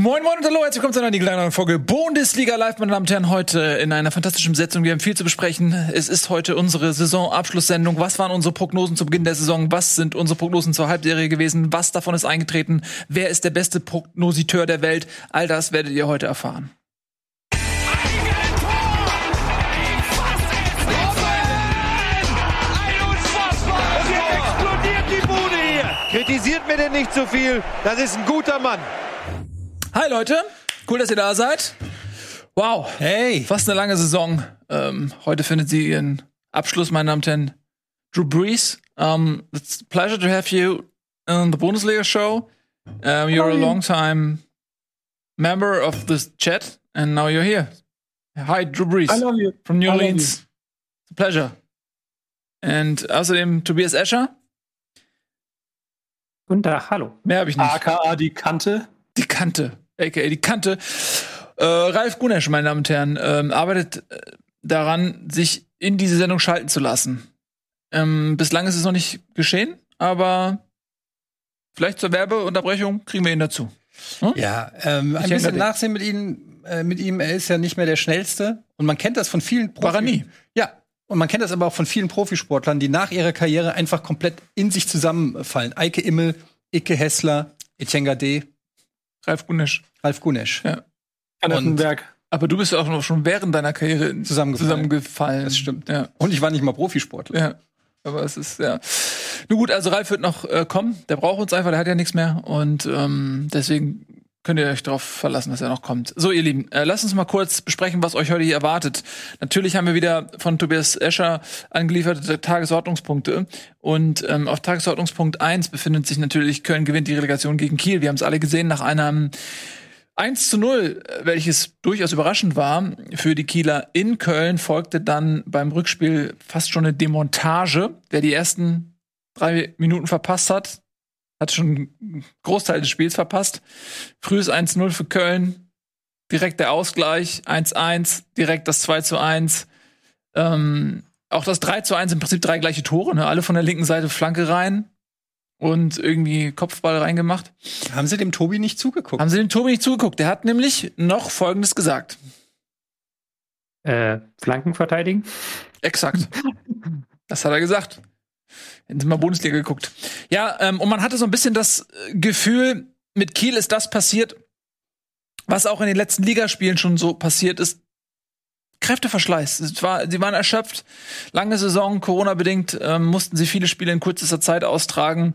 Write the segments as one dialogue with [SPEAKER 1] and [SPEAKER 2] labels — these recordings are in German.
[SPEAKER 1] Moin Moin und hallo, herzlich willkommen zu einer neuen Folge Bundesliga Live, meine Damen und Herren, heute in einer fantastischen Besetzung. Wir haben viel zu besprechen. Es ist heute unsere Saisonabschlusssendung. Was waren unsere Prognosen zu Beginn der Saison? Was sind unsere Prognosen zur Halbserie gewesen? Was davon ist eingetreten? Wer ist der beste Prognositeur der Welt? All das werdet ihr heute erfahren.
[SPEAKER 2] Kritisiert mir denn nicht zu so viel. Das ist ein guter Mann.
[SPEAKER 1] Hi Leute, cool, dass ihr da seid. Wow, hey, fast eine lange Saison. Ähm, heute findet sie ihren Abschluss, meine Damen und Herren. Drew Brees, um, it's a pleasure to have you in the Bundesliga show. Um, you're a long time member of this chat, and now you're here. Hi, Drew Brees.
[SPEAKER 3] I love you.
[SPEAKER 1] From New Orleans. It's a pleasure. And außerdem Tobias Escher.
[SPEAKER 3] Guten Tag, hallo.
[SPEAKER 1] Mehr habe ich nicht.
[SPEAKER 3] AKA die Kante.
[SPEAKER 1] Die Kante, aka die Kante. Äh, Ralf Gunesch, meine Damen und Herren, ähm, arbeitet äh, daran, sich in diese Sendung schalten zu lassen. Ähm, bislang ist es noch nicht geschehen, aber vielleicht zur Werbeunterbrechung kriegen wir ihn dazu.
[SPEAKER 4] Hm? Ja, ähm, ein bisschen Nachsehen mit ihm, äh, mit ihm. Er ist ja nicht mehr der schnellste und man kennt das von vielen
[SPEAKER 1] Profi War er nie.
[SPEAKER 4] Ja, und man kennt das aber auch von vielen Profisportlern, die nach ihrer Karriere einfach komplett in sich zusammenfallen. Eike Immel, Icke Hessler, Etienne D.
[SPEAKER 1] Ralf Gunesch.
[SPEAKER 4] Ralf Gunesch.
[SPEAKER 1] Ja.
[SPEAKER 3] Annettenberg.
[SPEAKER 1] Aber du bist auch noch schon während deiner Karriere
[SPEAKER 4] zusammengefallen.
[SPEAKER 1] zusammengefallen.
[SPEAKER 4] Das stimmt.
[SPEAKER 1] Ja.
[SPEAKER 4] Und ich war nicht mal Profisportler.
[SPEAKER 1] Ja. Aber es ist, ja. Nun gut, also Ralf wird noch äh, kommen. Der braucht uns einfach, der hat ja nichts mehr. Und ähm, deswegen könnt ihr euch darauf verlassen, dass er noch kommt. So, ihr Lieben, äh, lasst uns mal kurz besprechen, was euch heute hier erwartet. Natürlich haben wir wieder von Tobias Escher angelieferte Tagesordnungspunkte. Und ähm, auf Tagesordnungspunkt 1 befindet sich natürlich, Köln gewinnt die Relegation gegen Kiel. Wir haben es alle gesehen nach einem 1 zu 0, welches durchaus überraschend war für die Kieler in Köln, folgte dann beim Rückspiel fast schon eine Demontage. Wer die ersten drei Minuten verpasst hat, hat schon einen Großteil des Spiels verpasst. Frühes 1-0 für Köln, direkt der Ausgleich, 1-1, direkt das 2-1. Ähm, auch das 3 1 im Prinzip drei gleiche Tore, ne? alle von der linken Seite Flanke rein und irgendwie Kopfball reingemacht.
[SPEAKER 4] Haben Sie dem Tobi nicht zugeguckt?
[SPEAKER 1] Haben Sie dem Tobi nicht zugeguckt? Der hat nämlich noch Folgendes gesagt.
[SPEAKER 3] Äh, Flanken verteidigen?
[SPEAKER 1] Exakt. das hat er gesagt. Sie mal Bundesliga geguckt. Ja, ähm, und man hatte so ein bisschen das äh, Gefühl, mit Kiel ist das passiert, was auch in den letzten Ligaspielen schon so passiert ist. Kräfteverschleiß. Es war, sie waren erschöpft. Lange Saison, Corona-bedingt, ähm, mussten sie viele Spiele in kürzester Zeit austragen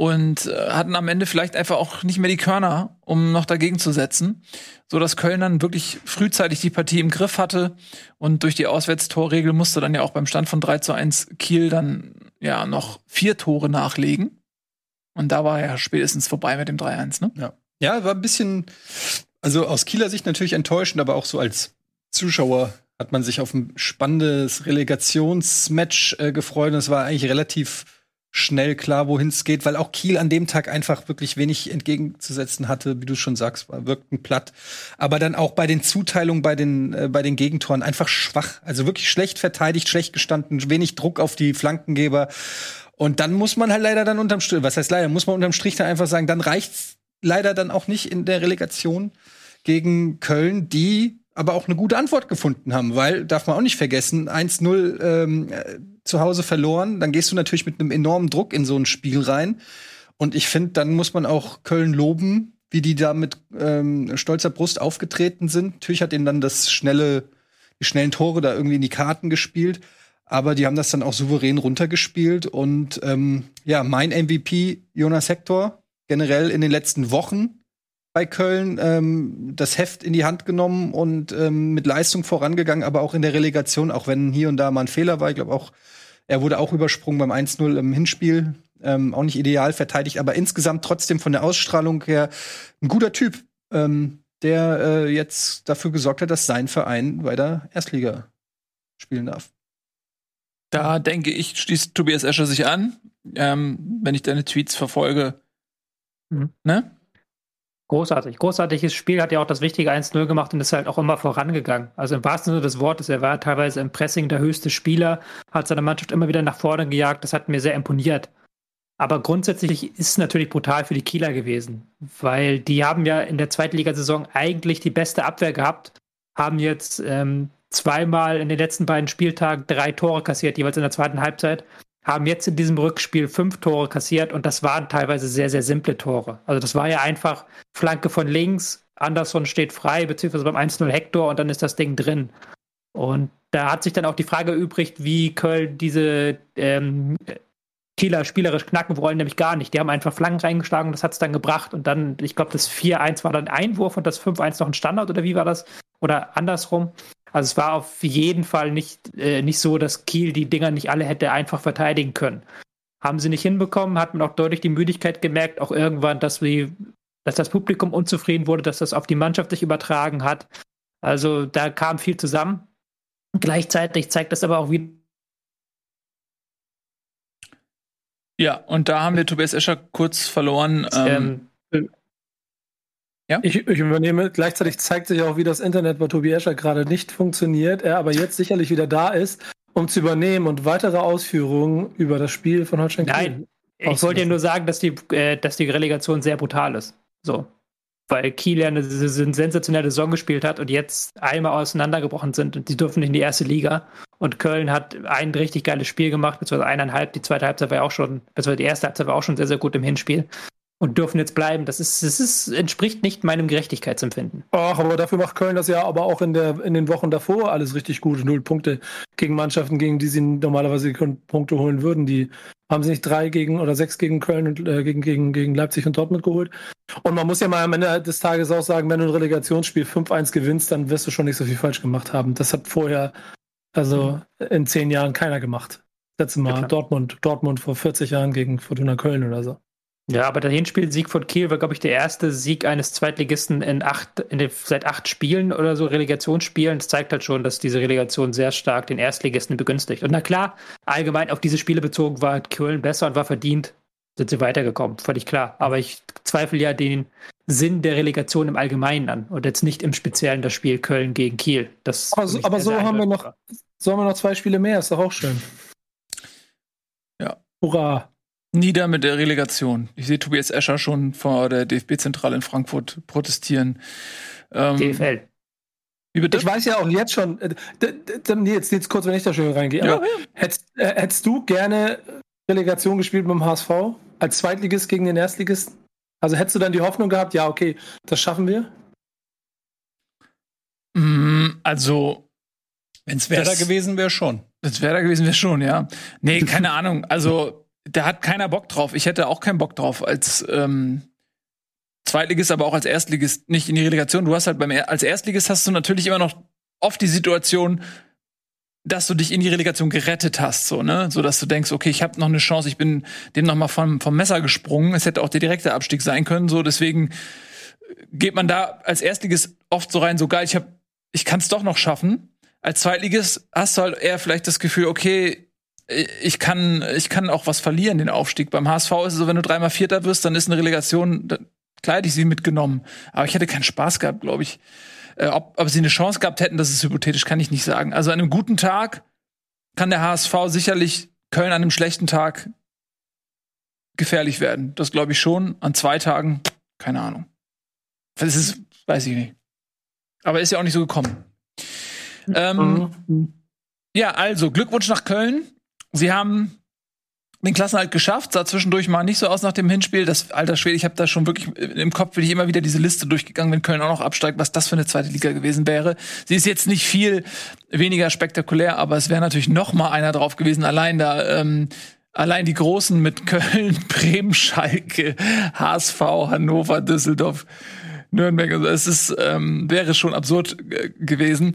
[SPEAKER 1] und äh, hatten am Ende vielleicht einfach auch nicht mehr die Körner, um noch dagegen zu setzen, so dass Köln dann wirklich frühzeitig die Partie im Griff hatte und durch die Auswärtstorregel musste dann ja auch beim Stand von 3 zu 1 Kiel dann ja noch vier Tore nachlegen und da war ja spätestens vorbei mit dem 3-1, ne?
[SPEAKER 4] Ja. Ja, war ein bisschen, also aus Kieler Sicht natürlich enttäuschend, aber auch so als Zuschauer hat man sich auf ein spannendes Relegationsmatch äh, gefreut und es war eigentlich relativ schnell klar, wohin es geht, weil auch Kiel an dem Tag einfach wirklich wenig entgegenzusetzen hatte, wie du schon sagst, wirkten platt, aber dann auch bei den Zuteilungen bei den äh, bei den Gegentoren einfach schwach, also wirklich schlecht verteidigt, schlecht gestanden, wenig Druck auf die Flankengeber. Und dann muss man halt leider dann unterm Strich, was heißt leider, muss man unterm Strich dann einfach sagen, dann reicht's leider dann auch nicht in der Relegation gegen Köln, die aber auch eine gute Antwort gefunden haben, weil, darf man auch nicht vergessen, 1-0 ähm, zu Hause verloren, dann gehst du natürlich mit einem enormen Druck in so ein Spiel rein. Und ich finde, dann muss man auch Köln loben, wie die da mit ähm, stolzer Brust aufgetreten sind. Natürlich hat ihnen dann das schnelle, die schnellen Tore da irgendwie in die Karten gespielt. Aber die haben das dann auch souverän runtergespielt. Und ähm, ja, mein MVP, Jonas Hector, generell in den letzten Wochen bei Köln ähm, das Heft in die Hand genommen und ähm, mit Leistung vorangegangen, aber auch in der Relegation, auch wenn hier und da mal ein Fehler war. Ich glaube auch, er wurde auch übersprungen beim 1-0 im Hinspiel. Ähm, auch nicht ideal verteidigt, aber insgesamt trotzdem von der Ausstrahlung her ein guter Typ, ähm, der äh, jetzt dafür gesorgt hat, dass sein Verein weiter Erstliga spielen darf.
[SPEAKER 1] Da denke ich, schließt Tobias Escher sich an, ähm, wenn ich deine Tweets verfolge.
[SPEAKER 3] Mhm. Ne? Großartig. Großartiges Spiel, hat ja auch das wichtige 1-0 gemacht und ist halt auch immer vorangegangen. Also im wahrsten Sinne des Wortes, er war teilweise im Pressing der höchste Spieler, hat seine Mannschaft immer wieder nach vorne gejagt. Das hat mir sehr imponiert. Aber grundsätzlich ist es natürlich brutal für die Kieler gewesen, weil die haben ja in der zweiten Ligasaison eigentlich die beste Abwehr gehabt, haben jetzt ähm, zweimal in den letzten beiden Spieltagen drei Tore kassiert, jeweils in der zweiten Halbzeit, haben jetzt in diesem Rückspiel fünf Tore kassiert und das waren teilweise sehr, sehr simple Tore. Also das war ja einfach Flanke von links, Anderson steht frei, beziehungsweise beim 1-0 Hector und dann ist das Ding drin. Und da hat sich dann auch die Frage übrig, wie Köln diese ähm, Kieler spielerisch knacken wollen, nämlich gar nicht. Die haben einfach Flanken reingeschlagen und das hat es dann gebracht. Und dann, ich glaube, das 4-1 war dann Einwurf und das 5-1 noch ein Standard oder wie war das? Oder andersrum. Also es war auf jeden Fall nicht, äh, nicht so, dass Kiel die Dinger nicht alle hätte einfach verteidigen können. Haben sie nicht hinbekommen, hat man auch deutlich die Müdigkeit gemerkt, auch irgendwann, dass, wir, dass das Publikum unzufrieden wurde, dass das auf die Mannschaft sich übertragen hat. Also da kam viel zusammen. Gleichzeitig zeigt das aber auch wieder,
[SPEAKER 1] Ja, und da haben wir Tobias Escher kurz verloren. Ähm, ähm,
[SPEAKER 5] ja? Ich, ich, übernehme, gleichzeitig zeigt sich auch, wie das Internet bei Tobias Escher gerade nicht funktioniert, er aber jetzt sicherlich wieder da ist, um zu übernehmen und weitere Ausführungen über das Spiel von Holstein
[SPEAKER 3] Kiel. Nein, ich wollte ja nur sagen, dass die, äh, dass die Relegation sehr brutal ist. So weil Kiel ja eine, eine sensationelle Saison gespielt hat und jetzt einmal auseinandergebrochen sind und die dürfen in die erste Liga. Und Köln hat ein richtig geiles Spiel gemacht, beziehungsweise eineinhalb. Die zweite Halbzeit war ja auch schon, beziehungsweise die erste Halbzeit war auch schon sehr, sehr gut im Hinspiel. Und dürfen jetzt bleiben. Das ist, das ist, entspricht nicht meinem Gerechtigkeitsempfinden.
[SPEAKER 5] Ach, aber dafür macht Köln das ja aber auch in, der, in den Wochen davor alles richtig gut. Null Punkte gegen Mannschaften, gegen die sie normalerweise Punkte holen würden. Die haben sie nicht drei gegen oder sechs gegen Köln und äh, gegen, gegen, gegen Leipzig und Dortmund geholt. Und man muss ja mal am Ende des Tages auch sagen, wenn du ein Relegationsspiel 5-1 gewinnst, dann wirst du schon nicht so viel falsch gemacht haben. Das hat vorher, also in zehn Jahren keiner gemacht. Letztes Mal ja, Dortmund, Dortmund vor 40 Jahren gegen Fortuna Köln oder so.
[SPEAKER 3] Ja, aber der Hinspiel-Sieg von Kiel war, glaube ich, der erste Sieg eines Zweitligisten in acht, in den, seit acht Spielen oder so, Relegationsspielen. Das zeigt halt schon, dass diese Relegation sehr stark den Erstligisten begünstigt. Und na klar, allgemein auf diese Spiele bezogen war Köln besser und war verdient, sind sie weitergekommen, völlig klar. Aber ich zweifle ja den Sinn der Relegation im Allgemeinen an und jetzt nicht im Speziellen das Spiel Köln gegen Kiel. Das
[SPEAKER 5] aber so, aber so haben wir noch, so haben wir noch zwei Spiele mehr, ist doch auch schön.
[SPEAKER 1] Ja. Hurra. Nieder mit der Relegation. Ich sehe Tobias Escher schon vor der DFB-Zentrale in Frankfurt protestieren.
[SPEAKER 3] Ähm, DFL.
[SPEAKER 5] Ich weiß ja auch jetzt schon, äh, jetzt, jetzt kurz, wenn ich da schön reingehe, ja, ja. Hättest, äh, hättest du gerne Relegation gespielt mit dem HSV als Zweitligist gegen den Erstligisten? Also hättest du dann die Hoffnung gehabt, ja, okay, das schaffen wir?
[SPEAKER 1] Mm, also,
[SPEAKER 4] wenn es Werder gewesen wäre, schon.
[SPEAKER 1] Wenn es Werder gewesen wäre, schon, ja. Nee, keine Ahnung. Also, da hat keiner Bock drauf. Ich hätte auch keinen Bock drauf als ähm, Zweitligist, aber auch als Erstligist nicht in die Relegation. Du hast halt beim als Erstligist hast du natürlich immer noch oft die Situation, dass du dich in die Relegation gerettet hast, so ne, so dass du denkst, okay, ich habe noch eine Chance, ich bin dem noch mal vom vom Messer gesprungen. Es hätte auch der direkte Abstieg sein können, so deswegen geht man da als Erstligist oft so rein, so geil, ich habe ich kann es doch noch schaffen. Als Zweitligist hast du halt eher vielleicht das Gefühl, okay, ich kann, ich kann auch was verlieren, den Aufstieg. Beim HSV ist es so, wenn du dreimal Vierter wirst, dann ist eine Relegation, klar hätte ich sie mitgenommen. Aber ich hätte keinen Spaß gehabt, glaube ich. Äh, ob, ob sie eine Chance gehabt hätten, das ist hypothetisch, kann ich nicht sagen. Also an einem guten Tag kann der HSV sicherlich Köln an einem schlechten Tag gefährlich werden. Das glaube ich schon. An zwei Tagen, keine Ahnung. Das ist, weiß ich nicht. Aber ist ja auch nicht so gekommen. Ähm, mhm. Ja, also Glückwunsch nach Köln. Sie haben den Klassenhalt geschafft, sah zwischendurch mal nicht so aus nach dem Hinspiel. Das alter Schwede, ich habe da schon wirklich im Kopf, bin ich immer wieder diese Liste durchgegangen, wenn Köln auch noch absteigt, was das für eine zweite Liga gewesen wäre. Sie ist jetzt nicht viel weniger spektakulär, aber es wäre natürlich noch mal einer drauf gewesen. Allein da, ähm, allein die Großen mit Köln, Bremen, Schalke, HSV, Hannover, Düsseldorf, Nürnberg. Also es ist ähm, wäre schon absurd äh, gewesen.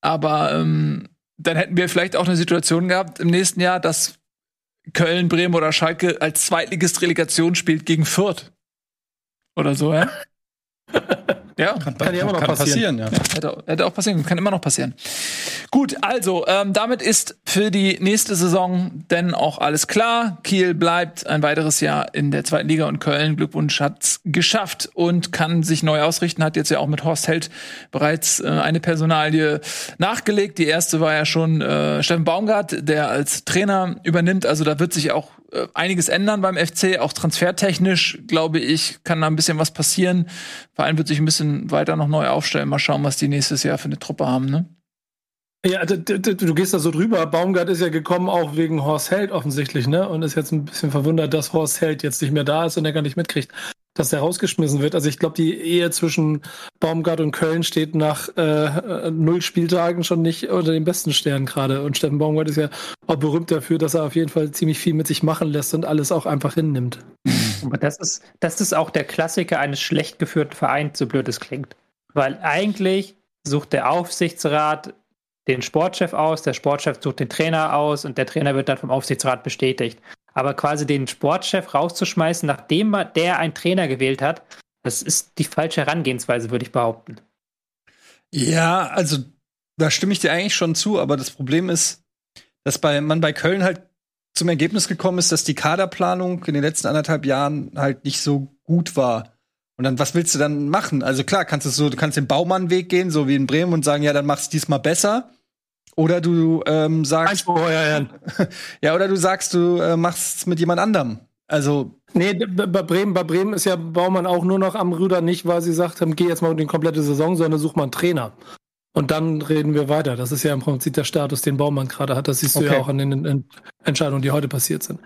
[SPEAKER 1] Aber ähm, dann hätten wir vielleicht auch eine Situation gehabt im nächsten Jahr, dass Köln, Bremen oder Schalke als Zweitligist Relegation spielt gegen Fürth. Oder so, ja?
[SPEAKER 5] Ja, kann, kann ja immer noch kann passieren. passieren ja.
[SPEAKER 1] ja. hätte, hätte, auch passieren, kann immer noch passieren. Gut, also ähm, damit ist für die nächste Saison denn auch alles klar. Kiel bleibt ein weiteres Jahr in der zweiten Liga und Köln, Glückwunsch, hat's geschafft und kann sich neu ausrichten. Hat jetzt ja auch mit Horst Held bereits äh, eine Personalie nachgelegt. Die erste war ja schon äh, Steffen Baumgart, der als Trainer übernimmt. Also da wird sich auch äh, einiges ändern beim FC, auch transfertechnisch, glaube ich, kann da ein bisschen was passieren. Verein wird sich ein bisschen weiter noch neu aufstellen. Mal schauen, was die nächstes Jahr für eine Truppe haben, ne?
[SPEAKER 5] Ja, du, du, gehst da so drüber. Baumgart ist ja gekommen auch wegen Horst Held offensichtlich, ne? Und ist jetzt ein bisschen verwundert, dass Horst Held jetzt nicht mehr da ist und er gar nicht mitkriegt, dass der rausgeschmissen wird. Also ich glaube, die Ehe zwischen Baumgart und Köln steht nach äh, null Spieltagen schon nicht unter den besten Sternen gerade. Und Steffen Baumgart ist ja auch berühmt dafür, dass er auf jeden Fall ziemlich viel mit sich machen lässt und alles auch einfach hinnimmt.
[SPEAKER 3] Aber das ist, das ist auch der Klassiker eines schlecht geführten Vereins, so blöd es klingt. Weil eigentlich sucht der Aufsichtsrat den Sportchef aus, der Sportchef sucht den Trainer aus und der Trainer wird dann vom Aufsichtsrat bestätigt. Aber quasi den Sportchef rauszuschmeißen, nachdem der einen Trainer gewählt hat, das ist die falsche Herangehensweise, würde ich behaupten.
[SPEAKER 4] Ja, also da stimme ich dir eigentlich schon zu, aber das Problem ist, dass bei, man bei Köln halt zum Ergebnis gekommen ist, dass die Kaderplanung in den letzten anderthalb Jahren halt nicht so gut war. Und dann, was willst du dann machen? Also klar, kannst du so, du kannst den Baumannweg gehen, so wie in Bremen und sagen, ja, dann machst du diesmal besser. Oder du ähm, sagst. ja, oder du sagst, du äh, machst es mit jemand anderem. Also.
[SPEAKER 5] Nee, bei Bremen, bei Bremen ist ja Baumann auch nur noch am Rüder nicht, weil sie sagt haben, geh jetzt mal die komplette Saison, sondern such mal einen Trainer. Und dann reden wir weiter. Das ist ja im Prinzip der Status, den Baumann gerade hat. Das siehst okay. du ja auch an den Entscheidungen, die heute passiert sind.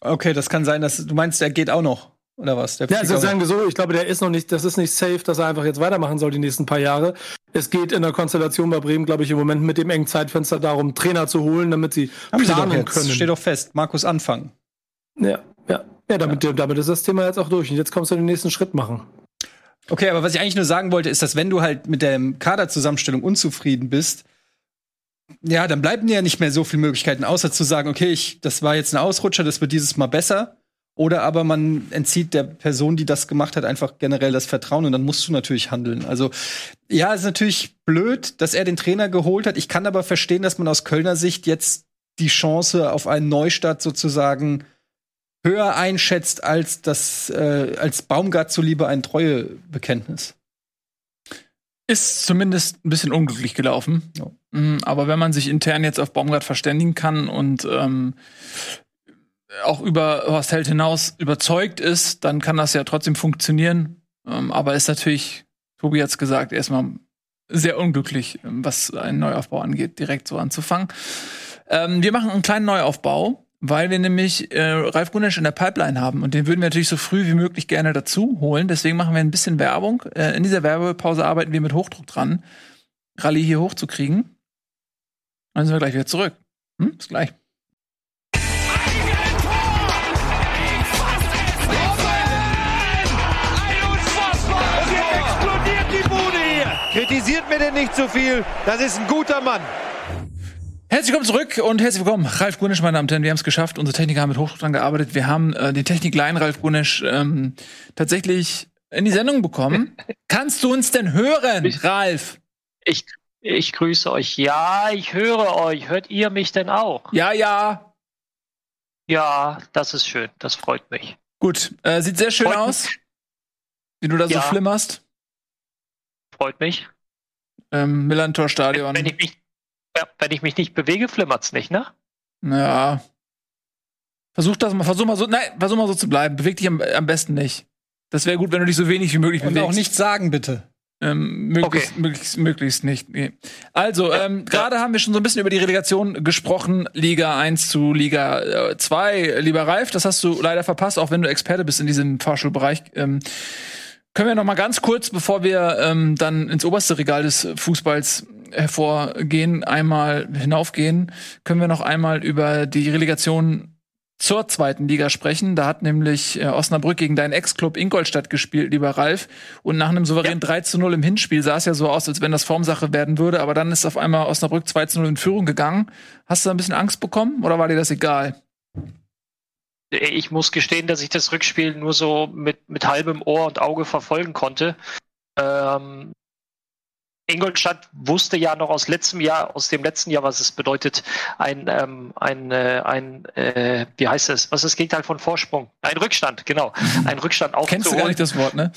[SPEAKER 4] Okay, das kann sein, dass du meinst, er geht auch noch. Oder was?
[SPEAKER 5] Ja, also sagen wir so, ich glaube, der ist noch nicht, das ist nicht safe, dass er einfach jetzt weitermachen soll die nächsten paar Jahre. Es geht in der Konstellation bei Bremen, glaube ich, im Moment mit dem engen Zeitfenster darum, Trainer zu holen, damit sie
[SPEAKER 4] Haben planen sie können. Steht doch fest, Markus Anfang.
[SPEAKER 5] Ja, ja. Ja, damit, ja. damit ist das Thema jetzt auch durch. Und jetzt kommst du den nächsten Schritt machen.
[SPEAKER 4] Okay, aber was ich eigentlich nur sagen wollte, ist, dass wenn du halt mit der Kaderzusammenstellung unzufrieden bist, ja, dann bleiben dir ja nicht mehr so viele Möglichkeiten, außer zu sagen, okay, ich, das war jetzt ein Ausrutscher, das wird dieses Mal besser. Oder aber man entzieht der Person, die das gemacht hat, einfach generell das Vertrauen und dann musst du natürlich handeln. Also ja, ist natürlich blöd, dass er den Trainer geholt hat. Ich kann aber verstehen, dass man aus Kölner Sicht jetzt die Chance auf einen Neustart sozusagen höher einschätzt als das äh, als Baumgart zuliebe ein Treuebekenntnis.
[SPEAKER 1] Ist zumindest ein bisschen unglücklich gelaufen. Ja. Mhm, aber wenn man sich intern jetzt auf Baumgart verständigen kann und ähm, auch über Horst Held hinaus überzeugt ist, dann kann das ja trotzdem funktionieren. Ähm, aber ist natürlich, Tobi hat's gesagt, erstmal sehr unglücklich, ähm, was einen Neuaufbau angeht, direkt so anzufangen. Ähm, wir machen einen kleinen Neuaufbau, weil wir nämlich äh, Ralf Gunesch in der Pipeline haben und den würden wir natürlich so früh wie möglich gerne dazu holen. Deswegen machen wir ein bisschen Werbung. Äh, in dieser Werbepause arbeiten wir mit Hochdruck dran, Rallye hier hochzukriegen. Dann sind wir gleich wieder zurück. Hm? Bis gleich.
[SPEAKER 2] Denn nicht zu so viel. Das ist ein guter Mann.
[SPEAKER 1] Herzlich willkommen zurück und herzlich willkommen, Ralf Gunisch, meine Damen und Herren. Wir haben es geschafft. Unsere Techniker haben mit Hochdruck dran gearbeitet. Wir haben äh, den Techniklein Ralf Gunisch ähm, tatsächlich in die Sendung bekommen. Kannst du uns denn hören, ich, Ralf?
[SPEAKER 6] Ich, ich grüße euch. Ja, ich höre euch. Hört ihr mich denn auch?
[SPEAKER 1] Ja, ja.
[SPEAKER 6] Ja, das ist schön. Das freut mich.
[SPEAKER 1] Gut, äh, sieht sehr schön freut aus, mich. wie du da ja. so flimmerst.
[SPEAKER 6] Freut mich.
[SPEAKER 1] Ähm, Millantor Stadion.
[SPEAKER 6] Wenn, wenn, ich mich, ja, wenn ich mich nicht bewege, flimmert's nicht, ne?
[SPEAKER 1] Ja. Versuch das mal, versuch mal so, nein, versuch mal so zu bleiben. Beweg dich am, am besten nicht. Das wäre gut, wenn du dich so wenig wie möglich
[SPEAKER 4] Und bewegst. auch nichts sagen, bitte.
[SPEAKER 1] Ähm, möglichst, okay. möglichst, möglichst nicht. Nee. Also, ähm, gerade haben wir schon so ein bisschen über die Relegation gesprochen, Liga 1 zu Liga 2. Äh, Lieber Ralf, das hast du leider verpasst, auch wenn du Experte bist in diesem Fahrschulbereich. Ähm, können wir noch mal ganz kurz, bevor wir ähm, dann ins oberste Regal des Fußballs hervorgehen, einmal hinaufgehen, können wir noch einmal über die Relegation zur zweiten Liga sprechen. Da hat nämlich äh, Osnabrück gegen deinen Ex-Club Ingolstadt gespielt, lieber Ralf. Und nach einem souveränen ja. 3 zu 0 im Hinspiel sah es ja so aus, als wenn das Formsache werden würde. Aber dann ist auf einmal Osnabrück 2 zu 0 in Führung gegangen. Hast du da ein bisschen Angst bekommen oder war dir das egal?
[SPEAKER 6] Ich muss gestehen, dass ich das Rückspiel nur so mit, mit halbem Ohr und Auge verfolgen konnte. Ähm, Ingolstadt wusste ja noch aus letztem Jahr, aus dem letzten Jahr, was es bedeutet, ein, ähm, ein, äh, ein äh, wie heißt es? Was ist das Gegenteil von Vorsprung? Ein Rückstand, genau. Ein Rückstand aufzuholen.
[SPEAKER 1] Kennst du gar nicht das Wort, ne?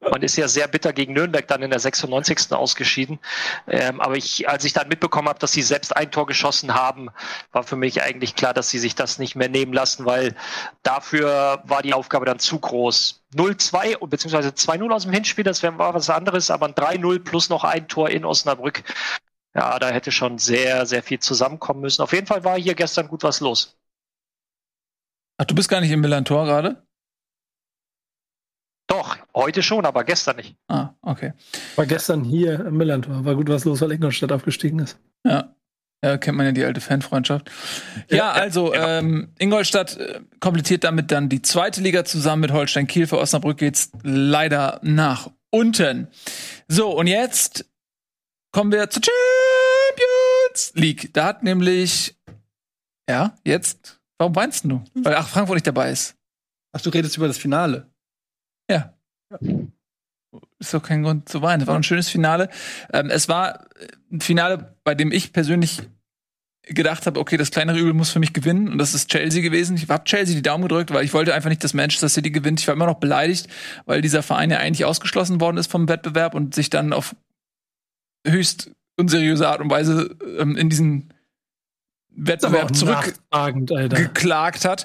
[SPEAKER 6] Man ist ja sehr bitter gegen Nürnberg dann in der 96. ausgeschieden. Ähm, aber ich, als ich dann mitbekommen habe, dass sie selbst ein Tor geschossen haben, war für mich eigentlich klar, dass sie sich das nicht mehr nehmen lassen, weil dafür war die Aufgabe dann zu groß. 0-2 beziehungsweise 2-0 aus dem Hinspiel, das wäre was anderes, aber ein 3-0 plus noch ein Tor in Osnabrück. Ja, da hätte schon sehr, sehr viel zusammenkommen müssen. Auf jeden Fall war hier gestern gut was los.
[SPEAKER 1] Ach, du bist gar nicht im Milan-Tor gerade?
[SPEAKER 6] Doch, heute schon, aber gestern nicht.
[SPEAKER 1] Ah, okay.
[SPEAKER 5] War gestern hier im Millantor. War gut was los, weil Ingolstadt aufgestiegen ist.
[SPEAKER 1] Ja. Ja, kennt man ja die alte Fanfreundschaft. Ja, ja also ja. Ähm, Ingolstadt äh, komplettiert damit dann die zweite Liga zusammen mit Holstein Kiel. Für Osnabrück geht's leider nach unten. So, und jetzt kommen wir zur Champions League. Da hat nämlich, ja, jetzt, warum weinst du? Weil, ach, Frankfurt nicht dabei ist.
[SPEAKER 4] Ach, du redest über das Finale.
[SPEAKER 1] Ja. Ist doch kein Grund zu weinen. Es war ein schönes Finale. Ähm, es war ein Finale, bei dem ich persönlich gedacht habe, okay, das kleinere Übel muss für mich gewinnen und das ist Chelsea gewesen. Ich habe Chelsea die Daumen gedrückt, weil ich wollte einfach nicht, dass Manchester City gewinnt. Ich war immer noch beleidigt, weil dieser Verein ja eigentlich ausgeschlossen worden ist vom Wettbewerb und sich dann auf höchst unseriöse Art und Weise ähm, in diesen Wettbewerb zurückgeklagt hat.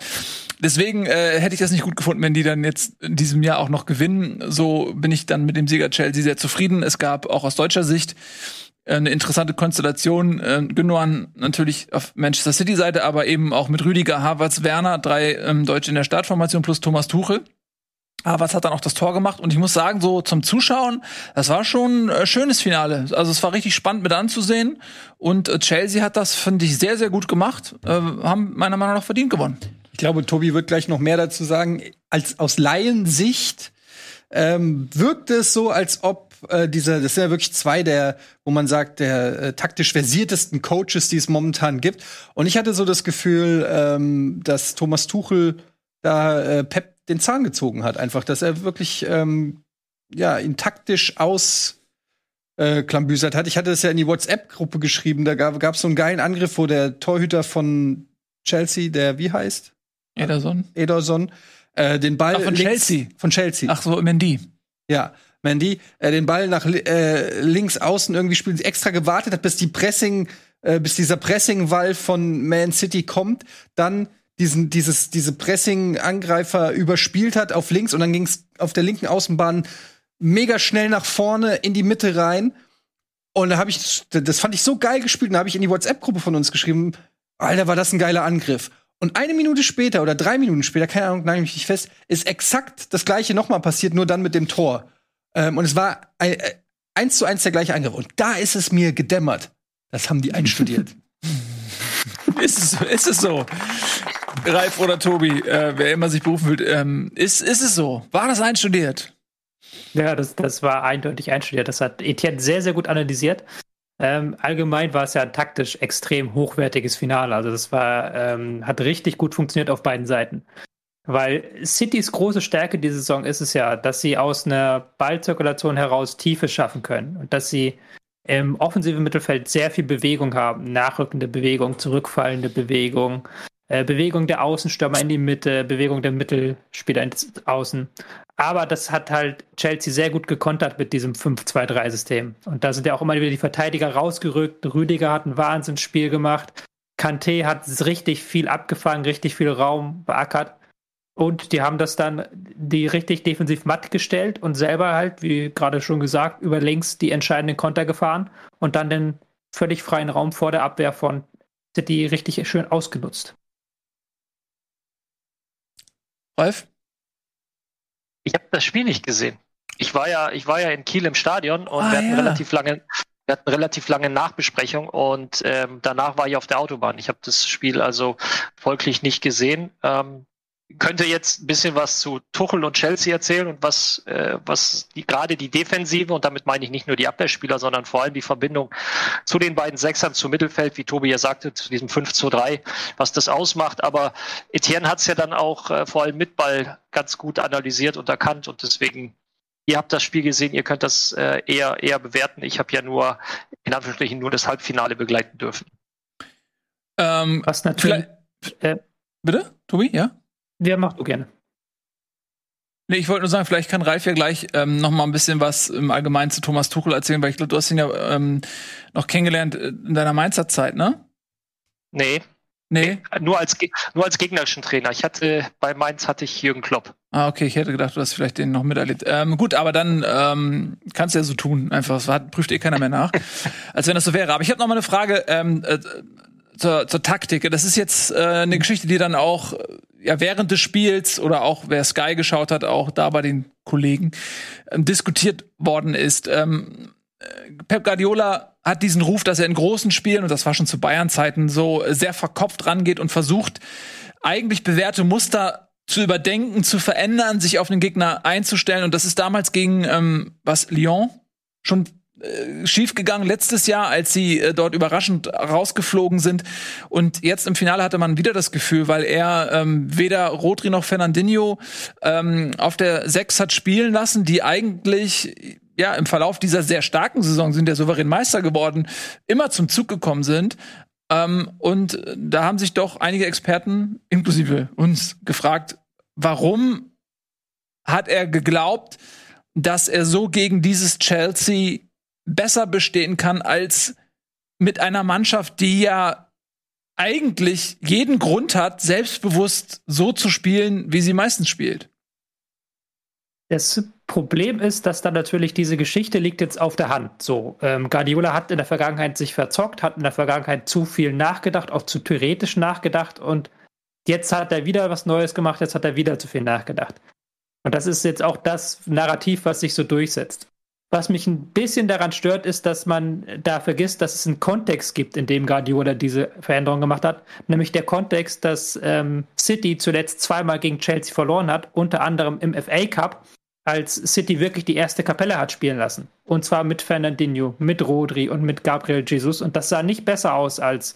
[SPEAKER 1] Deswegen äh, hätte ich das nicht gut gefunden, wenn die dann jetzt in diesem Jahr auch noch gewinnen. So bin ich dann mit dem Sieger Chelsea sehr zufrieden. Es gab auch aus deutscher Sicht äh, eine interessante Konstellation. Äh, Gündogan natürlich auf Manchester City Seite, aber eben auch mit Rüdiger, Havertz, Werner, drei ähm, Deutsche in der Startformation plus Thomas Tuchel. Havertz hat dann auch das Tor gemacht und ich muss sagen, so zum Zuschauen, das war schon ein äh, schönes Finale. Also es war richtig spannend mit anzusehen und äh, Chelsea hat das, finde ich, sehr, sehr gut gemacht, äh, haben meiner Meinung nach verdient gewonnen.
[SPEAKER 4] Ich glaube, Tobi wird gleich noch mehr dazu sagen. Als aus Laiensicht ähm, wirkt es so, als ob äh, diese, das sind ja wirklich zwei der, wo man sagt, der äh, taktisch versiertesten Coaches, die es momentan gibt. Und ich hatte so das Gefühl, ähm, dass Thomas Tuchel da äh, Pep den Zahn gezogen hat. Einfach, dass er wirklich ähm, ja ihn taktisch aus äh, klambüsert hat. Ich hatte es ja in die WhatsApp-Gruppe geschrieben. Da gab es so einen geilen Angriff, wo der Torhüter von Chelsea, der wie heißt?
[SPEAKER 1] Ederson.
[SPEAKER 4] Ederson. Äh, den Ball
[SPEAKER 1] Ach, von
[SPEAKER 4] links,
[SPEAKER 1] Chelsea.
[SPEAKER 4] Von Chelsea.
[SPEAKER 1] Ach so, Mendy.
[SPEAKER 4] Ja, Mendy. Äh, den Ball nach äh, links außen irgendwie spielt, extra gewartet hat, bis die Pressing, äh, bis dieser Pressing-Wall von Man City kommt, dann diesen, dieses, diese Pressing-Angreifer überspielt hat auf links und dann ging es auf der linken Außenbahn mega schnell nach vorne in die Mitte rein. Und da habe ich, das fand ich so geil gespielt. Und da habe ich in die WhatsApp-Gruppe von uns geschrieben, Alter, war das ein geiler Angriff. Und eine Minute später oder drei Minuten später, keine Ahnung, nagel mich nicht fest, ist exakt das gleiche nochmal passiert, nur dann mit dem Tor. Ähm, und es war ein, äh, eins zu eins der gleiche Angriff. Und da ist es mir gedämmert. Das haben die einstudiert.
[SPEAKER 1] ist, es, ist es so? Ralf oder Tobi, äh, wer immer sich berufen fühlt, ähm, ist, ist es so? War das einstudiert?
[SPEAKER 3] Ja, das, das war eindeutig einstudiert. Das hat Etienne sehr, sehr gut analysiert. Ähm, allgemein war es ja ein taktisch extrem hochwertiges Finale. Also das war, ähm, hat richtig gut funktioniert auf beiden Seiten. Weil Citys große Stärke diese Saison ist es ja, dass sie aus einer Ballzirkulation heraus Tiefe schaffen können und dass sie im offensiven Mittelfeld sehr viel Bewegung haben. Nachrückende Bewegung, zurückfallende Bewegung, äh, Bewegung der Außenstürmer in die Mitte, Bewegung der Mittelspieler ins Außen. Aber das hat halt Chelsea sehr gut gekontert mit diesem 5-2-3-System. Und da sind ja auch immer wieder die Verteidiger rausgerückt. Rüdiger hat ein Wahnsinnsspiel gemacht. Kanté hat richtig viel abgefangen, richtig viel Raum beackert. Und die haben das dann die richtig defensiv matt gestellt und selber halt, wie gerade schon gesagt, über links die entscheidenden Konter gefahren und dann den völlig freien Raum vor der Abwehr von City richtig schön ausgenutzt.
[SPEAKER 1] Ralf?
[SPEAKER 6] Ich habe das Spiel nicht gesehen. Ich war ja, ich war ja in Kiel im Stadion und
[SPEAKER 1] Ah,
[SPEAKER 6] wir hatten
[SPEAKER 1] ja.
[SPEAKER 6] relativ lange, wir hatten relativ lange Nachbesprechung und ähm, danach war ich auf der Autobahn. Ich habe das Spiel also folglich nicht gesehen. Ähm, könnte jetzt ein bisschen was zu Tuchel und Chelsea erzählen und was, äh, was die, gerade die Defensive, und damit meine ich nicht nur die Abwehrspieler, sondern vor allem die Verbindung zu den beiden Sechsern, zum Mittelfeld, wie Tobi ja sagte, zu diesem 5 zu 3, was das ausmacht. Aber Etienne hat es ja dann auch äh, vor allem mit Ball ganz gut analysiert und erkannt und deswegen, ihr habt das Spiel gesehen, ihr könnt das äh, eher, eher bewerten. Ich habe ja nur, in Anführungsstrichen, nur das Halbfinale begleiten dürfen.
[SPEAKER 1] Ähm,
[SPEAKER 3] Was natürlich. Äh,
[SPEAKER 1] bitte? Tobi, ja?
[SPEAKER 3] Wer macht du gerne?
[SPEAKER 1] Nee, ich wollte nur sagen, vielleicht kann Ralf ja gleich ähm, noch mal ein bisschen was im Allgemeinen zu Thomas Tuchel erzählen, weil ich glaube, du hast ihn ja ähm, noch kennengelernt in deiner Mainzer Zeit, ne?
[SPEAKER 6] Nee.
[SPEAKER 1] Nee?
[SPEAKER 6] Nur als, nur als gegnerischen Trainer. Ich hatte, bei Mainz hatte ich Jürgen Klopp.
[SPEAKER 1] Ah, okay, ich hätte gedacht, du hast vielleicht den noch miterlebt. Ähm, gut, aber dann ähm, kannst du ja so tun, einfach. Das prüft eh keiner mehr nach, als wenn das so wäre. Aber ich habe noch mal eine Frage ähm, äh, zur, zur Taktik. Das ist jetzt äh, eine Geschichte, die dann auch ja während des Spiels oder auch wer Sky geschaut hat, auch da bei den Kollegen ähm, diskutiert worden ist. Ähm, Pep Guardiola hat diesen Ruf, dass er in großen Spielen, und das war schon zu Bayern-Zeiten so, sehr verkopft rangeht und versucht, eigentlich bewährte Muster zu überdenken, zu verändern, sich auf den Gegner einzustellen. Und das ist damals gegen ähm, was Lyon schon äh, schiefgegangen letztes Jahr, als sie äh, dort überraschend rausgeflogen sind. Und jetzt im Finale hatte man wieder das Gefühl, weil er ähm, weder Rodri noch Fernandinho ähm, auf der Sechs hat spielen lassen, die eigentlich ja im Verlauf dieser sehr starken Saison sind der souverän Meister geworden, immer zum Zug gekommen sind. Ähm, und da haben sich doch einige Experten, inklusive uns, gefragt, warum hat er geglaubt, dass er so gegen dieses Chelsea besser bestehen kann als mit einer Mannschaft, die ja eigentlich jeden Grund hat, selbstbewusst so zu spielen, wie sie meistens spielt.
[SPEAKER 3] Das Problem ist, dass dann natürlich diese Geschichte liegt jetzt auf der Hand. So, ähm, Guardiola hat in der Vergangenheit sich verzockt, hat in der Vergangenheit zu viel nachgedacht, auch zu theoretisch nachgedacht und jetzt hat er wieder was Neues gemacht, jetzt hat er wieder zu viel nachgedacht. Und das ist jetzt auch das Narrativ, was sich so durchsetzt. Was mich ein bisschen daran stört, ist, dass man da vergisst, dass es einen Kontext gibt, in dem Guardiola diese Veränderung gemacht hat. Nämlich der Kontext, dass ähm, City zuletzt zweimal gegen Chelsea verloren hat, unter anderem im FA Cup als City wirklich die erste Kapelle hat spielen lassen. Und zwar mit Fernandinho, mit Rodri und mit Gabriel Jesus. Und das sah nicht besser aus als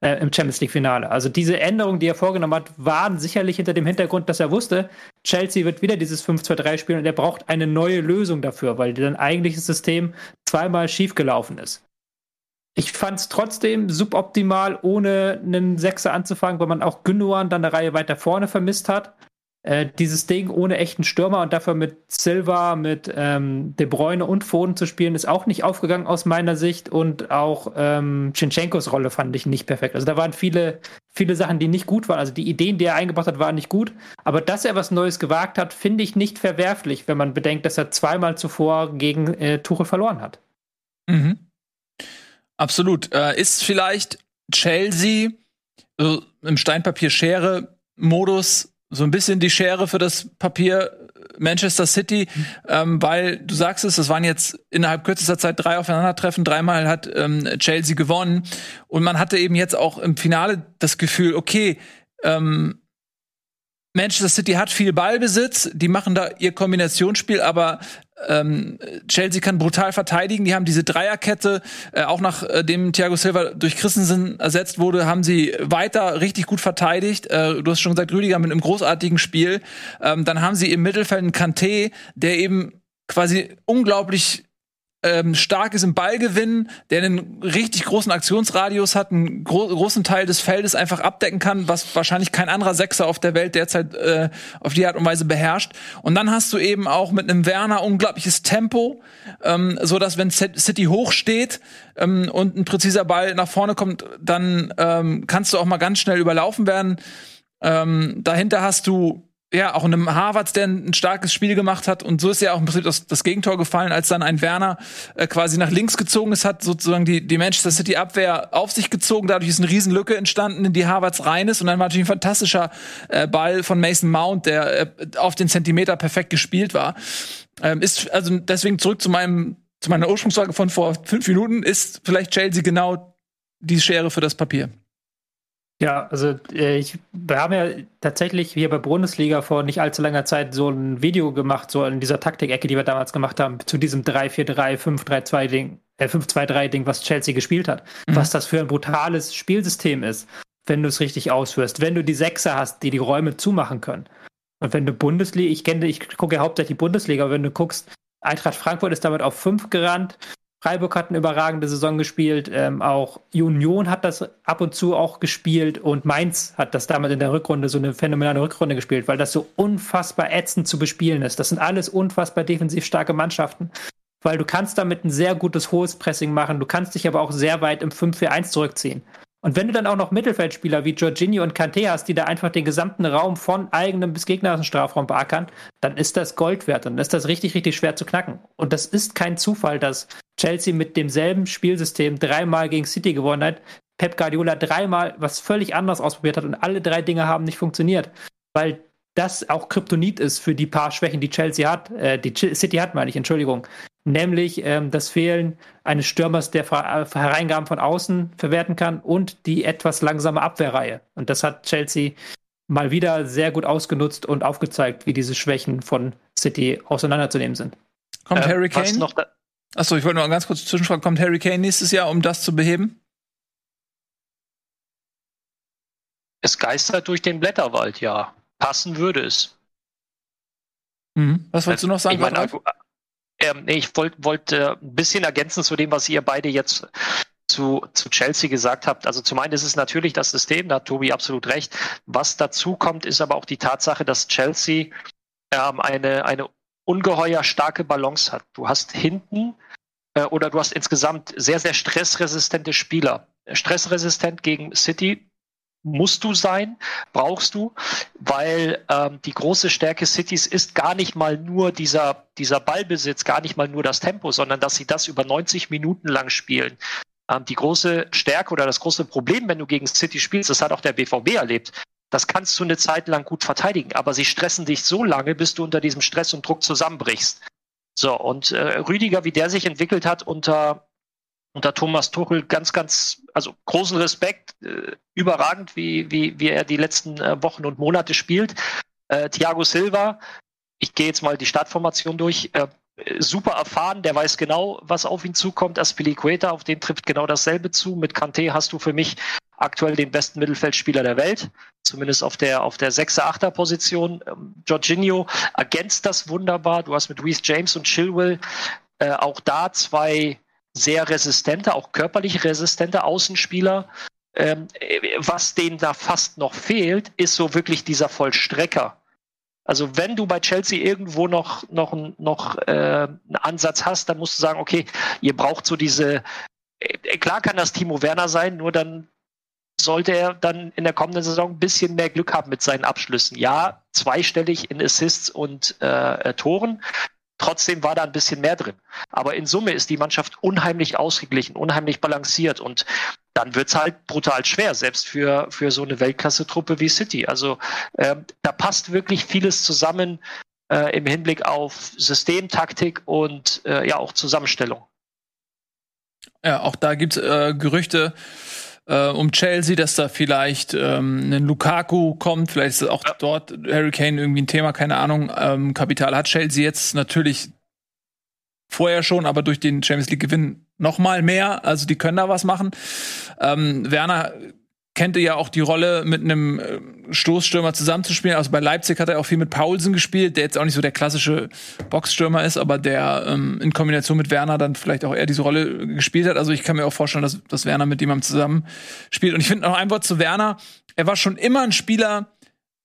[SPEAKER 3] äh, im Champions League-Finale. Also diese Änderungen, die er vorgenommen hat, waren sicherlich hinter dem Hintergrund, dass er wusste, Chelsea wird wieder dieses 5-2-3 spielen und er braucht eine neue Lösung dafür, weil sein eigentliches System zweimal schiefgelaufen ist. Ich fand es trotzdem suboptimal, ohne einen Sechser anzufangen, weil man auch Gündogan dann eine Reihe weiter vorne vermisst hat. Äh, dieses Ding ohne echten Stürmer und dafür mit Silva, mit ähm, De Bruyne und Foden zu spielen, ist auch nicht aufgegangen aus meiner Sicht und auch ähm, Chinchenkos Rolle fand ich nicht perfekt. Also da waren viele, viele Sachen, die nicht gut waren. Also die Ideen, die er eingebracht hat, waren nicht gut. Aber dass er was Neues gewagt hat, finde ich nicht verwerflich, wenn man bedenkt, dass er zweimal zuvor gegen äh, Tuchel verloren hat.
[SPEAKER 1] Mhm. Absolut. Äh, ist vielleicht Chelsea also im Steinpapier-Schere-Modus so ein bisschen die Schere für das Papier Manchester City, ähm, weil du sagst es, das waren jetzt innerhalb kürzester Zeit drei Aufeinandertreffen, dreimal hat ähm, Chelsea gewonnen. Und man hatte eben jetzt auch im Finale das Gefühl, okay, ähm, Manchester City hat viel Ballbesitz, die machen da ihr Kombinationsspiel, aber ähm, Chelsea kann brutal verteidigen. Die haben diese Dreierkette, äh, auch nachdem äh, Thiago Silva durch Christensen ersetzt wurde, haben sie weiter richtig gut verteidigt. Äh, du hast schon gesagt, Rüdiger mit einem großartigen Spiel. Ähm, dann haben sie im Mittelfeld einen Kanté, der eben quasi unglaublich ähm, stark ist im Ballgewinn, der einen richtig großen Aktionsradius hat, einen gro großen Teil des Feldes einfach abdecken kann, was wahrscheinlich kein anderer Sechser auf der Welt derzeit äh, auf die Art und Weise beherrscht. Und dann hast du eben auch mit einem Werner unglaubliches Tempo, ähm, so dass wenn City hoch steht ähm, und ein präziser Ball nach vorne kommt, dann ähm, kannst du auch mal ganz schnell überlaufen werden. Ähm, dahinter hast du ja, auch einem Harvard, der ein starkes Spiel gemacht hat. Und so ist ja auch im Prinzip das, das Gegentor gefallen, als dann ein Werner äh, quasi nach links gezogen ist, hat sozusagen die, die Manchester City Abwehr auf sich gezogen. Dadurch ist eine Riesenlücke entstanden, in die Harvards rein ist. Und dann war natürlich ein fantastischer äh, Ball von Mason Mount, der äh, auf den Zentimeter perfekt gespielt war. Ähm, ist also deswegen zurück zu meinem zu meiner Ursprungsfrage von vor fünf Minuten, ist vielleicht Chelsea genau die Schere für das Papier.
[SPEAKER 3] Ja, also äh, ich, wir haben ja tatsächlich hier bei Bundesliga vor nicht allzu langer Zeit so ein Video gemacht, so in dieser Taktik-Ecke, die wir damals gemacht haben, zu diesem 3-4-3, 5-3-2-Ding, äh, 5-2-3-Ding, was Chelsea gespielt hat. Mhm. Was das für ein brutales Spielsystem ist, wenn du es richtig ausführst. Wenn du die Sechser hast, die die Räume zumachen können. Und wenn du Bundesliga, ich kenne, ich gucke ja hauptsächlich Bundesliga, aber wenn du guckst, Eintracht Frankfurt ist damit auf 5 gerannt, Freiburg hat eine überragende Saison gespielt. Ähm, auch Union hat das ab und zu auch gespielt und Mainz hat das damals in der Rückrunde so eine phänomenale Rückrunde gespielt, weil das so unfassbar ätzend zu bespielen ist. Das sind alles unfassbar defensiv starke Mannschaften, weil du kannst damit ein sehr gutes hohes Pressing machen. Du kannst dich aber auch sehr weit im 5-4-1 zurückziehen. Und wenn du dann auch noch Mittelfeldspieler wie Jorginho und Kanté hast, die da einfach den gesamten Raum von eigenem bis gegnerischen Strafraum beackern, dann ist das Gold wert. Dann ist das richtig, richtig schwer zu knacken. Und das ist kein Zufall, dass Chelsea mit demselben Spielsystem dreimal gegen City gewonnen hat. Pep Guardiola dreimal was völlig anderes ausprobiert hat und alle drei Dinge haben nicht funktioniert. Weil das auch Kryptonit ist für die paar Schwächen, die Chelsea hat, äh, die City hat, meine ich, Entschuldigung nämlich ähm, das Fehlen eines Stürmers, der Hereingaben von außen verwerten kann und die etwas langsame Abwehrreihe. Und das hat Chelsea mal wieder sehr gut ausgenutzt und aufgezeigt, wie diese Schwächen von City auseinanderzunehmen sind.
[SPEAKER 1] Kommt äh, Harry Kane? Noch Achso, ich wollte noch ganz kurz zwischenfragen. Kommt Harry Kane nächstes Jahr, um das zu beheben?
[SPEAKER 6] Es geistert durch den Blätterwald, ja. Passen würde es.
[SPEAKER 1] Mhm. Was wolltest du noch sagen? Ich
[SPEAKER 6] meine, ähm, nee, ich wollte wollt, äh, ein bisschen ergänzen zu dem, was ihr beide jetzt zu, zu Chelsea gesagt habt. Also zum einen ist es natürlich das System, da hat Tobi absolut recht. Was dazu kommt, ist aber auch die Tatsache, dass Chelsea ähm, eine, eine ungeheuer starke Balance hat. Du hast hinten äh, oder du hast insgesamt sehr, sehr stressresistente Spieler. Stressresistent gegen City, musst du sein, brauchst du, weil ähm, die große Stärke Cities ist gar nicht mal nur dieser, dieser Ballbesitz, gar nicht mal nur das Tempo, sondern dass sie das über 90 Minuten lang spielen. Ähm, die große Stärke oder das große Problem, wenn du gegen City spielst, das hat auch der BVB erlebt. Das kannst du eine Zeit lang gut verteidigen, aber sie stressen dich so lange, bis du unter diesem Stress und Druck zusammenbrichst. So, und äh, Rüdiger, wie der sich entwickelt hat unter unter Thomas Tuchel ganz, ganz, also großen Respekt, äh, überragend, wie, wie, wie er die letzten äh, Wochen und Monate spielt. Äh, Thiago Silva, ich gehe jetzt mal die Startformation durch, äh, super erfahren, der weiß genau, was auf ihn zukommt. Aspilicueta, auf den trifft genau dasselbe zu. Mit Kanté hast du für mich aktuell den besten Mittelfeldspieler der Welt, zumindest auf der auf der 6er, 8er Position. Ähm, Jorginho ergänzt das wunderbar. Du hast mit Reece James und Chilwell äh, auch da zwei sehr resistente, auch körperlich resistente Außenspieler. Ähm, was denen da fast noch fehlt, ist so wirklich dieser Vollstrecker. Also wenn du bei Chelsea irgendwo noch, noch, noch äh, einen Ansatz hast, dann musst du sagen, okay, ihr braucht so diese, äh, klar kann das Timo Werner sein, nur dann sollte er dann in der kommenden Saison ein bisschen mehr Glück haben mit seinen Abschlüssen. Ja, zweistellig in Assists und äh, Toren, Trotzdem war da ein bisschen mehr drin. Aber in Summe ist die Mannschaft unheimlich ausgeglichen, unheimlich balanciert und dann wird's halt brutal schwer, selbst für, für so eine Weltklasse-Truppe wie City. Also äh, da passt wirklich vieles zusammen äh, im Hinblick auf System, Taktik und äh, ja auch Zusammenstellung.
[SPEAKER 1] Ja, auch da gibt's äh, Gerüchte, äh, um Chelsea, dass da vielleicht ähm, ein Lukaku kommt, vielleicht ist auch ja. dort Harry Kane irgendwie ein Thema, keine Ahnung. Ähm, Kapital hat Chelsea jetzt natürlich vorher schon, aber durch den Champions League Gewinn noch mal mehr. Also die können da was machen. Ähm, Werner kennt ja auch die Rolle, mit einem äh, Stoßstürmer zusammenzuspielen. Also bei Leipzig hat er auch viel mit Paulsen gespielt, der jetzt auch nicht so der klassische Boxstürmer ist, aber der ähm, in Kombination mit Werner dann vielleicht auch eher diese Rolle gespielt hat. Also ich kann mir auch vorstellen, dass, dass Werner mit jemandem zusammen spielt. Und ich finde noch ein Wort zu Werner. Er war schon immer ein Spieler,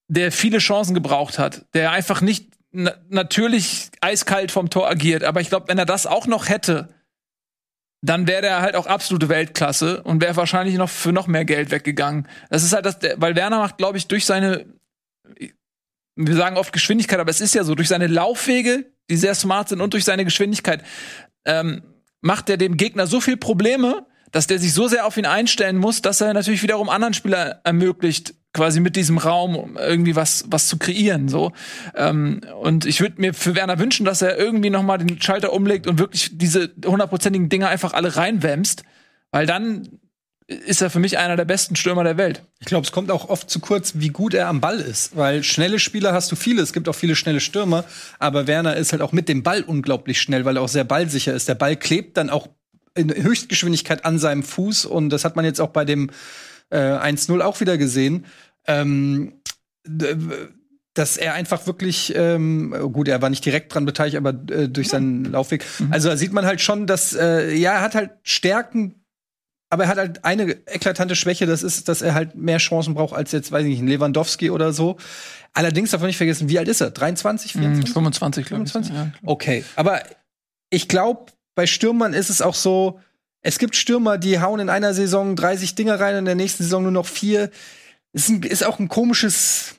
[SPEAKER 1] der viele Chancen gebraucht hat, der einfach nicht na natürlich eiskalt vom Tor agiert. Aber ich glaube, wenn er das auch noch hätte, dann wäre der halt auch absolute Weltklasse und wäre wahrscheinlich noch für noch mehr Geld weggegangen. Das ist halt das, weil Werner macht, glaube ich, durch seine, wir sagen oft Geschwindigkeit, aber es ist ja so, durch seine Laufwege, die sehr smart sind und durch seine Geschwindigkeit, ähm, macht er dem Gegner so viel Probleme, dass der sich so sehr auf ihn einstellen muss, dass er natürlich wiederum anderen Spieler ermöglicht, quasi mit diesem Raum irgendwie was was zu kreieren so ähm, und ich würde mir für Werner wünschen, dass er irgendwie noch mal den Schalter umlegt und wirklich diese hundertprozentigen Dinger einfach alle reinwämst, weil dann ist er für mich einer der besten Stürmer der Welt.
[SPEAKER 4] Ich glaube, es kommt auch oft zu kurz, wie gut er am Ball ist, weil schnelle Spieler hast du viele, es gibt auch viele schnelle Stürmer, aber Werner ist halt auch mit dem Ball unglaublich schnell, weil er auch sehr ballsicher ist. Der Ball klebt dann auch in Höchstgeschwindigkeit an seinem Fuß und das hat man jetzt auch bei dem äh, 1-0 auch wieder gesehen. Ähm, dass er einfach wirklich, ähm, gut, er war nicht direkt dran beteiligt, aber äh, durch seinen Laufweg.
[SPEAKER 1] Mhm.
[SPEAKER 4] Also da sieht man halt schon, dass, äh, ja, er hat halt Stärken, aber er hat halt eine eklatante Schwäche, das ist, dass er halt mehr Chancen braucht als jetzt, weiß ich nicht, ein Lewandowski oder so. Allerdings darf man nicht vergessen, wie alt ist er? 23,
[SPEAKER 1] Mhm,
[SPEAKER 4] 24?
[SPEAKER 1] 25, glaube ich.
[SPEAKER 4] 25?
[SPEAKER 1] Ja.
[SPEAKER 4] Okay, aber ich glaube, bei Stürmern ist es auch so, es gibt Stürmer, die hauen in einer Saison 30 Dinger rein, in der nächsten Saison nur noch vier. Ist, ein, ist auch ein komisches,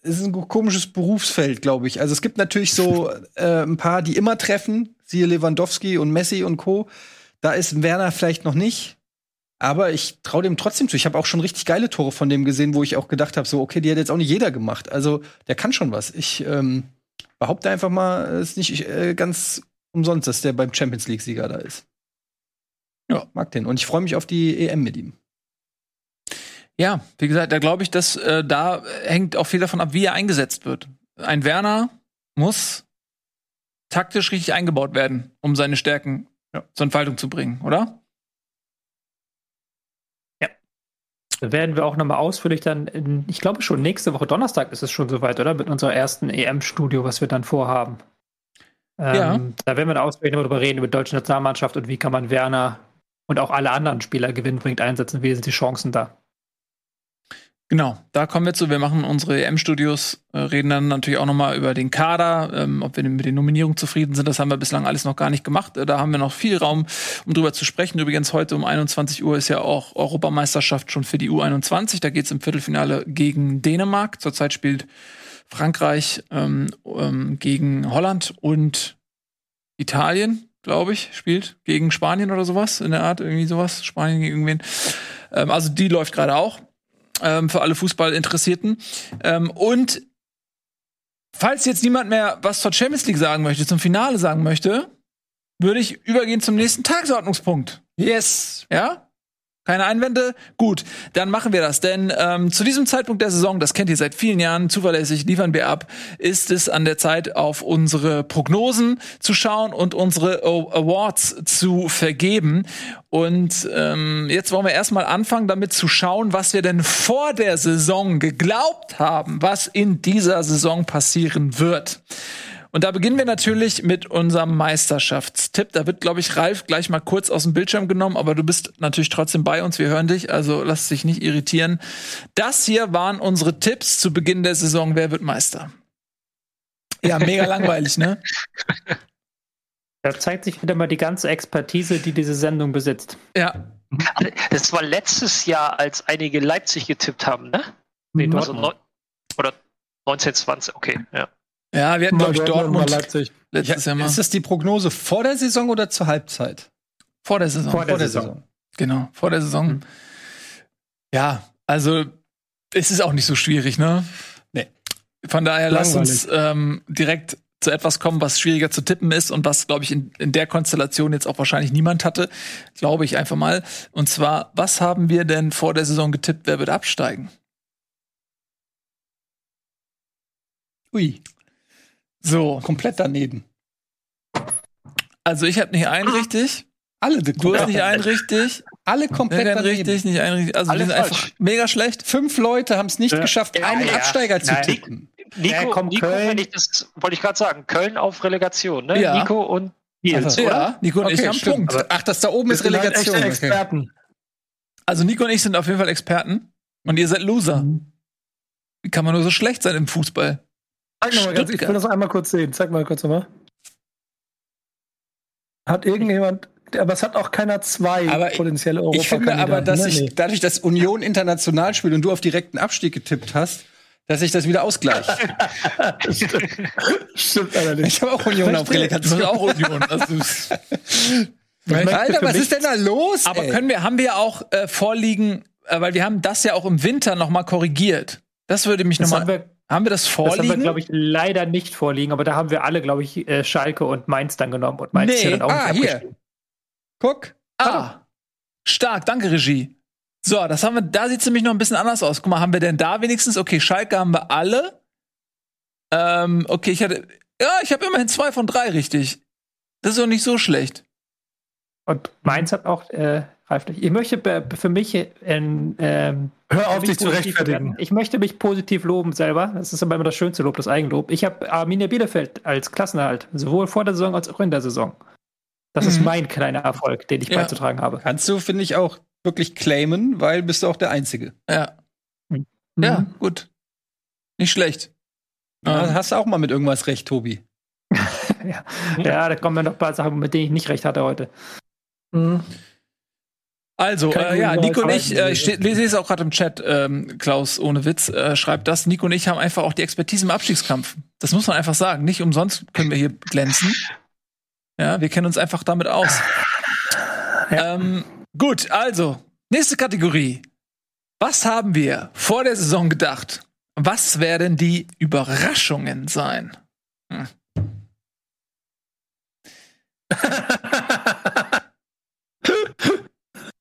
[SPEAKER 4] ist ein komisches Berufsfeld, glaube ich. Also es gibt natürlich so äh, ein paar, die immer treffen, siehe Lewandowski und Messi und Co. Da ist Werner vielleicht noch nicht. Aber ich traue dem trotzdem zu. Ich habe auch schon richtig geile Tore von dem gesehen, wo ich auch gedacht habe, so, okay, die hat jetzt auch nicht jeder gemacht. Also, der kann schon was. Ich ähm, behaupte einfach mal, es ist nicht äh, ganz umsonst, dass der beim Champions League-Sieger da ist. Ja, mag den. Und ich freue mich auf die EM mit ihm.
[SPEAKER 1] Ja, wie gesagt, da glaube ich, dass äh, da hängt auch viel davon ab, wie er eingesetzt wird. Ein Werner muss taktisch richtig eingebaut werden, um seine Stärken zur Entfaltung zu bringen, oder?
[SPEAKER 3] Da werden wir auch nochmal ausführlich dann, in, ich glaube schon nächste Woche Donnerstag ist es schon soweit, oder? Mit unserer ersten EM-Studio, was wir dann vorhaben. Ähm,
[SPEAKER 1] Ja.
[SPEAKER 3] Da werden wir dann ausführlich noch darüber reden, über die deutsche Nationalmannschaft und wie kann man Werner und auch alle anderen Spieler gewinnbringend einsetzen, wie sind die Chancen da.
[SPEAKER 1] Genau, da kommen wir zu. Wir machen unsere EM-Studios, äh, reden dann natürlich auch noch mal über den Kader, ähm, ob wir mit den Nominierungen zufrieden sind. Das haben wir bislang alles noch gar nicht gemacht. Äh, da haben wir noch viel Raum, um drüber zu sprechen. Übrigens, heute um 21 Uhr ist ja auch Europameisterschaft schon für die U21. Da geht's im Viertelfinale gegen Dänemark. Zurzeit spielt Frankreich ähm, ähm, gegen Holland und Italien, glaube ich, spielt gegen Spanien oder sowas in der Art, irgendwie sowas. Spanien gegen irgendwen. Ähm, also die läuft gerade auch ähm, für alle Fußballinteressierten. Ähm, und falls jetzt niemand mehr was zur Champions League sagen möchte, zum Finale sagen möchte, würde ich übergehen zum nächsten Tagesordnungspunkt.
[SPEAKER 4] Yes!
[SPEAKER 1] Ja? Keine Einwände? Gut, dann machen wir das. Denn ähm, zu diesem Zeitpunkt der Saison, das kennt ihr seit vielen Jahren, zuverlässig liefern wir ab, ist es an der Zeit, auf unsere Prognosen zu schauen und unsere Awards zu vergeben. Und ähm, jetzt wollen wir erstmal anfangen, damit zu schauen, was wir denn vor der Saison geglaubt haben, was in dieser Saison passieren wird. Und da beginnen wir natürlich mit unserem Meisterschaftstipp. Da wird, glaube ich, Ralf gleich mal kurz aus dem Bildschirm genommen, aber du bist natürlich trotzdem bei uns. Wir hören dich, also lass dich nicht irritieren. Das hier waren unsere Tipps zu Beginn der Saison. Wer wird Meister? Ja, mega langweilig, ne?
[SPEAKER 3] Da zeigt sich wieder mal die ganze Expertise, die diese Sendung besitzt.
[SPEAKER 1] Ja.
[SPEAKER 6] Das war letztes Jahr, als einige Leipzig getippt haben, ne?
[SPEAKER 3] Nee,
[SPEAKER 6] Also
[SPEAKER 3] Dortmund.
[SPEAKER 6] neun, oder 1920, okay, ja.
[SPEAKER 1] Ja, wir hatten, glaube ich,
[SPEAKER 5] Mal
[SPEAKER 1] Dortmund
[SPEAKER 5] Leipzig.
[SPEAKER 1] letztes Jahr mal.
[SPEAKER 4] Ist das die Prognose vor der Saison oder zur Halbzeit?
[SPEAKER 1] Vor der Saison.
[SPEAKER 3] Vor der Saison.
[SPEAKER 1] Genau, vor der Saison.
[SPEAKER 3] Mhm.
[SPEAKER 1] Ja, also es ist auch nicht so schwierig, ne?
[SPEAKER 4] Nee.
[SPEAKER 1] Von daher lasst
[SPEAKER 5] Langweilig.
[SPEAKER 1] uns ähm, direkt zu etwas kommen, was schwieriger zu tippen ist und was, glaube ich, in, in der Konstellation jetzt auch wahrscheinlich niemand hatte. Glaube ich einfach mal. Und zwar, was haben wir denn vor der Saison getippt, wer wird absteigen?
[SPEAKER 4] Ui,
[SPEAKER 1] So,
[SPEAKER 4] komplett daneben.
[SPEAKER 1] also ich habe nicht einen richtig,
[SPEAKER 4] Alle,
[SPEAKER 1] du hast nicht einen richtig,
[SPEAKER 4] alle komplett daneben.
[SPEAKER 1] richtig, nicht einen richtig. Also
[SPEAKER 6] Alle
[SPEAKER 1] wir sind
[SPEAKER 6] falsch.
[SPEAKER 1] einfach mega schlecht.
[SPEAKER 4] Fünf Leute haben es nicht
[SPEAKER 3] Ja.
[SPEAKER 4] geschafft,
[SPEAKER 6] Ja,
[SPEAKER 4] einen
[SPEAKER 6] ja.
[SPEAKER 4] Absteiger zu
[SPEAKER 3] Nein.
[SPEAKER 4] tippen.
[SPEAKER 6] Nico,
[SPEAKER 3] Ja, komm,
[SPEAKER 6] Nico
[SPEAKER 3] Köln.
[SPEAKER 6] wenn ich das wollte ich gerade sagen, Köln auf Relegation, ne?
[SPEAKER 1] Ja.
[SPEAKER 6] Nico und Nils,
[SPEAKER 4] Also,
[SPEAKER 6] oder?
[SPEAKER 1] Ja, Nico und ich haben
[SPEAKER 4] stimmt.
[SPEAKER 1] Punkt.
[SPEAKER 4] Aber- Ach, das da oben ist
[SPEAKER 5] halt
[SPEAKER 4] Relegation.
[SPEAKER 5] echte
[SPEAKER 4] Okay.
[SPEAKER 5] Experten.
[SPEAKER 1] Also Nico und ich sind auf jeden Fall Experten und ihr seid Loser. Wie kann man nur so schlecht sein im Fußball?
[SPEAKER 5] Ganz, ich will das einmal kurz sehen. Zeig mal kurz nochmal. Hat irgendjemand, aber es hat auch keiner zwei
[SPEAKER 4] Aber
[SPEAKER 5] potenzielle
[SPEAKER 4] Ich finde aber, dass
[SPEAKER 5] ne?
[SPEAKER 4] ich
[SPEAKER 5] Nee.
[SPEAKER 4] dadurch, dass Union international spielt und du auf direkten Abstieg getippt hast, dass ich das wieder ausgleiche.
[SPEAKER 5] Stimmt allerdings.
[SPEAKER 4] ich habe auch Union auf Relegation.
[SPEAKER 1] auch Union. Also,
[SPEAKER 4] Alter, was ist denn da los?
[SPEAKER 1] aber
[SPEAKER 4] ey?
[SPEAKER 1] können wir, haben wir auch äh, vorliegen, äh, weil wir haben das ja auch im Winter noch mal korrigiert. Das würde mich
[SPEAKER 3] Das
[SPEAKER 1] noch
[SPEAKER 3] haben wir,
[SPEAKER 1] Haben wir das
[SPEAKER 3] das haben wir,
[SPEAKER 1] vorliegen?
[SPEAKER 3] glaube ich, leider nicht vorliegen, aber da haben wir alle, glaube ich, äh, Schalke und Mainz dann genommen und Mainz
[SPEAKER 4] Nee,
[SPEAKER 3] ja dann auch
[SPEAKER 4] ah,
[SPEAKER 3] nicht
[SPEAKER 4] hier. Guck.
[SPEAKER 1] ah, stark, danke Regie. So, das haben wir, da sieht es nämlich noch ein bisschen anders aus. Guck mal, haben wir denn da wenigstens, okay, Schalke haben wir alle. Ähm, okay, ich hatte, ja, ich habe immerhin zwei von drei richtig. Das ist doch nicht so schlecht.
[SPEAKER 3] Und Mainz hat auch äh, reiflich. Ich möchte für mich ähm, ähm,
[SPEAKER 5] Hör auf, dich zu
[SPEAKER 3] positiv
[SPEAKER 5] rechtfertigen.
[SPEAKER 3] bewerten. Ich möchte mich positiv loben selber. Das ist aber immer das schönste Lob, das Eigenlob. Ich habe Arminia Bielefeld als Klassenerhalt, sowohl vor der Saison als auch in der Saison. Das ist
[SPEAKER 1] Mhm.
[SPEAKER 3] mein kleiner Erfolg, den ich
[SPEAKER 1] Ja.
[SPEAKER 3] beizutragen habe.
[SPEAKER 4] Kannst du, finde ich, auch wirklich claimen, weil bist du auch der Einzige.
[SPEAKER 1] Ja.
[SPEAKER 3] Mhm.
[SPEAKER 1] Ja, gut. Nicht schlecht.
[SPEAKER 4] Ja, hast du auch mal mit irgendwas recht, Tobi.
[SPEAKER 3] Ja, da kommen ja noch ein paar Sachen, mit denen ich nicht recht hatte heute.
[SPEAKER 5] Mhm.
[SPEAKER 1] Also, äh, ja, Nico und ich, äh, ich lese es auch gerade im Chat, ähm, Klaus ohne Witz, äh, schreibt das. Nico und ich haben einfach auch die Expertise im Abstiegskampf. Das muss man einfach sagen. Nicht umsonst können wir hier glänzen. Ja, wir kennen uns einfach damit aus. Ähm, gut, also, nächste Kategorie. Was haben wir vor der Saison gedacht? Was werden die Überraschungen sein? Hm.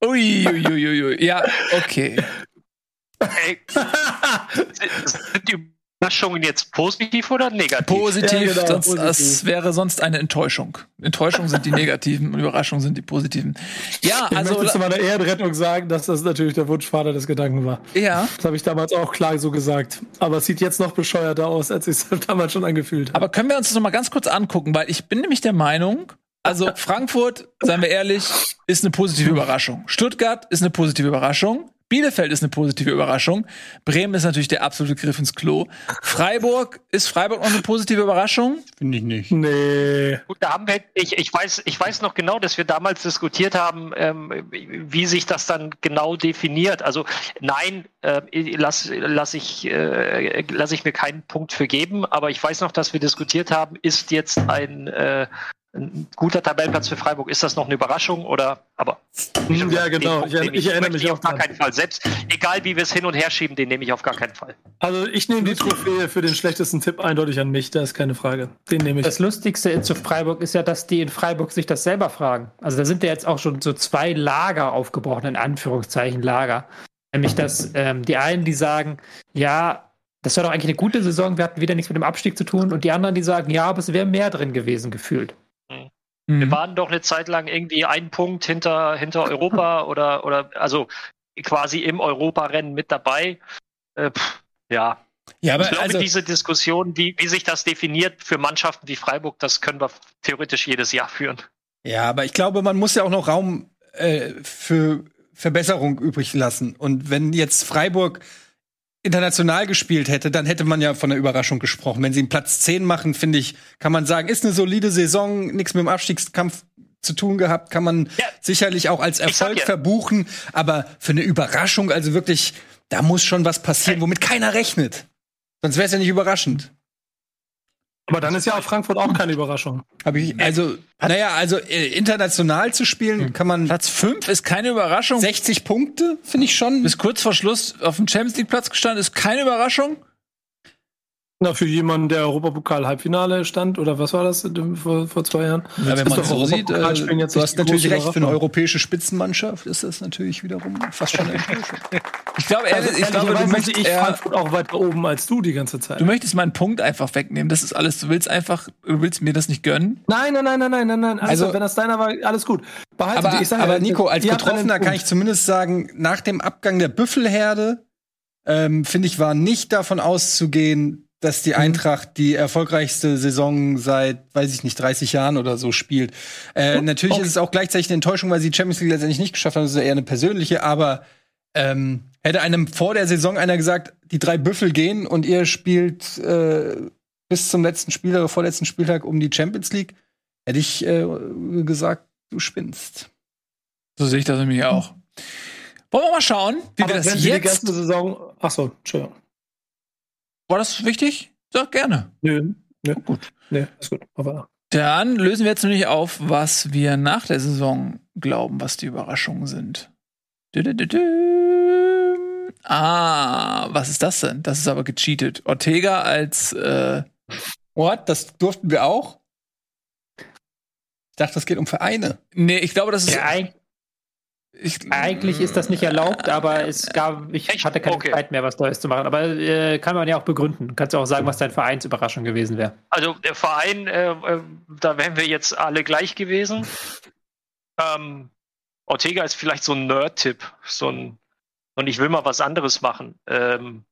[SPEAKER 1] Ui, ui, ui, ui. Ja, okay.
[SPEAKER 6] Ey, sind die Überraschungen jetzt positiv oder negativ?
[SPEAKER 1] Positiv,
[SPEAKER 5] Ja, genau,
[SPEAKER 1] sonst,
[SPEAKER 5] positiv.
[SPEAKER 1] das wäre sonst eine Enttäuschung. Enttäuschung sind die negativen und Überraschungen sind die positiven. Ja,
[SPEAKER 5] Ich
[SPEAKER 1] also,
[SPEAKER 5] möchte zu meiner Ehrenrettung sagen, dass das natürlich der Wunschvater des Gedanken war.
[SPEAKER 1] ja.
[SPEAKER 5] Das habe ich damals auch klar so gesagt. Aber es sieht jetzt noch bescheuerter aus, als ich es damals schon angefühlt habe.
[SPEAKER 1] Aber können wir uns das noch mal ganz kurz angucken, weil ich bin nämlich der Meinung, also Frankfurt, seien wir ehrlich, ist eine positive Überraschung. Stuttgart ist eine positive Überraschung. Bielefeld ist eine positive Überraschung. Bremen ist natürlich der absolute Griff ins Klo. Freiburg ist Freiburg noch eine positive Überraschung.
[SPEAKER 4] Finde ich nicht.
[SPEAKER 5] Nee.
[SPEAKER 6] Gut, da haben wir, ich, ich, weiß, ich weiß noch genau, dass wir damals diskutiert haben, ähm, wie sich das dann genau definiert. Also nein, äh, lass, lass, ich, äh, lass ich mir keinen Punkt für geben, aber ich weiß noch, dass wir diskutiert haben, ist jetzt ein, äh, ein guter Tabellenplatz für Freiburg, ist das noch eine Überraschung oder aber
[SPEAKER 5] Ja,
[SPEAKER 6] den
[SPEAKER 5] genau.
[SPEAKER 6] Punkt
[SPEAKER 5] Ich,
[SPEAKER 6] nehme
[SPEAKER 5] ich erinnere mich
[SPEAKER 6] auf
[SPEAKER 5] auch
[SPEAKER 6] gar keinen Fall. Selbst egal wie wir es hin und her schieben, den nehme ich auf gar keinen Fall.
[SPEAKER 5] Also ich nehme die Trophäe für den schlechtesten Tipp eindeutig an mich, da ist keine Frage. Den nehme ich.
[SPEAKER 3] Das Lustigste zu Freiburg ist ja, dass die in Freiburg sich das selber fragen. Also da sind ja jetzt auch schon so zwei Lager aufgebrochen, in Anführungszeichen Lager. Nämlich, dass ähm, die einen, die sagen, ja, das war doch eigentlich eine gute Saison, wir hatten wieder nichts mit dem Abstieg zu tun. Und die anderen, die sagen, ja, aber es wäre mehr drin gewesen, gefühlt.
[SPEAKER 1] Mhm.
[SPEAKER 6] Wir waren doch eine Zeit lang irgendwie ein Punkt hinter, hinter Europa oder, oder also quasi im Europarennen mit dabei. Äh, pff, ja,
[SPEAKER 4] Ja,
[SPEAKER 6] ich
[SPEAKER 4] aber
[SPEAKER 6] glaube,
[SPEAKER 4] also,
[SPEAKER 6] diese Diskussion, wie, wie sich das definiert für Mannschaften wie Freiburg, das können wir theoretisch jedes Jahr führen.
[SPEAKER 4] ja, aber ich glaube, man muss ja auch noch Raum äh, für Verbesserung übrig lassen. Und wenn jetzt Freiburg international gespielt hätte, dann hätte man ja von einer Überraschung gesprochen. Wenn sie einen Platz 10 machen, finde ich, kann man sagen, ist eine solide Saison, nichts mit dem Abstiegskampf zu tun gehabt, kann man
[SPEAKER 6] Ja.
[SPEAKER 4] sicherlich auch als Erfolg
[SPEAKER 6] ja.
[SPEAKER 4] verbuchen, aber für eine Überraschung, also wirklich, da muss schon was passieren, womit keiner rechnet. Sonst wäre es ja nicht überraschend.
[SPEAKER 5] Aber dann ist ja auch Frankfurt auch keine Überraschung.
[SPEAKER 4] Hab ich, also, naja, also äh, international zu spielen, kann man
[SPEAKER 1] Platz 5 ist keine Überraschung.
[SPEAKER 4] 60 Punkte, finde ich schon.
[SPEAKER 1] Bis kurz vor Schluss auf dem Champions League Platz gestanden ist keine Überraschung.
[SPEAKER 5] Na, für jemanden, der Europapokal-Halbfinale stand, oder was war das äh, vor, vor zwei Jahren?
[SPEAKER 4] Ja, wenn man so sieht, äh, du hast natürlich recht, für eine europäische Spitzenmannschaft ist das natürlich wiederum fast schon eine Enttäuschung.
[SPEAKER 1] Ich glaube, ehrlich,
[SPEAKER 5] Also,
[SPEAKER 1] ich glaube, du möchtest,
[SPEAKER 5] ich Frankfurt auch weiter oben als du die ganze Zeit.
[SPEAKER 1] du möchtest meinen Punkt einfach wegnehmen. Das ist alles. Du willst einfach, du willst mir das nicht gönnen.
[SPEAKER 5] Nein, nein, nein, nein, nein, nein, nein. Also,
[SPEAKER 4] Also-
[SPEAKER 5] wenn das deiner war, alles gut. Behalte
[SPEAKER 4] aber,
[SPEAKER 5] die. Ich sag ja,
[SPEAKER 4] aber Nico, als Betroffener kann ich zumindest sagen, nach dem Abgang der Büffelherde, ähm, finde ich, war nicht davon auszugehen, dass die Eintracht die erfolgreichste Saison seit, weiß ich nicht, 30 Jahren oder so spielt. Äh, natürlich
[SPEAKER 5] okay.
[SPEAKER 4] ist es auch gleichzeitig eine Enttäuschung, weil sie die Champions League letztendlich nicht geschafft haben. Das ist eher eine persönliche, aber ähm, hätte einem vor der Saison einer gesagt, die drei Büffel gehen und ihr spielt äh, bis zum letzten Spiel oder vorletzten Spieltag um die Champions League, hätte ich äh, gesagt, du spinnst.
[SPEAKER 1] So sehe ich das nämlich auch. Wollen wir mal schauen, wie
[SPEAKER 5] Aber
[SPEAKER 1] wir das
[SPEAKER 5] wenn die
[SPEAKER 1] jetzt.
[SPEAKER 5] ganze Saison. Achso, Entschuldigung.
[SPEAKER 1] War das wichtig? Sag gerne.
[SPEAKER 5] Nö, nö, gut. Nee, ist gut. Aber
[SPEAKER 1] Dann lösen wir jetzt nämlich auf, was wir nach der Saison glauben, was die Überraschungen sind. -dü -dü -dü. Ah, was ist das denn? Das ist aber gecheatet. Ortega als äh,
[SPEAKER 4] What? Das durften wir auch? Ich dachte, das geht um Vereine.
[SPEAKER 1] Nee, ich glaube, das ist.
[SPEAKER 3] Ja,
[SPEAKER 1] ich,
[SPEAKER 3] eigentlich ist das nicht erlaubt, aber es gab, ich
[SPEAKER 6] Echt?
[SPEAKER 3] hatte keine
[SPEAKER 6] Okay.
[SPEAKER 3] Zeit mehr, was Neues zu machen. Aber äh, kann man ja auch begründen. Kannst du auch sagen, was deine Vereinsüberraschung gewesen wäre.
[SPEAKER 6] Also der Verein, äh, äh, da wären wir jetzt alle gleich gewesen. Ähm, Ortega ist vielleicht so ein Nerd-Tipp, so ein, und ich will mal was anderes machen. Ähm,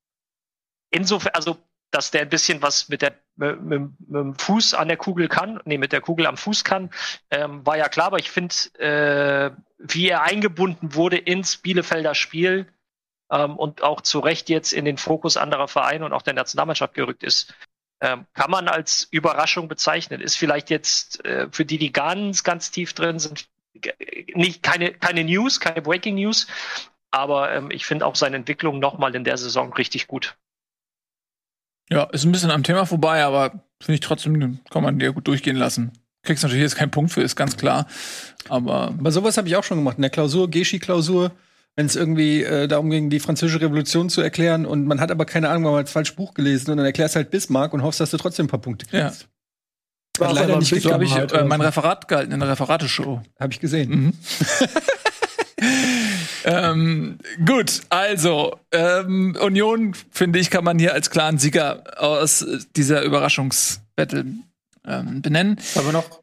[SPEAKER 6] insofern, also, dass der ein bisschen was mit, der, mit, mit, dem Fuß an der Kugel kann, nee, mit der Kugel am Fuß kann, ähm, war ja klar, aber ich finde, äh, wie er eingebunden wurde ins Bielefelder Spiel ähm, und auch zu Recht jetzt in den Fokus anderer Vereine und auch der Nationalmannschaft gerückt ist, ähm, kann man als Überraschung bezeichnen. Ist vielleicht jetzt äh, für die, die ganz, ganz tief drin sind, nicht keine, keine News, keine Breaking News, aber ähm, ich finde auch seine Entwicklung nochmal in der Saison richtig gut.
[SPEAKER 1] Ja, ist ein bisschen am Thema vorbei, aber finde ich trotzdem, kann man dir gut durchgehen lassen. Kriegst natürlich jetzt keinen Punkt für, ist ganz klar. Aber,
[SPEAKER 4] aber sowas habe ich auch schon gemacht. In der Klausur, Geschi-Klausur, wenn es irgendwie äh, darum ging, die französische Revolution zu erklären und man hat aber keine Ahnung, weil man hat falsch Buch gelesen und dann erklärst halt Bismarck und hoffst, dass du trotzdem ein paar Punkte kriegst. Ja.
[SPEAKER 1] War leider nicht so habe ich halt, äh, mein Referat gehalten in der Referateshow.
[SPEAKER 4] Habe ich gesehen. Mhm.
[SPEAKER 1] ähm, gut, also ähm, Union, finde ich, kann man hier als klaren Sieger aus dieser Überraschungsbattle ähm, benennen.
[SPEAKER 3] Wollen wir noch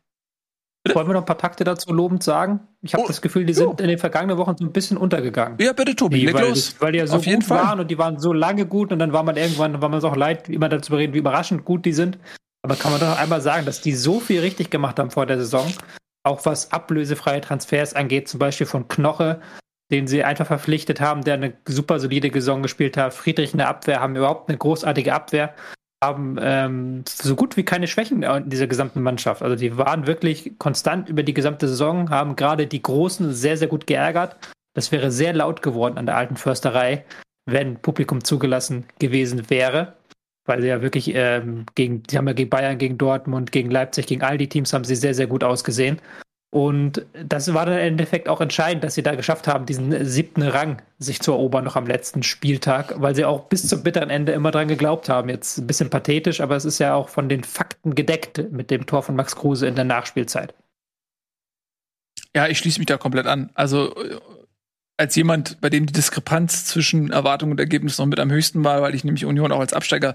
[SPEAKER 3] wollen wir noch ein paar Takte dazu lobend sagen? Ich habe oh, das Gefühl, die sind oh. in den vergangenen Wochen so ein bisschen untergegangen.
[SPEAKER 1] Ja, bitte, Tobi,
[SPEAKER 3] die, weil, los. weil die ja so Auf gut waren und die waren so lange gut und dann war man irgendwann, war man es auch leid, immer dazu reden, wie überraschend gut die sind. Aber kann man doch einmal sagen, dass die so viel richtig gemacht haben vor der Saison, auch was ablösefreie Transfers angeht, zum Beispiel von Knoche, den sie einfach verpflichtet haben, der eine super solide Saison gespielt hat. Friedrich in der Abwehr haben überhaupt eine großartige Abwehr haben ähm, so gut wie keine Schwächen in dieser gesamten Mannschaft. Also die waren wirklich konstant über die gesamte Saison, haben gerade die Großen sehr, sehr gut geärgert. Das wäre sehr laut geworden an der alten Försterei, wenn Publikum zugelassen gewesen wäre. Weil sie ja wirklich ähm, gegen, die haben ja gegen Bayern, gegen Dortmund, gegen Leipzig, gegen all die Teams haben sie sehr, sehr gut ausgesehen. Und das war dann im Endeffekt auch entscheidend, dass sie da geschafft haben, diesen siebten Rang sich zu erobern noch am letzten Spieltag, weil sie auch bis zum bitteren Ende immer dran geglaubt haben. Jetzt ein bisschen pathetisch, aber es ist ja auch von den Fakten gedeckt mit dem Tor von Max Kruse in der Nachspielzeit.
[SPEAKER 1] Ja, ich schließe mich da komplett an. Also als jemand, bei dem die Diskrepanz zwischen Erwartung und Ergebnis noch mit am höchsten war, weil ich nämlich Union auch als Absteiger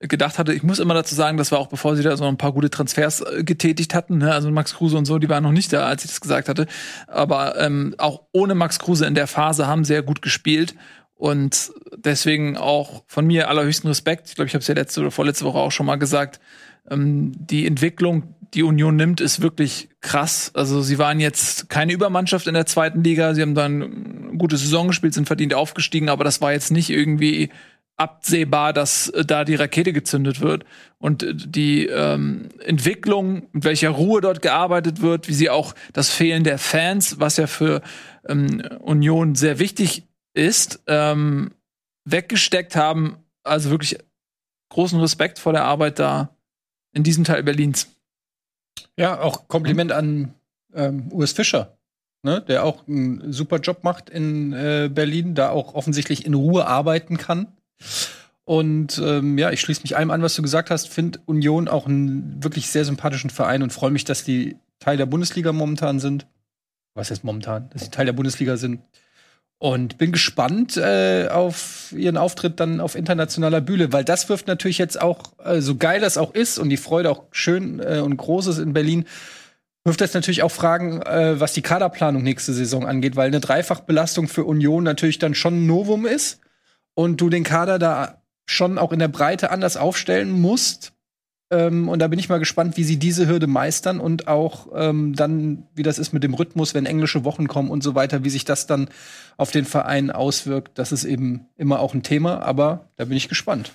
[SPEAKER 1] gedacht hatte. Ich muss immer dazu sagen, das war auch bevor sie da so ein paar gute Transfers äh, getätigt hatten. Ne? Also Max Kruse und so, die waren noch nicht da, als ich das gesagt hatte. Aber ähm, auch ohne Max Kruse in der Phase haben sehr gut gespielt. Und deswegen auch von mir allerhöchsten Respekt. Ich glaube, ich habe es ja letzte oder vorletzte Woche auch schon mal gesagt. Ähm, die Entwicklung, die Union nimmt, ist wirklich krass. Also sie waren jetzt keine Übermannschaft in der zweiten Liga. Sie haben dann eine gute Saison gespielt, sind verdient aufgestiegen, aber das war jetzt nicht irgendwie absehbar, dass äh, da die Rakete gezündet wird. Und äh, die ähm, Entwicklung, mit welcher Ruhe dort gearbeitet wird, wie sie auch das Fehlen der Fans, was ja für ähm, Union sehr wichtig ist, ähm, weggesteckt haben. Also wirklich großen Respekt vor der Arbeit da in diesem Teil Berlins.
[SPEAKER 4] Ja, auch Kompliment an ähm, Urs Fischer, ne, der auch einen super Job macht in äh, Berlin, da auch offensichtlich in Ruhe arbeiten kann. Und ähm, ja, ich schließe mich allem an, was du gesagt hast. Finde Union auch einen wirklich sehr sympathischen Verein und freue mich, dass die Teil der Bundesliga momentan sind. Was heißt momentan? Dass sie Teil der Bundesliga sind. Und bin gespannt äh, auf ihren Auftritt dann auf internationaler Bühne, weil das wirft natürlich jetzt auch, äh, so geil das auch ist und die Freude auch schön äh, und groß ist in Berlin, wirft das natürlich auch Fragen, äh, was die Kaderplanung nächste Saison angeht, weil eine Dreifachbelastung für Union natürlich dann schon ein Novum ist und du den Kader da schon auch in der Breite anders aufstellen musst. Ähm, und da bin ich mal gespannt, wie sie diese Hürde meistern und auch ähm, dann, wie das ist mit dem Rhythmus, wenn englische Wochen kommen und so weiter, wie sich das dann auf den Verein auswirkt. Das ist eben immer auch ein Thema, aber da bin ich gespannt.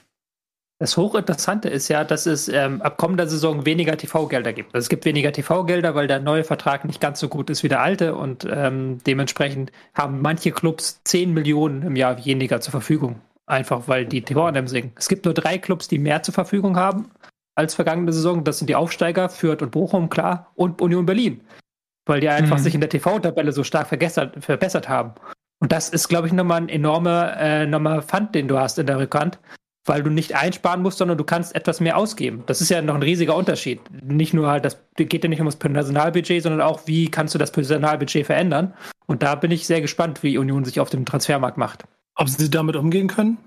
[SPEAKER 3] Das Hochinteressante ist ja, dass es ähm, ab kommender Saison weniger TV-Gelder gibt. Also es gibt weniger TV-Gelder, weil der neue Vertrag nicht ganz so gut ist wie der alte und ähm, dementsprechend haben manche Clubs 10 Millionen im Jahr weniger zur Verfügung. Einfach weil die TV-Einnahmen sinken. Es gibt nur drei Clubs, die mehr zur Verfügung haben als vergangene Saison. Das sind die Aufsteiger, Fürth und Bochum, klar, und Union Berlin. Weil die einfach mhm. sich in der TV-Tabelle so stark verbessert haben. Und das ist, glaube ich, nochmal ein enormer, äh, enormer Pfand, den du hast in der Rückhand weil du nicht einsparen musst, sondern du kannst etwas mehr ausgeben. Das ist ja noch ein riesiger Unterschied. Nicht nur halt, das geht ja nicht um das Personalbudget, sondern auch, wie kannst du das Personalbudget verändern. Und da bin ich sehr gespannt, wie Union sich auf dem Transfermarkt macht.
[SPEAKER 5] Ob sie damit umgehen können?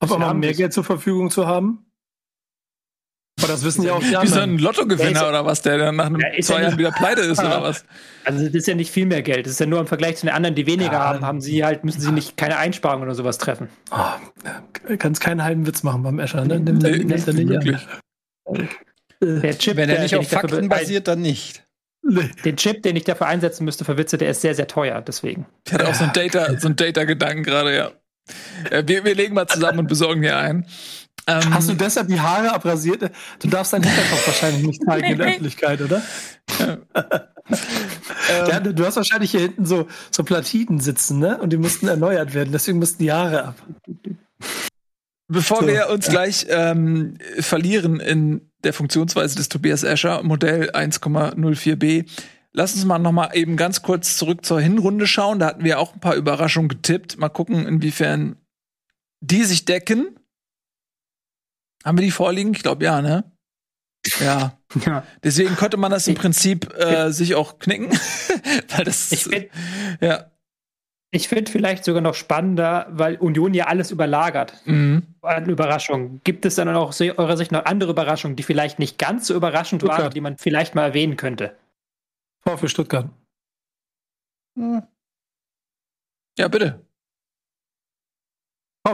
[SPEAKER 5] Auf einmal mehr Geld zur Verfügung zu haben? Aber das wissen ja auch die
[SPEAKER 1] Wie so
[SPEAKER 5] anderen.
[SPEAKER 1] ein Lottogewinner
[SPEAKER 3] Ja,
[SPEAKER 1] oder was, der dann nach einem
[SPEAKER 3] Ja,
[SPEAKER 1] zwei
[SPEAKER 3] ja
[SPEAKER 1] Jahren wieder pleite ist oder was?
[SPEAKER 3] Also das ist ja nicht viel mehr Geld. Das ist ja nur im Vergleich zu den anderen, die weniger haben, haben sie halt, müssen sie nicht keine Einsparungen oder sowas treffen.
[SPEAKER 5] Oh, kannst keinen halben Witz machen beim Escher, ne? Er
[SPEAKER 1] nicht
[SPEAKER 5] nicht
[SPEAKER 1] wirklich.
[SPEAKER 5] an.
[SPEAKER 3] Der Chip,
[SPEAKER 4] Wenn er
[SPEAKER 3] der-
[SPEAKER 4] nicht auf Fakten basiert, dann nicht.
[SPEAKER 3] Den Chip, den ich dafür einsetzen müsste für Witze, der ist sehr, sehr teuer, deswegen.
[SPEAKER 1] Ich hatte auch so ein Data, so ein Data-Gedanken gerade, ja. Äh, Wir, wir legen mal zusammen und besorgen hier ein. Ähm,
[SPEAKER 5] Hast du deshalb die Haare abrasiert? Du darfst deinen Hinterkopf wahrscheinlich nicht zeigen in der Öffentlichkeit, oder? ja, du du hast wahrscheinlich hier hinten so, so Platinen sitzen, ne? Und die mussten erneuert werden, deswegen mussten die Haare ab.
[SPEAKER 1] Bevor
[SPEAKER 5] So,
[SPEAKER 1] wir uns gleich ähm, verlieren in der Funktionsweise des Tobias Escher Modell 1,04b, lass uns mal noch mal eben ganz kurz zurück zur Hinrunde schauen. Da hatten wir auch ein paar Überraschungen getippt. Mal gucken, inwiefern die sich decken. Haben wir die vorliegen? Ich glaube ja, ne? Ja.
[SPEAKER 3] Ja.
[SPEAKER 1] Deswegen konnte man das im Prinzip äh, sich auch knicken, weil das
[SPEAKER 3] Ich finde
[SPEAKER 1] ja.
[SPEAKER 3] ich find vielleicht sogar noch spannender, weil Union ja alles überlagert
[SPEAKER 1] Mhm.
[SPEAKER 3] an Überraschungen. Gibt es dann auch aus eurer Sicht noch andere Überraschungen, die vielleicht nicht ganz so überraschend waren,
[SPEAKER 5] Stuttgart.
[SPEAKER 3] die man vielleicht mal erwähnen könnte?
[SPEAKER 5] Vor für Stuttgart.
[SPEAKER 1] Ja, bitte.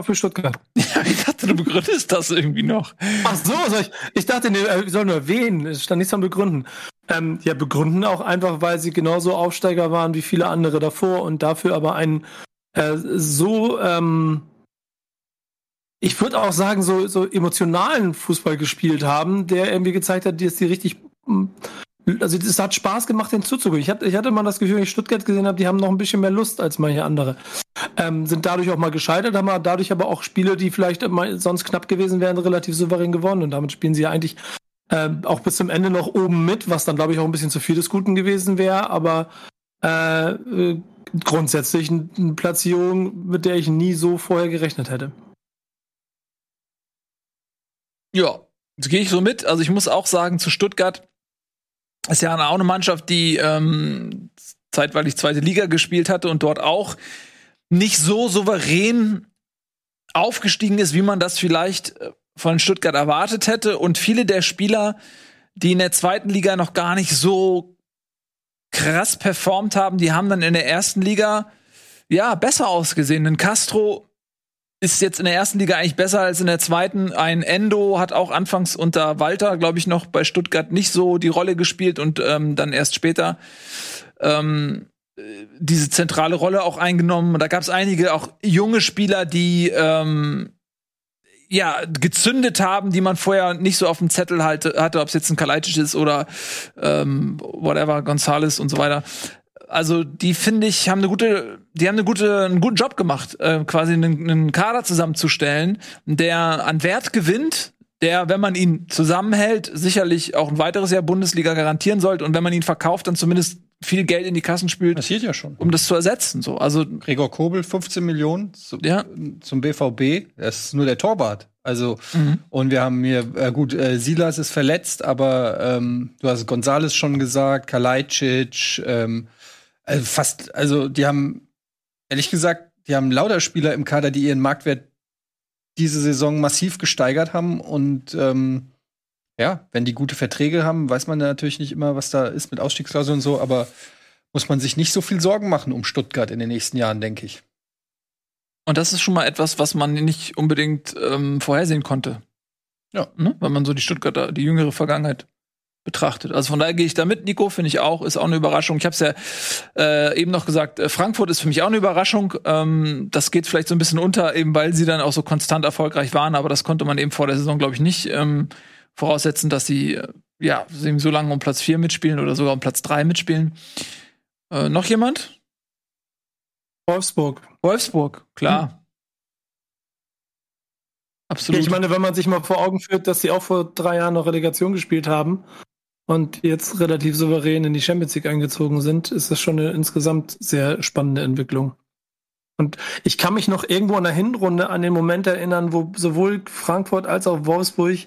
[SPEAKER 5] Für Stuttgart.
[SPEAKER 1] Ja, ich dachte, du begründest das irgendwie noch.
[SPEAKER 5] Ach so, ich, ich dachte, nee, äh, ich soll nur erwähnen. Es stand nichts am Begründen. Ähm, ja, begründen auch einfach, weil sie genauso Aufsteiger waren wie viele andere davor und dafür aber einen äh, so, ähm, ich würde auch sagen, so, so emotionalen Fußball gespielt haben, der irgendwie gezeigt hat, dass die richtig. Also es hat Spaß gemacht, den zuzugehen. Ich hatte, ich hatte mal das Gefühl, wenn ich Stuttgart gesehen habe, die haben noch ein bisschen mehr Lust als manche andere. Ähm, sind dadurch auch mal gescheitert, haben dadurch aber auch Spiele, die vielleicht sonst knapp gewesen wären, relativ souverän gewonnen. Und damit spielen sie ja eigentlich ähm, auch bis zum Ende noch oben mit, was dann, glaube ich, auch ein bisschen zu viel des Guten gewesen wäre. Aber äh, äh, grundsätzlich eine Platzierung, mit der ich nie so vorher gerechnet hätte.
[SPEAKER 1] Ja, gehe ich so mit. Also ich muss auch sagen, zu Stuttgart ist ja auch eine Mannschaft, die ähm, zeitweilig zweite Liga gespielt hatte und dort auch nicht so souverän aufgestiegen ist, wie man das vielleicht äh, von Stuttgart erwartet hätte. Und viele der Spieler, die in der zweiten Liga noch gar nicht so krass performt haben, die haben dann in der ersten Liga ja besser ausgesehen. Denn Castro ist jetzt in der ersten Liga eigentlich besser als in der zweiten. Ein Endo hat auch anfangs unter Walter, glaube ich, noch bei Stuttgart nicht so die Rolle gespielt und ähm, dann erst später ähm, äh, diese zentrale Rolle auch eingenommen. Da gab es einige auch junge Spieler, die ähm, ja gezündet haben, die man vorher nicht so auf dem Zettel hatte, hatte ob es jetzt ein Kalajdzic ist oder ähm, whatever, Gonzales und so weiter also die finde ich haben eine gute, die haben eine gute, einen guten Job gemacht, äh, quasi einen, einen Kader zusammenzustellen, der an Wert gewinnt, der, wenn man ihn zusammenhält, sicherlich auch ein weiteres Jahr Bundesliga garantieren sollte und wenn man ihn verkauft, dann zumindest viel Geld in die Kassen spült,
[SPEAKER 4] Passiert ja schon.
[SPEAKER 1] um das zu ersetzen. So, also
[SPEAKER 4] Gregor Kobel 15 Millionen zu,
[SPEAKER 1] Ja.
[SPEAKER 4] zum BVB. Das ist nur der Torwart. Also
[SPEAKER 1] mhm.
[SPEAKER 4] und wir haben hier äh, gut äh, Silas ist verletzt, aber ähm, du hast Gonzales schon gesagt, Kalajdzic, ähm, also fast, also die haben ehrlich gesagt, die haben lauter Spieler im Kader, die ihren Marktwert diese Saison massiv gesteigert haben und ähm, ja, wenn die gute Verträge haben, weiß man natürlich nicht immer, was da ist mit Ausstiegsklauseln und so, aber muss man sich nicht so viel Sorgen machen um Stuttgart in den nächsten Jahren, denke ich.
[SPEAKER 1] und das ist schon mal etwas, was man nicht unbedingt ähm, vorhersehen konnte.
[SPEAKER 4] Ja.
[SPEAKER 1] ne? wenn man so die Stuttgarter, die jüngere Vergangenheit betrachtet. Also von daher gehe ich da mit, Nico, finde ich auch, ist auch eine Überraschung. Ich habe es ja äh, eben noch gesagt, äh, Frankfurt ist für mich auch eine Überraschung. Ähm, das geht vielleicht so ein bisschen unter, eben weil sie dann auch so konstant erfolgreich waren, aber das konnte man eben vor der Saison, glaube ich, nicht ähm, voraussetzen, dass sie äh, ja eben so lange um Platz 4 mitspielen oder sogar um Platz 3 mitspielen. Äh, noch jemand?
[SPEAKER 5] Wolfsburg.
[SPEAKER 1] Wolfsburg, klar. Absolut.
[SPEAKER 5] Ich meine, wenn man sich mal vor Augen führt, dass sie auch vor drei Jahren noch Relegation gespielt haben und jetzt relativ souverän in die Champions League eingezogen sind, ist das schon eine insgesamt sehr spannende Entwicklung. Und ich kann mich noch irgendwo in der Hinrunde an den Moment erinnern, wo sowohl Frankfurt als auch Wolfsburg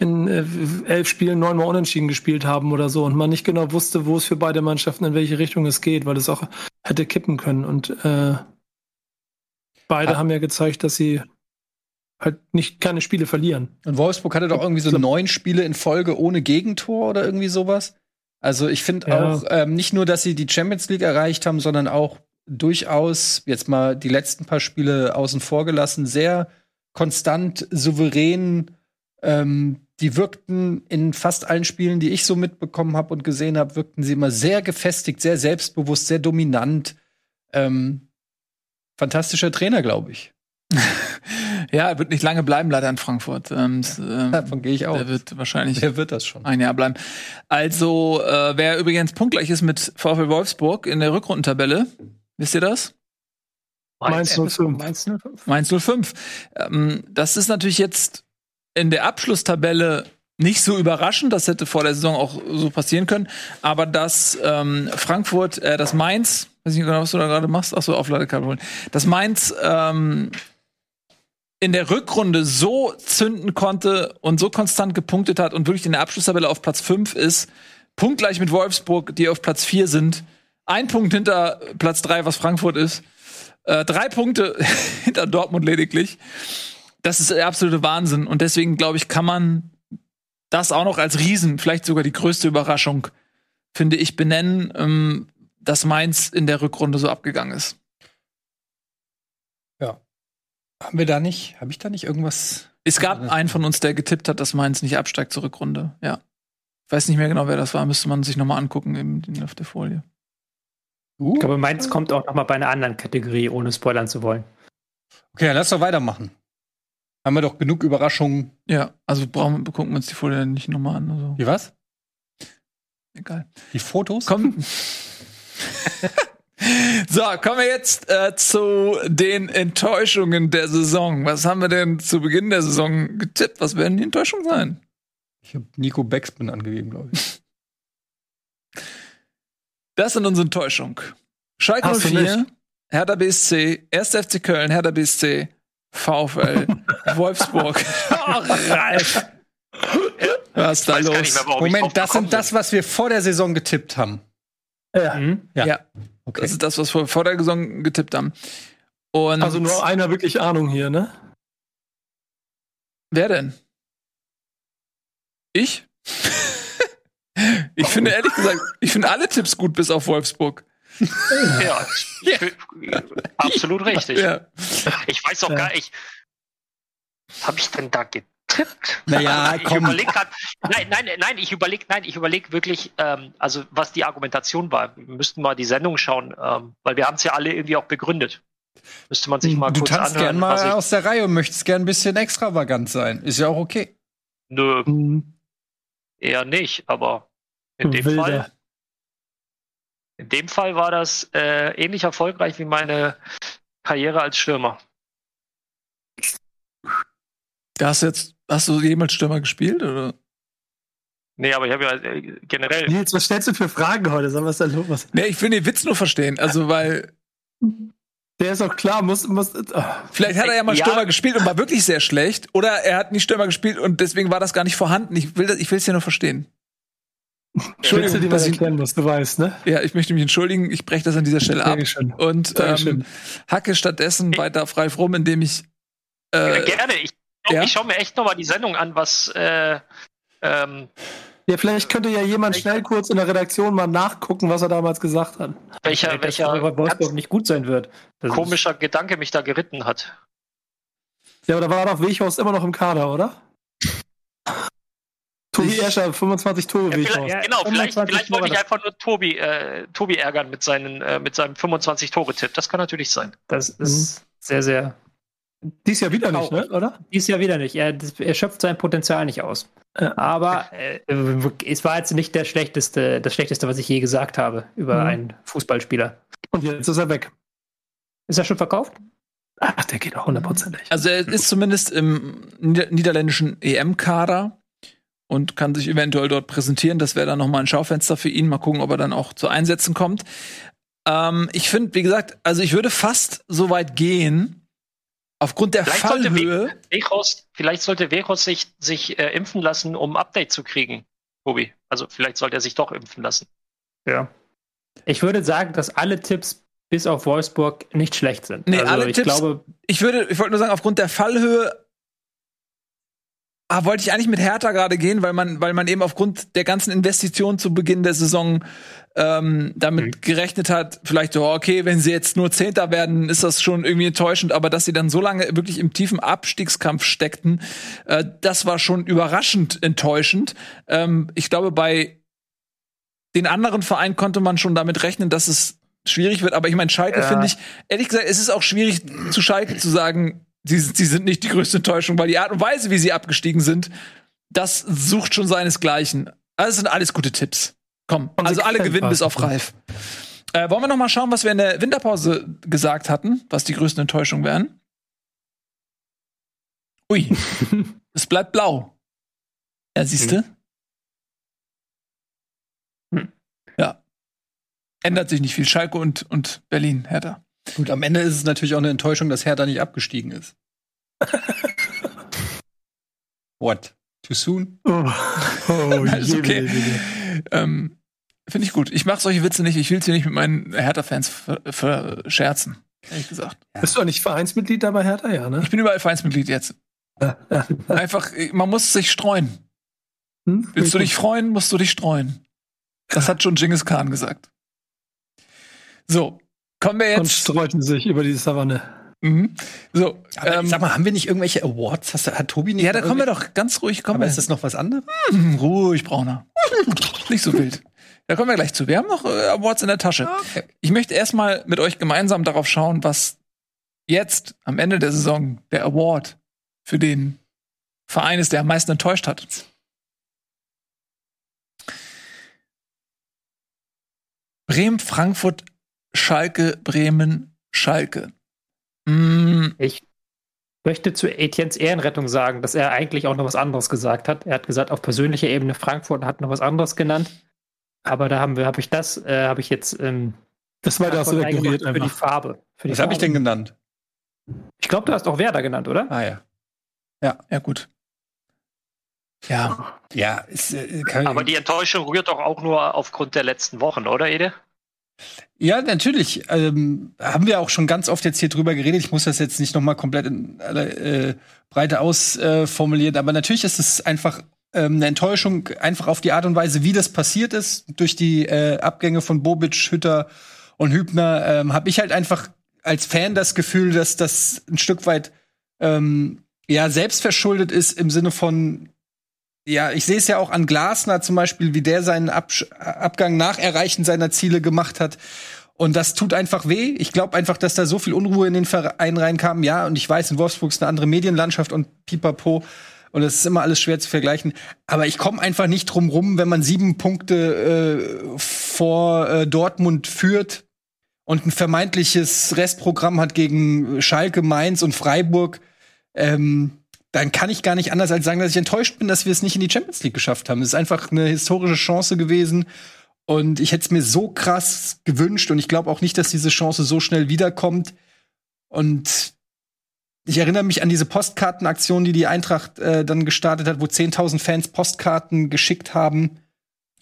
[SPEAKER 5] in äh, elf Spielen neunmal unentschieden gespielt haben oder so und man nicht genau wusste, wo es für beide Mannschaften in welche Richtung es geht, weil es auch hätte kippen können. Und äh, beide
[SPEAKER 4] Ah.
[SPEAKER 5] haben ja gezeigt, dass sie halt nicht keine Spiele verlieren.
[SPEAKER 4] Und Wolfsburg hatte doch irgendwie so neun Spiele in Folge ohne Gegentor oder irgendwie sowas. Also ich finde
[SPEAKER 5] Ja.
[SPEAKER 4] auch ähm, nicht nur, dass sie die Champions League erreicht haben, sondern auch durchaus jetzt mal die letzten paar Spiele außen vor gelassen, sehr konstant, souverän. Ähm, die wirkten in fast allen Spielen, die ich so mitbekommen habe und gesehen habe, wirkten sie immer sehr gefestigt, sehr selbstbewusst, sehr dominant. Ähm, fantastischer Trainer, glaube ich.
[SPEAKER 1] Ja, er wird nicht lange bleiben, leider in Frankfurt. Ähm, s- ähm,
[SPEAKER 4] Davon gehe ich auch.
[SPEAKER 1] er wird wahrscheinlich
[SPEAKER 4] Wer wird das schon?
[SPEAKER 1] ein Jahr bleiben. Also, äh, wer übrigens punktgleich ist mit VfL Wolfsburg in der Rückrundentabelle, wisst ihr das?
[SPEAKER 5] Mainz 05.
[SPEAKER 3] Mainz 05.
[SPEAKER 1] Mainz 05. Ähm, das ist natürlich jetzt in der Abschlusstabelle nicht so überraschend. Das hätte vor der Saison auch so passieren können. Aber dass ähm, Frankfurt, äh, das Mainz, weiß nicht genau, was du da gerade machst, achso, Aufladekabel holen, dass Mainz ähm, in der Rückrunde so zünden konnte und so konstant gepunktet hat und wirklich in der Abschlusstabelle auf Platz 5 ist, punktgleich mit Wolfsburg, die auf Platz 4 sind. Ein Punkt hinter Platz 3, was Frankfurt ist. Äh, drei Punkte hinter Dortmund lediglich. Das ist der absolute Wahnsinn. Und deswegen, glaube ich, kann man das auch noch als Riesen, vielleicht sogar die größte Überraschung, finde ich, benennen, ähm, dass Mainz in der Rückrunde so abgegangen ist.
[SPEAKER 4] Haben wir da nicht, habe ich da nicht irgendwas?
[SPEAKER 1] Es gab einen von uns, der getippt hat, dass Mainz nicht absteigt zur Rückrunde. Ja. Ich weiß nicht mehr genau, wer das war. Müsste man sich noch mal angucken eben auf der Folie.
[SPEAKER 4] Uh?
[SPEAKER 3] Ich glaube, Mainz kommt auch noch mal bei einer anderen Kategorie, ohne spoilern zu wollen.
[SPEAKER 4] Okay, dann lass doch weitermachen. Haben wir doch genug Überraschungen.
[SPEAKER 1] Ja, also brauchen, gucken wir uns die Folie nicht noch mal an. Also,
[SPEAKER 4] Wie was?
[SPEAKER 1] egal.
[SPEAKER 4] Die Fotos?
[SPEAKER 1] Komm. so, kommen wir jetzt äh, zu den Enttäuschungen der Saison. Was haben wir denn zu Beginn der Saison getippt? Was werden die Enttäuschungen sein?
[SPEAKER 4] Ich habe Nico Beckspin angegeben, glaube ich.
[SPEAKER 1] Das sind unsere Enttäuschungen. Schalke
[SPEAKER 5] Hast du
[SPEAKER 1] 04,
[SPEAKER 5] nicht?
[SPEAKER 1] Hertha BSC, 1. FC Köln, Hertha BSC, VfL, Wolfsburg. Oh, Ralf. Was ist da los?
[SPEAKER 6] nicht mehr,
[SPEAKER 4] Moment, das sind das, was wir vor der Saison getippt haben.
[SPEAKER 5] Ja.
[SPEAKER 3] Mhm.
[SPEAKER 4] Ja.
[SPEAKER 1] Ja.
[SPEAKER 4] Okay.
[SPEAKER 1] Das ist das, was wir vor der Saison getippt haben. Und
[SPEAKER 5] Also nur einer wirklich Ahnung hier, ne?
[SPEAKER 1] wer denn? Ich? ich finde ehrlich gesagt, ich finde alle Tipps gut, bis auf Wolfsburg.
[SPEAKER 6] Ja, ich, absolut richtig.
[SPEAKER 1] Ja.
[SPEAKER 6] Ich weiß auch
[SPEAKER 5] Ja.
[SPEAKER 6] gar nicht. Habe ich denn da getippt?
[SPEAKER 4] Naja,
[SPEAKER 6] ich
[SPEAKER 4] komm.
[SPEAKER 6] überlege gerade. Nein, nein, nein, ich überlege, nein, ich überlege wirklich, ähm, also was die Argumentation war. Wir müssten mal die Sendung schauen, ähm, weil wir haben es ja alle irgendwie auch begründet. Müsste man sich mal
[SPEAKER 4] Du
[SPEAKER 6] kurz
[SPEAKER 4] tanzt
[SPEAKER 6] anhören.
[SPEAKER 4] gern mal
[SPEAKER 6] was ich,
[SPEAKER 4] aus der Reihe und möchtest gern ein bisschen extravagant sein. Ist ja auch okay.
[SPEAKER 6] nö,
[SPEAKER 5] Mhm.
[SPEAKER 6] eher nicht, aber in dem
[SPEAKER 5] Wilder.
[SPEAKER 6] Fall. In dem Fall war das äh, ähnlich erfolgreich wie meine Karriere als Stürmer.
[SPEAKER 1] Da hast du jetzt, hast du jemals Stürmer gespielt? Oder?
[SPEAKER 6] Nee, aber ich habe ja äh, generell.
[SPEAKER 5] Nils, was stellst du für Fragen heute? Sag, was ist da los?
[SPEAKER 1] Nee, ich will den Witz nur verstehen. Also, weil
[SPEAKER 5] Der ist auch klar, muss, muss, ah.
[SPEAKER 1] vielleicht hat er ja mal
[SPEAKER 6] Ja.
[SPEAKER 1] Stürmer gespielt und war wirklich sehr schlecht. Oder er hat nicht Stürmer gespielt und deswegen war das gar nicht vorhanden. Ich will das, ich will es ja nur verstehen.
[SPEAKER 5] Entschuldigung, die
[SPEAKER 1] dass
[SPEAKER 5] was
[SPEAKER 1] ich,
[SPEAKER 5] erklären muss, du weißt, ne?
[SPEAKER 1] ja, ich möchte mich entschuldigen. Ich breche das an dieser Stelle ab
[SPEAKER 5] Dankeschön.
[SPEAKER 1] und ähm,
[SPEAKER 5] Dankeschön.
[SPEAKER 1] hacke stattdessen weiter Ralf rum, indem ich
[SPEAKER 6] Äh,
[SPEAKER 1] äh,
[SPEAKER 6] gerne. Ich,
[SPEAKER 1] ja?
[SPEAKER 6] ich schaue mir echt nochmal die Sendung an, was. Äh, ähm,
[SPEAKER 5] Ja, vielleicht könnte ja jemand schnell kurz in der Redaktion mal nachgucken, was er damals gesagt hat.
[SPEAKER 6] welcher, welcher
[SPEAKER 3] Wolfsburg nicht gut sein wird. Das ist-
[SPEAKER 6] komischer Gedanke mich da geritten hat.
[SPEAKER 5] Ja, aber da war doch Weghorst immer noch im Kader, oder? Tobi Escher, 25 Tore
[SPEAKER 6] Ja,
[SPEAKER 5] Weghorst.
[SPEAKER 6] vielleicht,
[SPEAKER 3] ja,
[SPEAKER 6] genau, vielleicht,
[SPEAKER 3] 25
[SPEAKER 6] vielleicht wollte ich einfach nur Tobi, äh, Tobi ärgern mit, seinen, äh, mit seinem 25-Tore-Tipp. Das kann natürlich sein.
[SPEAKER 3] Das ist sehr, sehr.
[SPEAKER 5] Dies Jahr wieder nicht, ne? oder?
[SPEAKER 3] Dies Jahr wieder nicht. Er, das, er schöpft sein Potenzial nicht aus. Aber äh, es war jetzt nicht der schlechteste, das schlechteste, was ich je gesagt habe über
[SPEAKER 5] Mhm.
[SPEAKER 3] einen Fußballspieler.
[SPEAKER 5] Und jetzt ist er weg.
[SPEAKER 3] Ist er schon verkauft?
[SPEAKER 5] Ach, der geht auch hundertprozentig.
[SPEAKER 1] Also er ist zumindest im nieder niederländischen EM-Kader und kann sich eventuell dort präsentieren. Das wäre dann noch mal ein Schaufenster für ihn. Mal gucken, ob er dann auch zu Einsätzen kommt. Ähm, ich finde, wie gesagt, also ich würde fast so weit gehen, aufgrund der
[SPEAKER 6] Vielleicht sollte
[SPEAKER 1] Fallhöhe.
[SPEAKER 6] Wechhorst, vielleicht sollte Wechhorst sich, sich äh, impfen lassen, um ein Update zu kriegen, Tobi. Also vielleicht sollte er sich doch impfen lassen.
[SPEAKER 3] Ja. Ich würde sagen, dass alle Tipps bis auf Wolfsburg nicht schlecht sind.
[SPEAKER 1] Nee,
[SPEAKER 3] also
[SPEAKER 1] alle
[SPEAKER 3] ich
[SPEAKER 1] Tipps-
[SPEAKER 3] glaube,
[SPEAKER 1] Ich würde, ich wollte nur sagen, aufgrund der Fallhöhe ah, wollte ich eigentlich mit Hertha gerade gehen, weil man, weil man eben aufgrund der ganzen Investitionen zu Beginn der Saison ähm, damit mhm. gerechnet hat, vielleicht so, okay, wenn sie jetzt nur Zehnter werden, ist das schon irgendwie enttäuschend, aber dass sie dann so lange wirklich im tiefen Abstiegskampf steckten, äh, das war schon überraschend enttäuschend. Ähm, ich glaube, bei den anderen Vereinen konnte man schon damit rechnen, dass es schwierig wird, aber ich meine, Schalke ja. finde ich, ehrlich gesagt, es ist auch schwierig zu Schalke zu sagen, sie, sie sind nicht die größte Enttäuschung, weil die Art und Weise, wie sie abgestiegen sind, das sucht schon seinesgleichen. Also sind alles gute Tipps. Komm, also alle gewinnen bis auf Ralf. Äh, wollen wir noch mal schauen, was wir in der Winterpause gesagt hatten, was die größten Enttäuschungen wären? Ui, es bleibt blau. Ja, siehste. Hm. Ja. Ändert sich nicht viel. Schalke und, und Berlin, Hertha.
[SPEAKER 4] Gut, am Ende ist es natürlich auch eine Enttäuschung, dass Hertha nicht abgestiegen ist. What? Too soon? Oh,
[SPEAKER 1] oh okay. Ähm, Finde ich gut. Ich mache solche Witze nicht. Ich will sie nicht mit meinen Hertha-Fans verscherzen. Ehrlich gesagt.
[SPEAKER 5] Ja. Bist du auch nicht Vereinsmitglied da bei Hertha? Ja, ne?
[SPEAKER 1] Ich bin überall Vereinsmitglied jetzt. Einfach, man muss sich streuen. Hm? Willst du dich freuen, musst du dich streuen. Das hat schon Genghis Khan gesagt. So, kommen wir jetzt. Und
[SPEAKER 5] streuten sich über die Savanne.
[SPEAKER 1] Mhm. So,
[SPEAKER 4] ähm, sag mal, haben wir nicht irgendwelche Awards? Hast, hat Tobi nicht?
[SPEAKER 1] Ja, da kommen wir doch ganz ruhig. Kommen
[SPEAKER 4] Aber wir. ist das noch was anderes?
[SPEAKER 1] Hm, ruhig, Brauner. nicht so wild. Da kommen wir gleich zu. Wir haben noch äh, Awards in der Tasche. Okay. Ich möchte erstmal mit euch gemeinsam darauf schauen, was jetzt am Ende der Saison der Award für den Verein ist, der am meisten enttäuscht hat. Bremen, Frankfurt, Schalke, Bremen, Schalke.
[SPEAKER 3] Mm. Ich möchte zu Etiennes Ehrenrettung sagen, dass er eigentlich auch noch was anderes gesagt hat. Er hat gesagt, auf persönlicher Ebene Frankfurt hat noch was anderes genannt. Aber da haben wir, habe ich das, äh, habe ich jetzt. Ähm,
[SPEAKER 5] das war das ignoriert
[SPEAKER 3] für die Farbe. Für die
[SPEAKER 4] was habe ich denn genannt?
[SPEAKER 3] Ich glaube, du hast auch Werder genannt, oder?
[SPEAKER 4] Ah ja.
[SPEAKER 1] Ja, ja gut.
[SPEAKER 4] Ja. Ja, ist,
[SPEAKER 6] äh, Aber die Enttäuschung rührt doch auch nur aufgrund der letzten Wochen, oder, Ede?
[SPEAKER 4] Ja, natürlich. Ähm, haben wir auch schon ganz oft jetzt hier drüber geredet. Ich muss das jetzt nicht noch mal komplett in aller äh, Breite ausformulieren, äh, aber natürlich ist es einfach ähm, eine Enttäuschung, einfach auf die Art und Weise, wie das passiert ist, durch die äh, Abgänge von Bobic, Hütter und Hübner, ähm, habe ich halt einfach als Fan das Gefühl, dass das ein Stück weit ähm, ja selbstverschuldet ist im Sinne von ja, ich sehe es ja auch an Glasner zum Beispiel, wie der seinen Absch Abgang nach Erreichen seiner Ziele gemacht hat. Und das tut einfach weh. Ich glaube einfach, dass da so viel Unruhe in den Verein reinkam. Ja, und ich weiß, in Wolfsburg ist eine andere Medienlandschaft und pipapo. Und es ist immer alles schwer zu vergleichen. Aber ich komme einfach nicht drum rum, wenn man sieben Punkte äh, vor äh, Dortmund führt und ein vermeintliches Restprogramm hat gegen Schalke, Mainz und Freiburg. Ähm, dann kann ich gar nicht anders als sagen, dass ich enttäuscht bin, dass wir es nicht in die Champions League geschafft haben. Es ist einfach eine historische Chance gewesen. Und ich hätte es mir so krass gewünscht. Und ich glaube auch nicht, dass diese Chance so schnell wiederkommt. Und ich erinnere mich an diese Postkartenaktion, die die Eintracht äh, dann gestartet hat, wo 10.000 Fans Postkarten geschickt haben.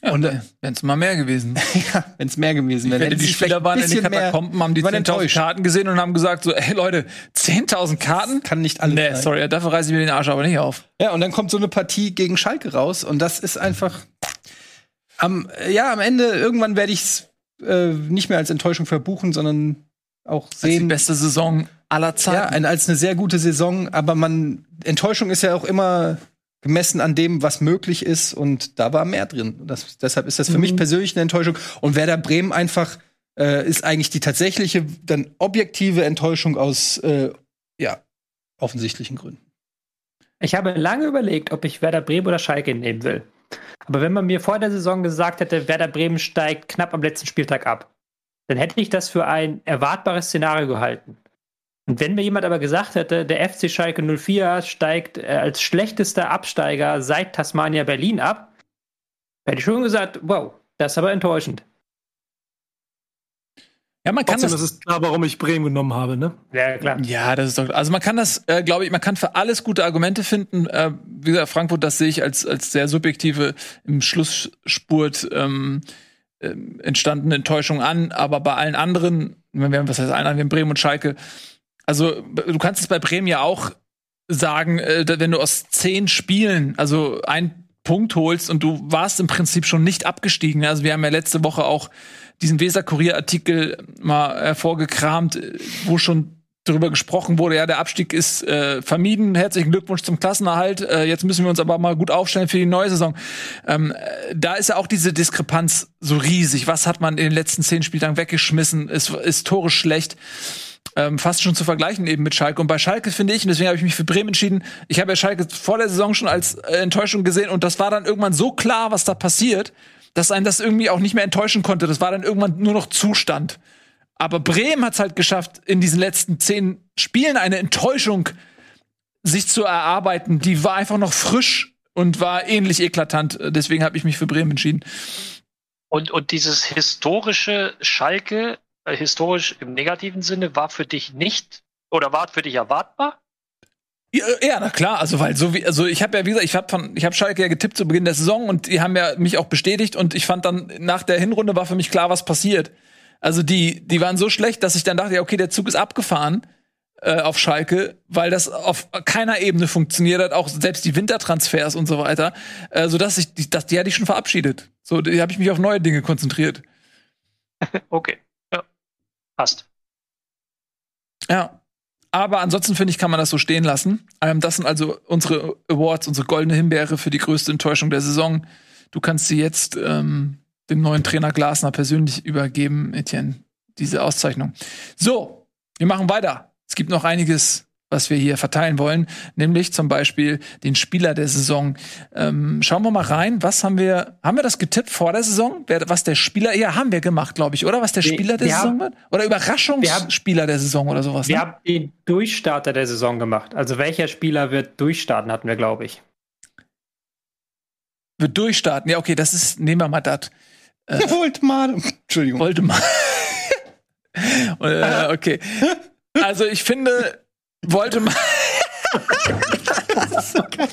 [SPEAKER 1] Ja, und wenn es mal mehr gewesen.
[SPEAKER 4] ja, wenn es mehr gewesen
[SPEAKER 1] wäre. Die Spieler waren in den Katakomben, haben die 10.000 Karten gesehen und haben gesagt so, ey Leute, 10.000 Karten?
[SPEAKER 4] Das kann nicht alles
[SPEAKER 1] Nee, sein. sorry, dafür reiße ich mir den Arsch aber nicht auf.
[SPEAKER 4] Ja, und dann kommt so eine Partie gegen Schalke raus und das ist einfach am, ja, am Ende, irgendwann werde ich es äh, nicht mehr als Enttäuschung verbuchen, sondern auch sehen. Als die
[SPEAKER 1] beste Saison aller Zeiten.
[SPEAKER 4] Ja, als eine sehr gute Saison, aber man, Enttäuschung ist ja auch immer gemessen an dem, was möglich ist. Und da war mehr drin. Das, deshalb ist das für mhm. mich persönlich eine Enttäuschung. Und Werder Bremen einfach äh, ist eigentlich die tatsächliche, dann objektive Enttäuschung aus äh, ja, offensichtlichen Gründen.
[SPEAKER 3] Ich habe lange überlegt, ob ich Werder Bremen oder Schalke nehmen will. Aber wenn man mir vor der Saison gesagt hätte, Werder Bremen steigt knapp am letzten Spieltag ab, dann hätte ich das für ein erwartbares Szenario gehalten. Und wenn mir jemand aber gesagt hätte, der FC Schalke 04 steigt äh, als schlechtester Absteiger seit Tasmania Berlin ab, hätte ich schon gesagt, wow, das ist aber enttäuschend.
[SPEAKER 5] Ja, man kann Trotzdem, das, das ist klar, warum ich Bremen genommen habe, ne?
[SPEAKER 1] Ja, klar. Ja, das ist doch, also man kann das, äh, glaube ich, man kann für alles gute Argumente finden. Äh, wie gesagt, Frankfurt, das sehe ich als, als sehr subjektive im Schlussspurt ähm, äh, entstandene Enttäuschung an, aber bei allen anderen, wir haben, was heißt allen anderen, wir haben Bremen und Schalke, also du kannst es bei Bremen ja auch sagen, äh, wenn du aus zehn Spielen, also ein Punkt holst und du warst im Prinzip schon nicht abgestiegen. Also wir haben ja letzte Woche auch diesen Weser-Kurier-Artikel mal hervorgekramt, wo schon darüber gesprochen wurde, ja, der Abstieg ist äh, vermieden. Herzlichen Glückwunsch zum Klassenerhalt. Äh, jetzt müssen wir uns aber mal gut aufstellen für die neue Saison. Ähm, äh, da ist ja auch diese Diskrepanz so riesig. Was hat man in den letzten zehn Spieltagen weggeschmissen? Ist, ist Tore schlecht? Ähm, fast schon zu vergleichen eben mit Schalke. Und bei Schalke finde ich, und deswegen habe ich mich für Bremen entschieden, ich habe ja Schalke vor der Saison schon als äh, Enttäuschung gesehen und das war dann irgendwann so klar, was da passiert, dass einem das irgendwie auch nicht mehr enttäuschen konnte. Das war dann irgendwann nur noch Zustand. Aber Bremen hat es halt geschafft, in diesen letzten zehn Spielen eine Enttäuschung sich zu erarbeiten. Die war einfach noch frisch und war ähnlich eklatant. Deswegen habe ich mich für Bremen entschieden.
[SPEAKER 6] Und, und dieses historische Schalke, historisch im negativen Sinne, war für dich nicht oder war für dich erwartbar?
[SPEAKER 1] Ja, ja, na klar, also weil so wie also ich habe ja wie gesagt, ich habe von ich habe Schalke ja getippt zu Beginn der Saison und die haben ja mich auch bestätigt und ich fand dann nach der Hinrunde war für mich klar, was passiert. Also die, die waren so schlecht, dass ich dann dachte, ja, okay, der Zug ist abgefahren äh, auf Schalke, weil das auf keiner Ebene funktioniert hat, auch selbst die Wintertransfers und so weiter, äh, so dass ich, dass die hatte ich schon verabschiedet. So, die habe ich mich auf neue Dinge konzentriert.
[SPEAKER 6] okay, passt.
[SPEAKER 1] Ja. Aber ansonsten finde ich, kann man das so stehen lassen. Ähm, das sind also unsere Awards, unsere goldene Himbeere für die größte Enttäuschung der Saison. Du kannst sie jetzt ähm, dem neuen Trainer Glasner persönlich übergeben, Etienne, diese Auszeichnung. So, wir machen weiter. Es gibt noch einiges, was wir hier verteilen wollen, nämlich zum Beispiel den Spieler der Saison. Ähm, schauen wir mal rein. Was haben wir? Haben wir das getippt vor der Saison? Wer, was der Spieler? Ja, haben wir gemacht, glaube ich, oder? Was der Spieler der wir Saison wird? Oder Überraschungsspieler der Saison oder sowas?
[SPEAKER 3] Wir ne? haben den Durchstarter der Saison gemacht. Also welcher Spieler wird durchstarten, hatten wir, glaube ich.
[SPEAKER 1] Wird durchstarten. Ja, okay, das ist. Nehmen wir mal das.
[SPEAKER 4] Äh, Voldemar. Entschuldigung.
[SPEAKER 1] Voldemar. äh, okay. Also ich finde, Voldemar. das ist so geil.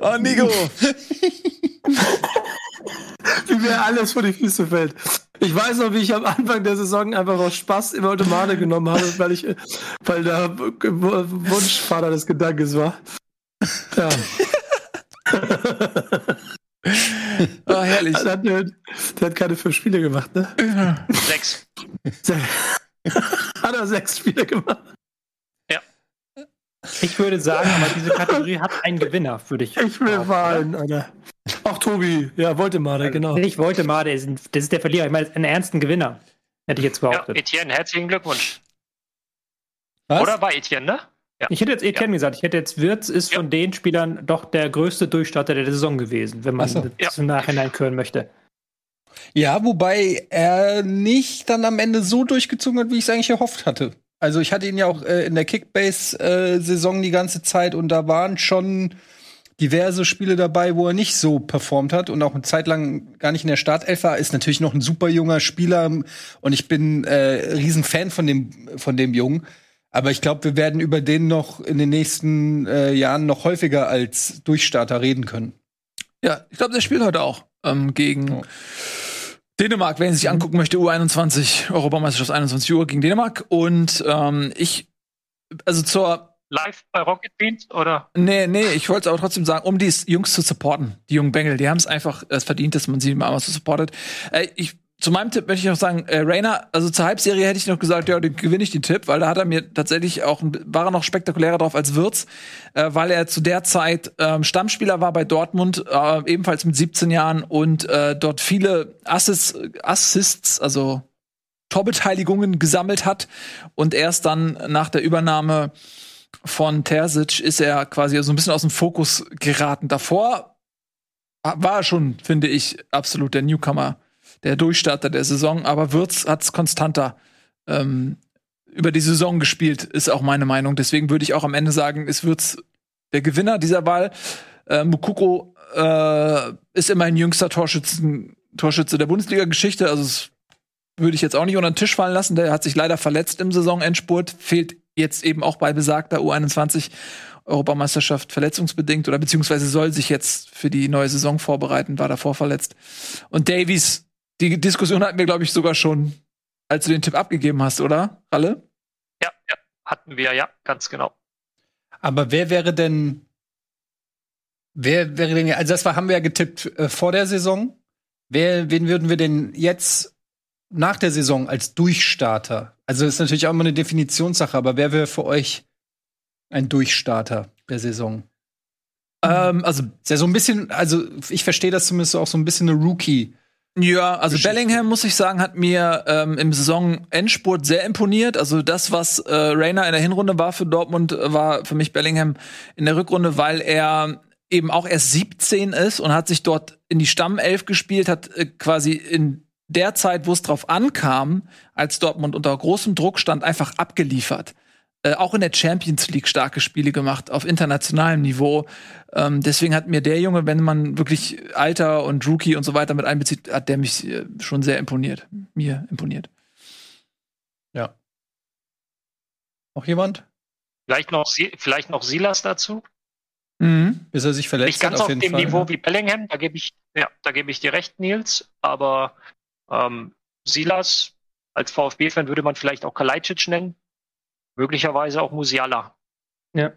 [SPEAKER 1] oh, Nico.
[SPEAKER 5] wie mir alles vor die Füße fällt. Ich weiß noch, wie ich am Anfang der Saison einfach aus Spaß immer Automate genommen habe, weil ich, weil der Wunschvater des Gedankes war. Ja.
[SPEAKER 1] oh, herrlich.
[SPEAKER 5] Der hat, der hat, keine fünf Spiele gemacht, ne?
[SPEAKER 6] Sechs.
[SPEAKER 5] hat er sechs Spiele gemacht?
[SPEAKER 6] Ja.
[SPEAKER 3] Ich würde sagen, aber diese Kategorie hat einen Gewinner, würde ich.
[SPEAKER 5] Ich will wahlen, Alter. Ach, Tobi, ja, Woltemade, also, genau.
[SPEAKER 3] Nicht Woltemade, das ist der Verlierer. Ich meine, einen ernsten Gewinner. Hätte ich jetzt behauptet.
[SPEAKER 6] Ja, Etienne, herzlichen Glückwunsch. Was? Oder war Etienne, ne?
[SPEAKER 3] Ja. Ich hätte jetzt Etienne ja. gesagt, ich hätte jetzt Wirtz ist ja. von den Spielern doch der größte Durchstarter der Saison gewesen, wenn man so. das im Nachhinein hören möchte.
[SPEAKER 4] Ja, wobei er nicht dann am Ende so durchgezogen hat, wie ich es eigentlich erhofft hatte. Also ich hatte ihn ja auch äh, in der Kickbase-Saison äh, die ganze Zeit und da waren schon diverse Spiele dabei, wo er nicht so performt hat und auch eine Zeit lang gar nicht in der Startelf war. Ist natürlich noch ein super junger Spieler und ich bin äh, riesen Fan von dem von dem Jungen. Aber ich glaube, wir werden über den noch in den nächsten äh, Jahren noch häufiger als Durchstarter reden können.
[SPEAKER 1] Ja, ich glaube, der spielt heute auch ähm, gegen oh. Dänemark, wenn sich angucken möchte, U21, Europameisterschaft 21 Uhr gegen Dänemark. Und ähm, ich, also zur
[SPEAKER 6] Live bei Rocket Beans oder?
[SPEAKER 1] Nee, nee, ich wollte es aber trotzdem sagen, um die Jungs zu supporten, die jungen Bengel, die haben es einfach es verdient, dass man sie mal so supportet. Äh, ich zu meinem Tipp möchte ich noch sagen, äh, Rainer, also zur Halbserie hätte ich noch gesagt, ja, den gewinne ich den Tipp, weil da hat er mir tatsächlich auch, war er noch spektakulärer drauf als Wirtz, äh, weil er zu der Zeit ähm, Stammspieler war bei Dortmund, äh, ebenfalls mit 17 Jahren und äh, dort viele Assists, Assists, also Torbeteiligungen gesammelt hat und erst dann nach der Übernahme von Terzic ist er quasi so ein bisschen aus dem Fokus geraten. Davor war er schon, finde ich, absolut der Newcomer der Durchstarter der Saison, aber Würz hat's konstanter ähm, über die Saison gespielt, ist auch meine Meinung. Deswegen würde ich auch am Ende sagen, es Würz der Gewinner dieser Wahl. Äh, Mukoko äh, ist immerhin jüngster Torschützen, Torschütze der Bundesliga-Geschichte. Also würde ich jetzt auch nicht unter den Tisch fallen lassen. Der hat sich leider verletzt im Saisonendspurt, fehlt jetzt eben auch bei besagter U21 Europameisterschaft verletzungsbedingt oder beziehungsweise soll sich jetzt für die neue Saison vorbereiten, war davor verletzt. Und Davies die Diskussion hatten wir, glaube ich, sogar schon als du den Tipp abgegeben hast, oder, Ralle?
[SPEAKER 6] Ja, ja, hatten wir, ja, ganz genau.
[SPEAKER 4] Aber wer wäre denn, wer wäre denn, also das war, haben wir ja getippt äh, vor der Saison. Wer, wen würden wir denn jetzt nach der Saison als Durchstarter? Also ist natürlich auch immer eine Definitionssache, aber wer wäre für euch ein Durchstarter der Saison?
[SPEAKER 1] Ähm, also
[SPEAKER 4] Ist ja so ein bisschen, also ich verstehe das zumindest auch so ein bisschen eine Rookie.
[SPEAKER 1] Ja, also
[SPEAKER 4] Geschichte.
[SPEAKER 1] Bellingham, muss ich sagen, hat mir ähm, im Saisonendspurt sehr imponiert. Also das, was äh, Rainer in der Hinrunde war für Dortmund, äh, war für mich Bellingham in der Rückrunde, weil er eben auch erst 17 ist und hat sich dort in die Stammelf gespielt, hat äh, quasi in der Zeit, wo es drauf ankam, als Dortmund unter großem Druck stand, einfach abgeliefert. Äh, auch in der Champions League starke Spiele gemacht, auf internationalem Niveau. Ähm, deswegen hat mir der Junge, wenn man wirklich Alter und Rookie und so weiter mit einbezieht, hat der mich äh, schon sehr imponiert. Mir imponiert.
[SPEAKER 4] Ja. Noch jemand?
[SPEAKER 6] Vielleicht noch, vielleicht noch Silas dazu.
[SPEAKER 1] Mhm.
[SPEAKER 4] Bis er sich verletzt
[SPEAKER 6] Nicht ganz
[SPEAKER 4] hat,
[SPEAKER 6] auf,
[SPEAKER 4] auf jeden
[SPEAKER 6] dem
[SPEAKER 4] Fall.
[SPEAKER 6] Niveau
[SPEAKER 4] ja.
[SPEAKER 6] wie Bellingham, da gebe ich, ja, da gebe ich dir recht, Nils. Aber ähm, Silas als VfB-Fan würde man vielleicht auch Kalajdzic nennen. Möglicherweise auch Musiala.
[SPEAKER 3] Ja.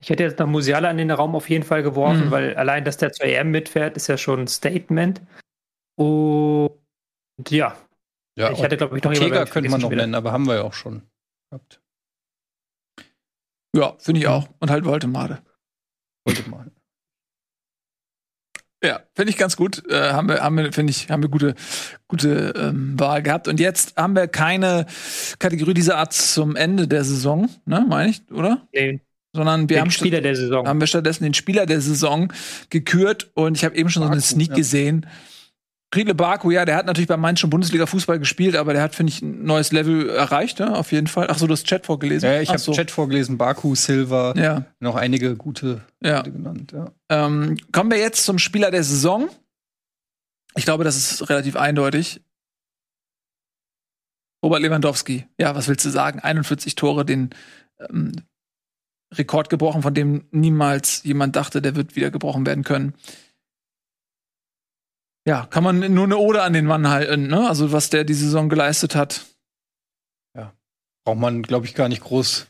[SPEAKER 3] Ich hätte jetzt nach Musiala in den Raum auf jeden Fall geworfen,
[SPEAKER 1] Mhm.
[SPEAKER 3] weil allein, dass der zur EM mitfährt, ist ja schon ein Statement. Und ja,
[SPEAKER 4] Ja,
[SPEAKER 3] ich hatte, glaube ich, noch jemanden
[SPEAKER 4] könnte man noch
[SPEAKER 3] vergessen
[SPEAKER 4] nennen, aber haben wir ja auch schon gehabt.
[SPEAKER 1] Ja, finde ich auch. Und halt Voltemade.
[SPEAKER 4] Wollte mal.
[SPEAKER 1] Ja, finde ich ganz gut. Äh, haben wir, haben wir, finde ich, haben wir gute, gute ähm, Wahl gehabt. Und jetzt haben wir keine Kategorie dieser Art zum Ende der Saison, ne, meine ich, oder?
[SPEAKER 3] Den,
[SPEAKER 1] Sondern wir
[SPEAKER 3] den
[SPEAKER 1] haben
[SPEAKER 3] Spieler der Saison.
[SPEAKER 1] haben wir stattdessen den Spieler der Saison gekürt und ich habe eben schon so eine Sneak
[SPEAKER 4] ja.
[SPEAKER 1] gesehen. Riedle Baku, ja, der hat natürlich bei manchen Bundesliga-Fußball gespielt, aber der hat, finde ich, ein neues Level erreicht, ja, auf jeden Fall. Ach so, du hast Chat vorgelesen.
[SPEAKER 4] Ja, ich habe
[SPEAKER 1] so.
[SPEAKER 4] Chat vorgelesen, Baku, Silva,
[SPEAKER 1] Ja,
[SPEAKER 4] noch einige gute
[SPEAKER 1] ja.
[SPEAKER 4] Genannt. Ja.
[SPEAKER 1] Ähm, kommen wir jetzt zum Spieler der Saison. Ich glaube, das ist relativ eindeutig. Robert Lewandowski. Ja, was willst du sagen? 41 Tore, den ähm, Rekord gebrochen, von dem niemals jemand dachte, der wird wieder gebrochen werden können. Ja, kann man nur eine Ode an den Mann halten, ne? Also, was der die Saison geleistet hat.
[SPEAKER 4] Braucht man, glaube ich, gar nicht groß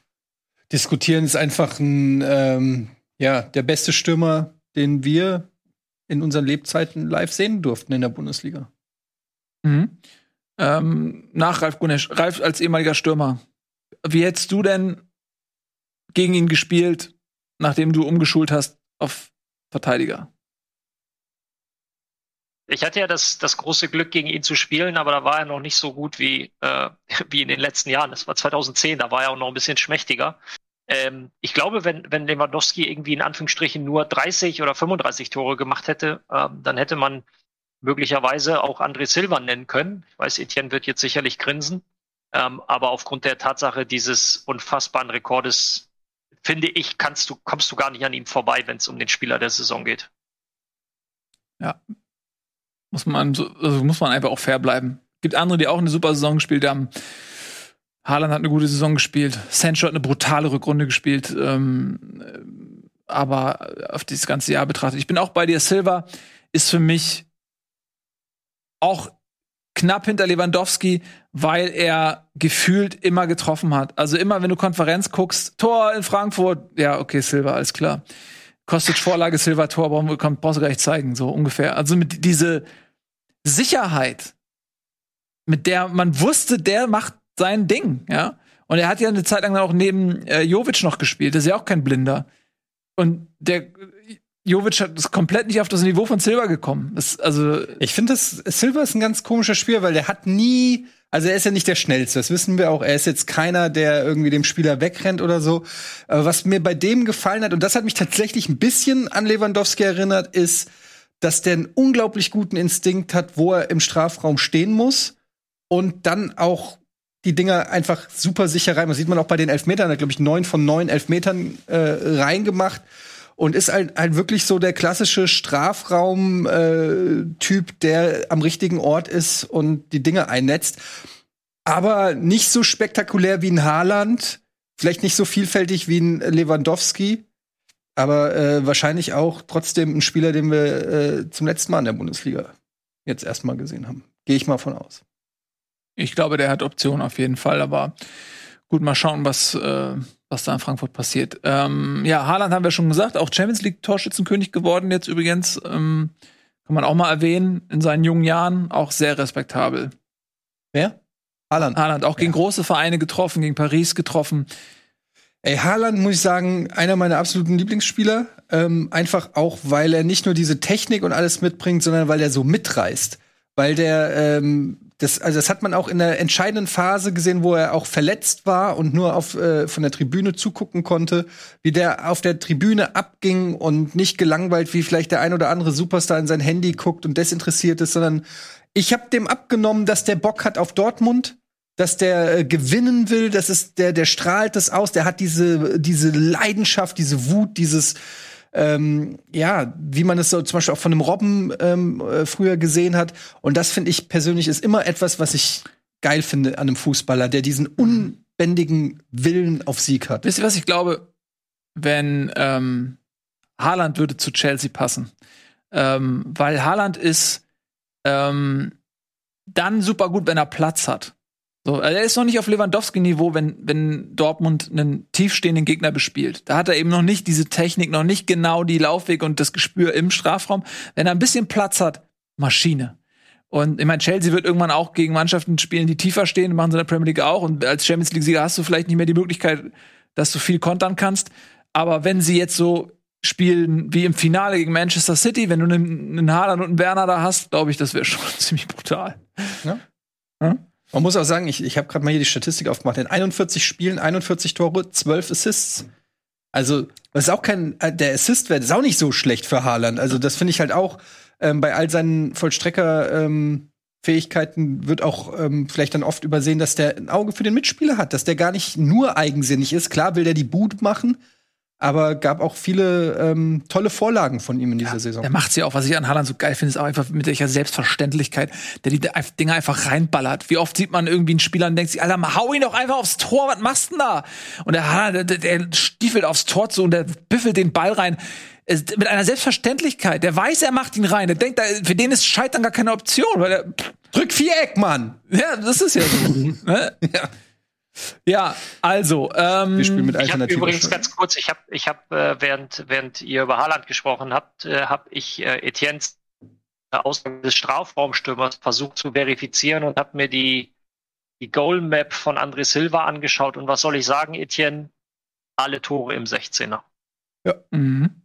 [SPEAKER 4] diskutieren. Ist einfach ein, ähm, ja, der beste Stürmer, den wir in unseren Lebzeiten live sehen durften in der Bundesliga.
[SPEAKER 1] Mhm. Ähm, nach Ralf Gunesch. Ralf als ehemaliger Stürmer. Wie hättest du denn gegen ihn gespielt, nachdem du umgeschult hast auf Verteidiger?
[SPEAKER 6] Ich hatte ja das, das große Glück, gegen ihn zu spielen, aber da war er noch nicht so gut wie, äh, wie in den letzten Jahren. Das war 2010, da war er auch noch ein bisschen schmächtiger. Ähm, ich glaube, wenn, wenn Lewandowski irgendwie in Anführungsstrichen nur 30 oder 35 Tore gemacht hätte, ähm, dann hätte man möglicherweise auch André Silva nennen können. Ich weiß, Etienne wird jetzt sicherlich grinsen. Ähm, aber aufgrund der Tatsache dieses unfassbaren Rekordes, finde ich, kannst du, kommst du gar nicht an ihm vorbei, wenn es um den Spieler der Saison geht.
[SPEAKER 1] Muss man, so, also muss man einfach auch fair bleiben. Gibt andere, die auch eine super Saison gespielt haben. Haaland hat eine gute Saison gespielt. Sancho hat eine brutale Rückrunde gespielt. Ähm, äh, aber auf dieses ganze Jahr betrachtet. Ich bin auch bei dir. Silva ist für mich auch knapp hinter Lewandowski, weil er gefühlt immer getroffen hat. Also immer, wenn du Konferenz guckst, Tor in Frankfurt, ja, okay, Silva, alles klar. Kostet Vorlage, Silva, Tor, brauchst du gar nicht zeigen, so ungefähr. Also mit diese Sicherheit, mit der man wusste, der macht sein Ding, ja. Und er hat ja eine Zeit lang auch neben äh, Jovic noch gespielt, das ist ja auch kein Blinder. Und der Jovic hat ist komplett nicht auf das Niveau von Silva gekommen. Das, also
[SPEAKER 4] Ich finde, das Silva ist ein ganz komischer Spieler, weil der hat nie, also er ist ja nicht der schnellste, das wissen wir auch. Er ist jetzt keiner, der irgendwie dem Spieler wegrennt oder so. Aber was mir bei dem gefallen hat, und das hat mich tatsächlich ein bisschen an Lewandowski erinnert, ist, dass der einen unglaublich guten Instinkt hat, wo er im Strafraum stehen muss und dann auch die Dinger einfach super sicher rein. Das sieht man auch bei den Elfmetern, er hat, glaube ich, neun von neun Elfmetern äh, reingemacht und ist halt, halt wirklich so der klassische Strafraum-Typ, der am richtigen Ort ist und die Dinge einnetzt. Aber nicht so spektakulär wie ein Haaland, vielleicht nicht so vielfältig wie ein Lewandowski, aber äh, wahrscheinlich auch trotzdem ein Spieler, den wir äh, zum letzten Mal in der Bundesliga jetzt erstmal gesehen haben. Gehe ich mal von aus.
[SPEAKER 1] Ich glaube, der hat Optionen auf jeden Fall, aber gut, mal schauen, was, äh, was da in Frankfurt passiert. Ähm, ja, Haaland haben wir schon gesagt, auch Champions League Torschützenkönig geworden jetzt übrigens. Ähm, kann man auch mal erwähnen, in seinen jungen Jahren auch sehr respektabel.
[SPEAKER 4] Wer? Haaland.
[SPEAKER 1] Haaland, auch gegen große Vereine getroffen, gegen Paris getroffen.
[SPEAKER 4] Ey, Haaland muss ich sagen, einer meiner absoluten Lieblingsspieler. Ähm, einfach auch, weil er nicht nur diese Technik und alles mitbringt, sondern weil er so mitreißt. Weil der, ähm, das, also das hat man auch in der entscheidenden Phase gesehen, wo er auch verletzt war und nur auf, äh, von der Tribüne zugucken konnte, wie der auf der Tribüne abging und nicht gelangweilt, wie vielleicht der ein oder andere Superstar in sein Handy guckt und desinteressiert ist, sondern ich habe dem abgenommen, dass der Bock hat auf Dortmund, dass der äh, gewinnen will, das ist der, der strahlt das aus, der hat diese, diese Leidenschaft, diese Wut, dieses ähm, ja, wie man es so zum Beispiel auch von einem Robben ähm, äh, früher gesehen hat. Und das finde ich persönlich ist immer etwas, was ich geil finde an einem Fußballer, der diesen unbändigen Willen auf Sieg hat.
[SPEAKER 1] Wisst ihr, was ich glaube? Wenn ähm, Haaland würde zu Chelsea passen. Ähm, weil Haaland ist ähm, dann super gut, wenn er Platz hat. So, also er ist noch nicht auf Lewandowski-Niveau, wenn, wenn Dortmund einen tiefstehenden Gegner bespielt. Da hat er eben noch nicht diese Technik, noch nicht genau die Laufwege und das Gespür im Strafraum. Wenn er ein bisschen Platz hat, Maschine. Und ich meine, Chelsea wird irgendwann auch gegen Mannschaften spielen, die tiefer stehen, machen sie in der Premier League auch. Und als Champions League-Sieger hast du vielleicht nicht mehr die Möglichkeit, dass du viel kontern kannst. Aber wenn sie jetzt so spielen wie im Finale gegen Manchester City, wenn du einen, einen Haaland und einen Werner da hast, glaube ich, das wäre schon ziemlich brutal.
[SPEAKER 4] Ja? ja? Man muss auch sagen, ich, ich habe gerade mal hier die Statistik aufgemacht. In 41 Spielen, 41 Tore, 12 Assists. Also, das ist auch kein, äh, der Assist-Wert ist auch nicht so schlecht für Haaland. Also, das finde ich halt auch ähm, bei all seinen Vollstrecker-Fähigkeiten ähm, wird auch ähm, vielleicht dann oft übersehen, dass der ein Auge für den Mitspieler hat, dass der gar nicht nur eigensinnig ist. Klar will der die Boot machen, aber gab auch viele ähm, tolle Vorlagen von ihm in dieser ja, Saison.
[SPEAKER 1] Der macht sie auch, was ich an Haaland so geil finde, ist auch einfach mit welcher Selbstverständlichkeit, der die Dinger einfach reinballert. Wie oft sieht man irgendwie einen Spieler und denkt sich, Alter, hau ihn doch einfach aufs Tor, was machst du denn da? Und der Haaland, der, der stiefelt aufs Tor zu und der büffelt den Ball rein. Mit einer Selbstverständlichkeit. Der weiß, er macht ihn rein. Der denkt, für den ist Scheitern gar keine Option, weil er
[SPEAKER 4] drück Viereck, Mann.
[SPEAKER 1] Ja, das ist ja so. ne? ja. Ja, also ähm,
[SPEAKER 4] wir spielen mit
[SPEAKER 6] Ich habe übrigens ganz kurz, ich habe, ich habe äh, während während ihr über Haaland gesprochen habt, äh, habe ich äh, Etiennes Aussage des Strafraumstürmers versucht zu verifizieren und habe mir die die Goal Map von André Silva angeschaut und was soll ich sagen, Etienne? Alle Tore im 16er.
[SPEAKER 1] Ja. Mhm.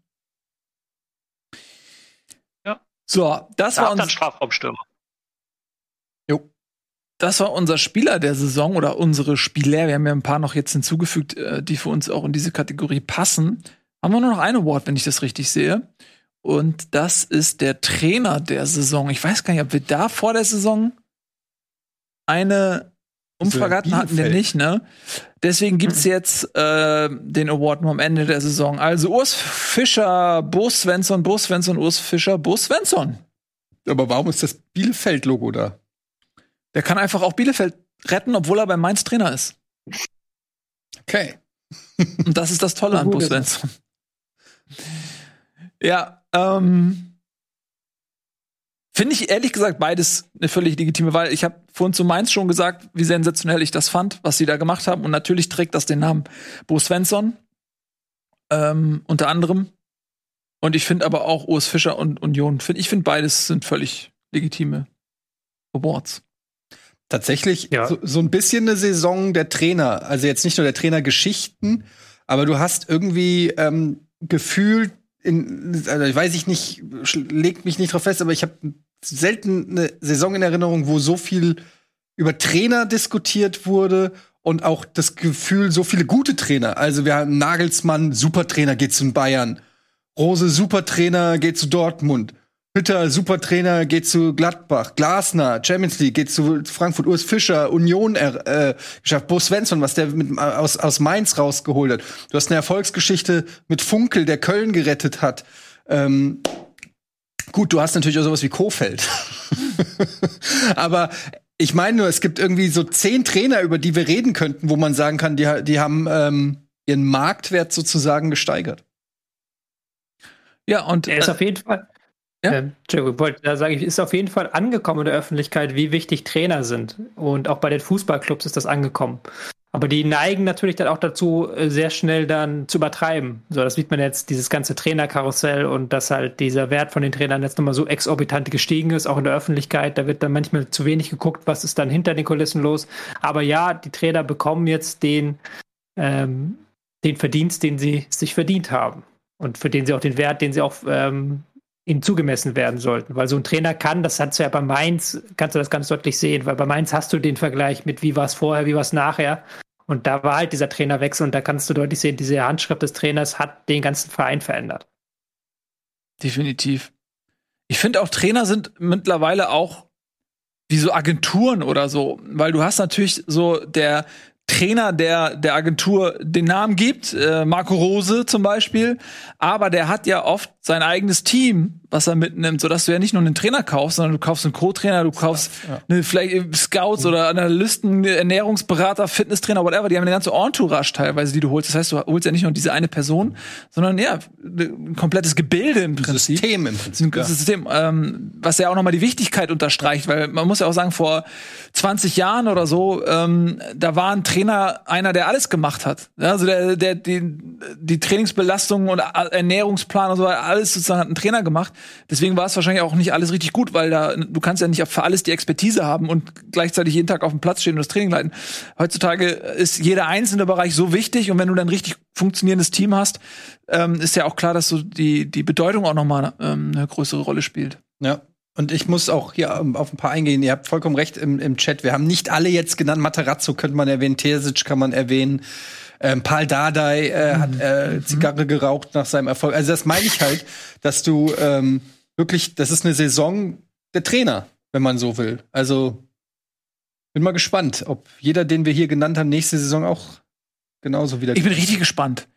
[SPEAKER 1] Ja. So, das da war
[SPEAKER 6] unser Strafraumstürmer.
[SPEAKER 1] Das war unser Spieler der Saison oder unsere Spieler. Wir haben ja ein paar noch jetzt hinzugefügt, äh, die für uns auch in diese Kategorie passen. Haben wir nur noch ein Award, wenn ich das richtig sehe. Und das ist der Trainer der Saison. Ich weiß gar nicht, ob wir da vor der Saison eine Umfrage hatten, hatten wir nicht, ne? Deswegen gibt's jetzt äh, den Award nur am Ende der Saison. Also Urs Fischer, Bo Svensson, Bo Svensson, Urs Fischer, Bo Svensson.
[SPEAKER 4] Aber warum ist das Bielefeld-Logo da?
[SPEAKER 1] Der kann einfach auch Bielefeld retten, obwohl er beim Mainz Trainer ist.
[SPEAKER 4] Okay.
[SPEAKER 1] Und das ist das Tolle an Bus Svensson. Ja, ähm, Finde ich ehrlich gesagt beides eine völlig legitime Wahl. Ich habe vorhin zu Mainz schon gesagt, wie sensationell ich das fand, was sie da gemacht haben. Und natürlich trägt das den Namen Bo Svensson ähm, unter anderem. Und ich finde aber auch Urs Fischer und Union. Find, ich finde beides sind völlig legitime Awards.
[SPEAKER 4] Tatsächlich ja. so, so, ein bisschen eine Saison der Trainer. Also jetzt nicht nur der Trainergeschichten, aber du hast irgendwie ähm, gefühlt, in, also ich weiß ich nicht, legt mich nicht drauf fest, aber ich habe selten eine Saison in Erinnerung, wo so viel über Trainer diskutiert wurde und auch das Gefühl, so viele gute Trainer. Also wir haben Nagelsmann, Supertrainer geht zu Bayern. Rose, Supertrainer geht zu Dortmund. Hütter, Supertrainer, geht zu Gladbach. Glasner, Champions League, geht zu Frankfurt. Urs Fischer, Union äh, geschafft. Bo Svensson, was der mit, aus, aus Mainz rausgeholt hat. Du hast eine Erfolgsgeschichte mit Funkel, der Köln gerettet hat. Ähm, gut, du hast natürlich auch sowas wie Kofeld. Aber ich meine nur, es gibt irgendwie so zehn Trainer, über die wir reden könnten, wo man sagen kann, die, die haben ähm, ihren Marktwert sozusagen gesteigert.
[SPEAKER 1] Ja, und
[SPEAKER 3] er ist äh, auf jeden Fall Ja? Ähm, da sage ich, ist auf jeden Fall angekommen in der Öffentlichkeit, wie wichtig Trainer sind. Und auch bei den Fußballclubs ist das angekommen. Aber die neigen natürlich dann auch dazu, äh, sehr schnell dann zu übertreiben. So, das sieht man jetzt, dieses ganze Trainerkarussell und dass halt dieser Wert von den Trainern jetzt nochmal so exorbitant gestiegen ist, auch in der Öffentlichkeit. Da wird dann manchmal zu wenig geguckt, was ist dann hinter den Kulissen los. Aber ja, die Trainer bekommen jetzt den, ähm, den Verdienst, den sie sich verdient haben. Und für den sie auch den Wert, den sie auch ähm, ihnen zugemessen werden sollten. Weil so ein Trainer kann, das hast du ja bei Mainz, kannst du das ganz deutlich sehen, weil bei Mainz hast du den Vergleich mit wie war es vorher, wie war es nachher. Und da war halt dieser Trainerwechsel und da kannst du deutlich sehen, diese Handschrift des Trainers hat den ganzen Verein verändert.
[SPEAKER 1] Definitiv. Ich finde auch Trainer sind mittlerweile auch wie so Agenturen oder so, weil du hast natürlich so der Trainer der, der Agentur den Namen gibt, äh, Marco Rose zum Beispiel, aber der hat ja oft sein eigenes Team, was er mitnimmt, sodass du ja nicht nur einen Trainer kaufst, sondern du kaufst einen Co-Trainer, du kaufst ja. eine, vielleicht Scouts oder Analysten, Ernährungsberater, Fitnesstrainer, whatever, die haben eine ganze Entourage teilweise, die du holst. Das heißt, du holst ja nicht nur diese eine Person, sondern ja, ein komplettes Gebilde im Prinzip.
[SPEAKER 4] System im Prinzip.
[SPEAKER 1] Ein System, ähm, was ja auch nochmal die Wichtigkeit unterstreicht, weil man muss ja auch sagen, vor 20 Jahren oder so, ähm, da war ein Trainer einer, der alles gemacht hat. Also der, der die, die Trainingsbelastung und Ernährungsplan und so weiter, alles sozusagen hat ein Trainer gemacht. Deswegen war es wahrscheinlich auch nicht alles richtig gut, weil da du kannst ja nicht für alles die Expertise haben und gleichzeitig jeden Tag auf dem Platz stehen und das Training leiten. Heutzutage ist jeder einzelne Bereich so wichtig und wenn du dann richtig funktionierendes Team hast, ähm, ist ja auch klar, dass so die die Bedeutung auch nochmal ähm, eine größere Rolle spielt.
[SPEAKER 4] Ja, und ich muss auch hier auf ein paar eingehen. Ihr habt vollkommen recht im, im Chat. Wir haben nicht alle jetzt genannt. Materazzo könnte man erwähnen, Terzic kann man erwähnen. Ähm, Paul Dardai äh, mhm. hat äh, Zigarre geraucht nach seinem Erfolg. Also das meine ich halt, dass du ähm, wirklich, das ist eine Saison der Trainer, wenn man so will. Also bin mal gespannt, ob jeder, den wir hier genannt haben, nächste Saison auch genauso wieder.
[SPEAKER 1] Ich bin richtig gespannt.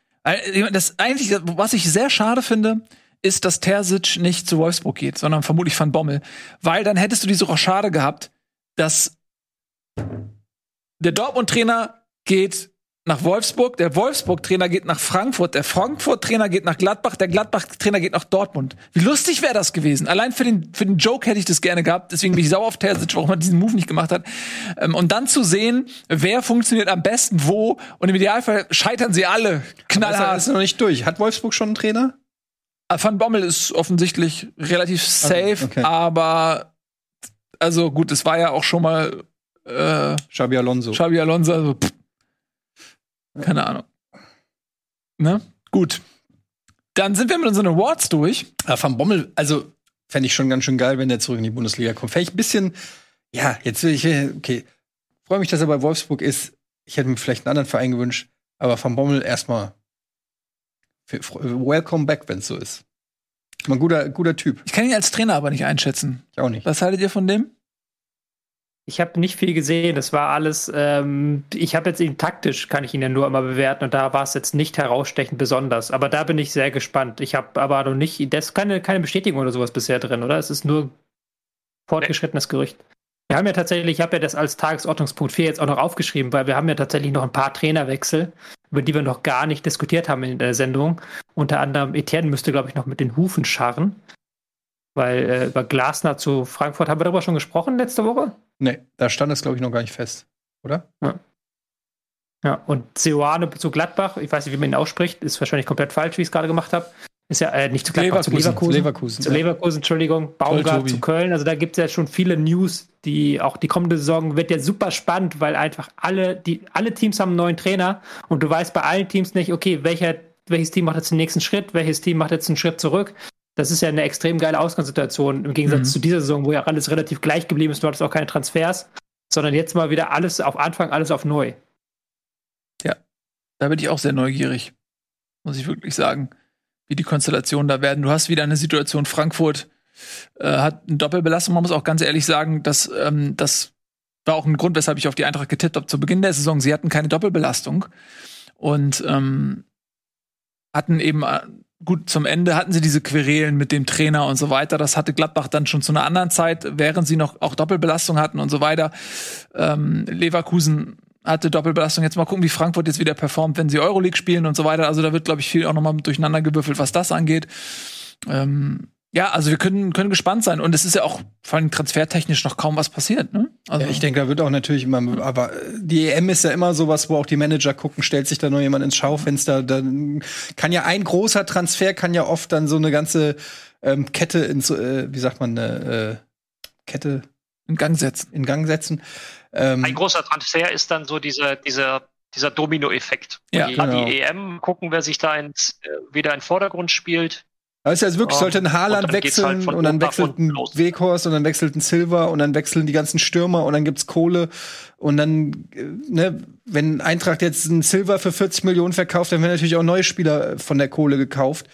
[SPEAKER 1] Das eigentlich, was ich sehr schade finde, ist, dass Terzic nicht zu Wolfsburg geht, sondern vermutlich Van Bommel. Weil dann hättest du diese Rochade gehabt, dass der Dortmund-Trainer geht nach Wolfsburg, der Wolfsburg-Trainer geht nach Frankfurt, der Frankfurt-Trainer geht nach Gladbach, der Gladbach-Trainer geht nach Dortmund. Wie lustig wäre das gewesen? Allein für den, für den Joke hätte ich das gerne gehabt, deswegen bin ich sauer auf Terzic, warum er diesen Move nicht gemacht hat. Ähm, und dann zu sehen, wer funktioniert am besten wo und im Idealfall scheitern sie alle
[SPEAKER 4] knallhart. Das ist noch nicht durch. Hat Wolfsburg schon einen Trainer?
[SPEAKER 1] Äh, Van Bommel ist offensichtlich relativ safe, okay, okay. aber also gut, es war ja auch schon mal
[SPEAKER 4] äh, Xabi Alonso.
[SPEAKER 1] Xabi Alonso, also, pff, keine Ahnung. Ne? Gut. Dann sind wir mit unseren Awards durch.
[SPEAKER 4] Ja, Van Bommel, also fände ich schon ganz schön geil, wenn der zurück in die Bundesliga kommt. Fände ich ein bisschen, ja, jetzt will ich, okay, freue mich, dass er bei Wolfsburg ist. Ich hätte mir vielleicht einen anderen Verein gewünscht, aber Van Bommel erstmal welcome back, wenn es so ist. Ein guter, guter Typ.
[SPEAKER 1] Ich kann ihn als Trainer aber nicht einschätzen.
[SPEAKER 4] Ich auch nicht.
[SPEAKER 1] Was haltet ihr von dem?
[SPEAKER 3] Ich habe nicht viel gesehen. Das war alles. Ähm, ich habe jetzt ihn taktisch, kann ich ihn ja nur immer bewerten und da war es jetzt nicht herausstechend besonders. Aber da bin ich sehr gespannt. Ich habe aber noch nicht. Das ist keine, keine Bestätigung oder sowas bisher drin, oder? Es ist nur fortgeschrittenes Gerücht. Wir haben ja tatsächlich, ich habe ja das als Tagesordnungspunkt 4 jetzt auch noch aufgeschrieben, weil wir haben ja tatsächlich noch ein paar Trainerwechsel, über die wir noch gar nicht diskutiert haben in der Sendung. Unter anderem Etienne müsste, glaube ich, noch mit den Hufen scharren. Weil äh, über Glasner zu Frankfurt haben wir darüber schon gesprochen letzte Woche?
[SPEAKER 4] Nee, da stand es, glaube ich, noch gar nicht fest, oder?
[SPEAKER 3] Ja. Ja, und Seoane zu Gladbach, ich weiß nicht, wie man ihn ausspricht, ist wahrscheinlich komplett falsch, wie ich es gerade gemacht habe. Ist ja äh, nicht zu Gladbach, Leverkusen, zu Leverkusen.
[SPEAKER 4] Leverkusen
[SPEAKER 3] zu Leverkusen, Entschuldigung. Baumgart zu Köln. Also da gibt es ja schon viele News, die auch die kommende Saison wird ja super spannend, weil einfach alle, die, alle Teams haben einen neuen Trainer und du weißt bei allen Teams nicht, okay, welcher, welches Team macht jetzt den nächsten Schritt, welches Team macht jetzt einen Schritt zurück. Das ist ja eine extrem geile Ausgangssituation im Gegensatz mhm. zu dieser Saison, wo ja alles relativ gleich geblieben ist. Du hattest auch keine Transfers, sondern jetzt mal wieder alles auf Anfang, alles auf neu.
[SPEAKER 1] Ja, da bin ich auch sehr neugierig, muss ich wirklich sagen, wie die Konstellationen da werden. Du hast wieder eine Situation, Frankfurt äh, hat eine Doppelbelastung. Man muss auch ganz ehrlich sagen, dass ähm, das war auch ein Grund, weshalb ich auf die Eintracht getippt habe zu Beginn der Saison. Sie hatten keine Doppelbelastung und ähm, hatten eben äh, gut, zum Ende hatten sie diese Querelen mit dem Trainer und so weiter. Das hatte Gladbach dann schon zu einer anderen Zeit, während sie noch auch Doppelbelastung hatten und so weiter. Ähm, Leverkusen hatte Doppelbelastung. Jetzt mal gucken, wie Frankfurt jetzt wieder performt, wenn sie Euroleague spielen und so weiter. Also da wird, glaube ich, viel auch nochmal durcheinander gewürfelt, was das angeht. Ähm, Ja, also wir können, können gespannt sein. Und es ist ja auch vor allem transfertechnisch noch kaum was passiert, ne? Also
[SPEAKER 4] Ja, ich denke, da wird auch natürlich immer, aber die EM ist ja immer sowas, wo auch die Manager gucken, stellt sich da noch jemand ins Schaufenster, dann kann ja ein großer Transfer kann ja oft dann so eine ganze ähm, Kette ins, äh, wie sagt man, eine äh, Kette
[SPEAKER 1] in Gang setzen.
[SPEAKER 4] in Gang setzen. Ähm,
[SPEAKER 6] Ein großer Transfer ist dann so dieser, dieser, dieser Domino-Effekt.
[SPEAKER 1] Ja,
[SPEAKER 6] die,
[SPEAKER 4] genau.
[SPEAKER 6] die EM gucken, wer sich da ins, äh, wieder in den Vordergrund spielt.
[SPEAKER 4] Das ist ja also wirklich,
[SPEAKER 6] Ja.
[SPEAKER 4] sollte ein Haaland
[SPEAKER 6] Und
[SPEAKER 4] wechseln
[SPEAKER 6] halt
[SPEAKER 4] und dann
[SPEAKER 6] nach
[SPEAKER 4] wechselt ein. Weghorst und dann wechselt ein Silver und dann wechseln die ganzen Stürmer und dann gibt's Kohle und dann, äh, ne, wenn Eintracht jetzt einen Silver für 40 Millionen verkauft, dann werden natürlich auch neue Spieler von der Kohle gekauft.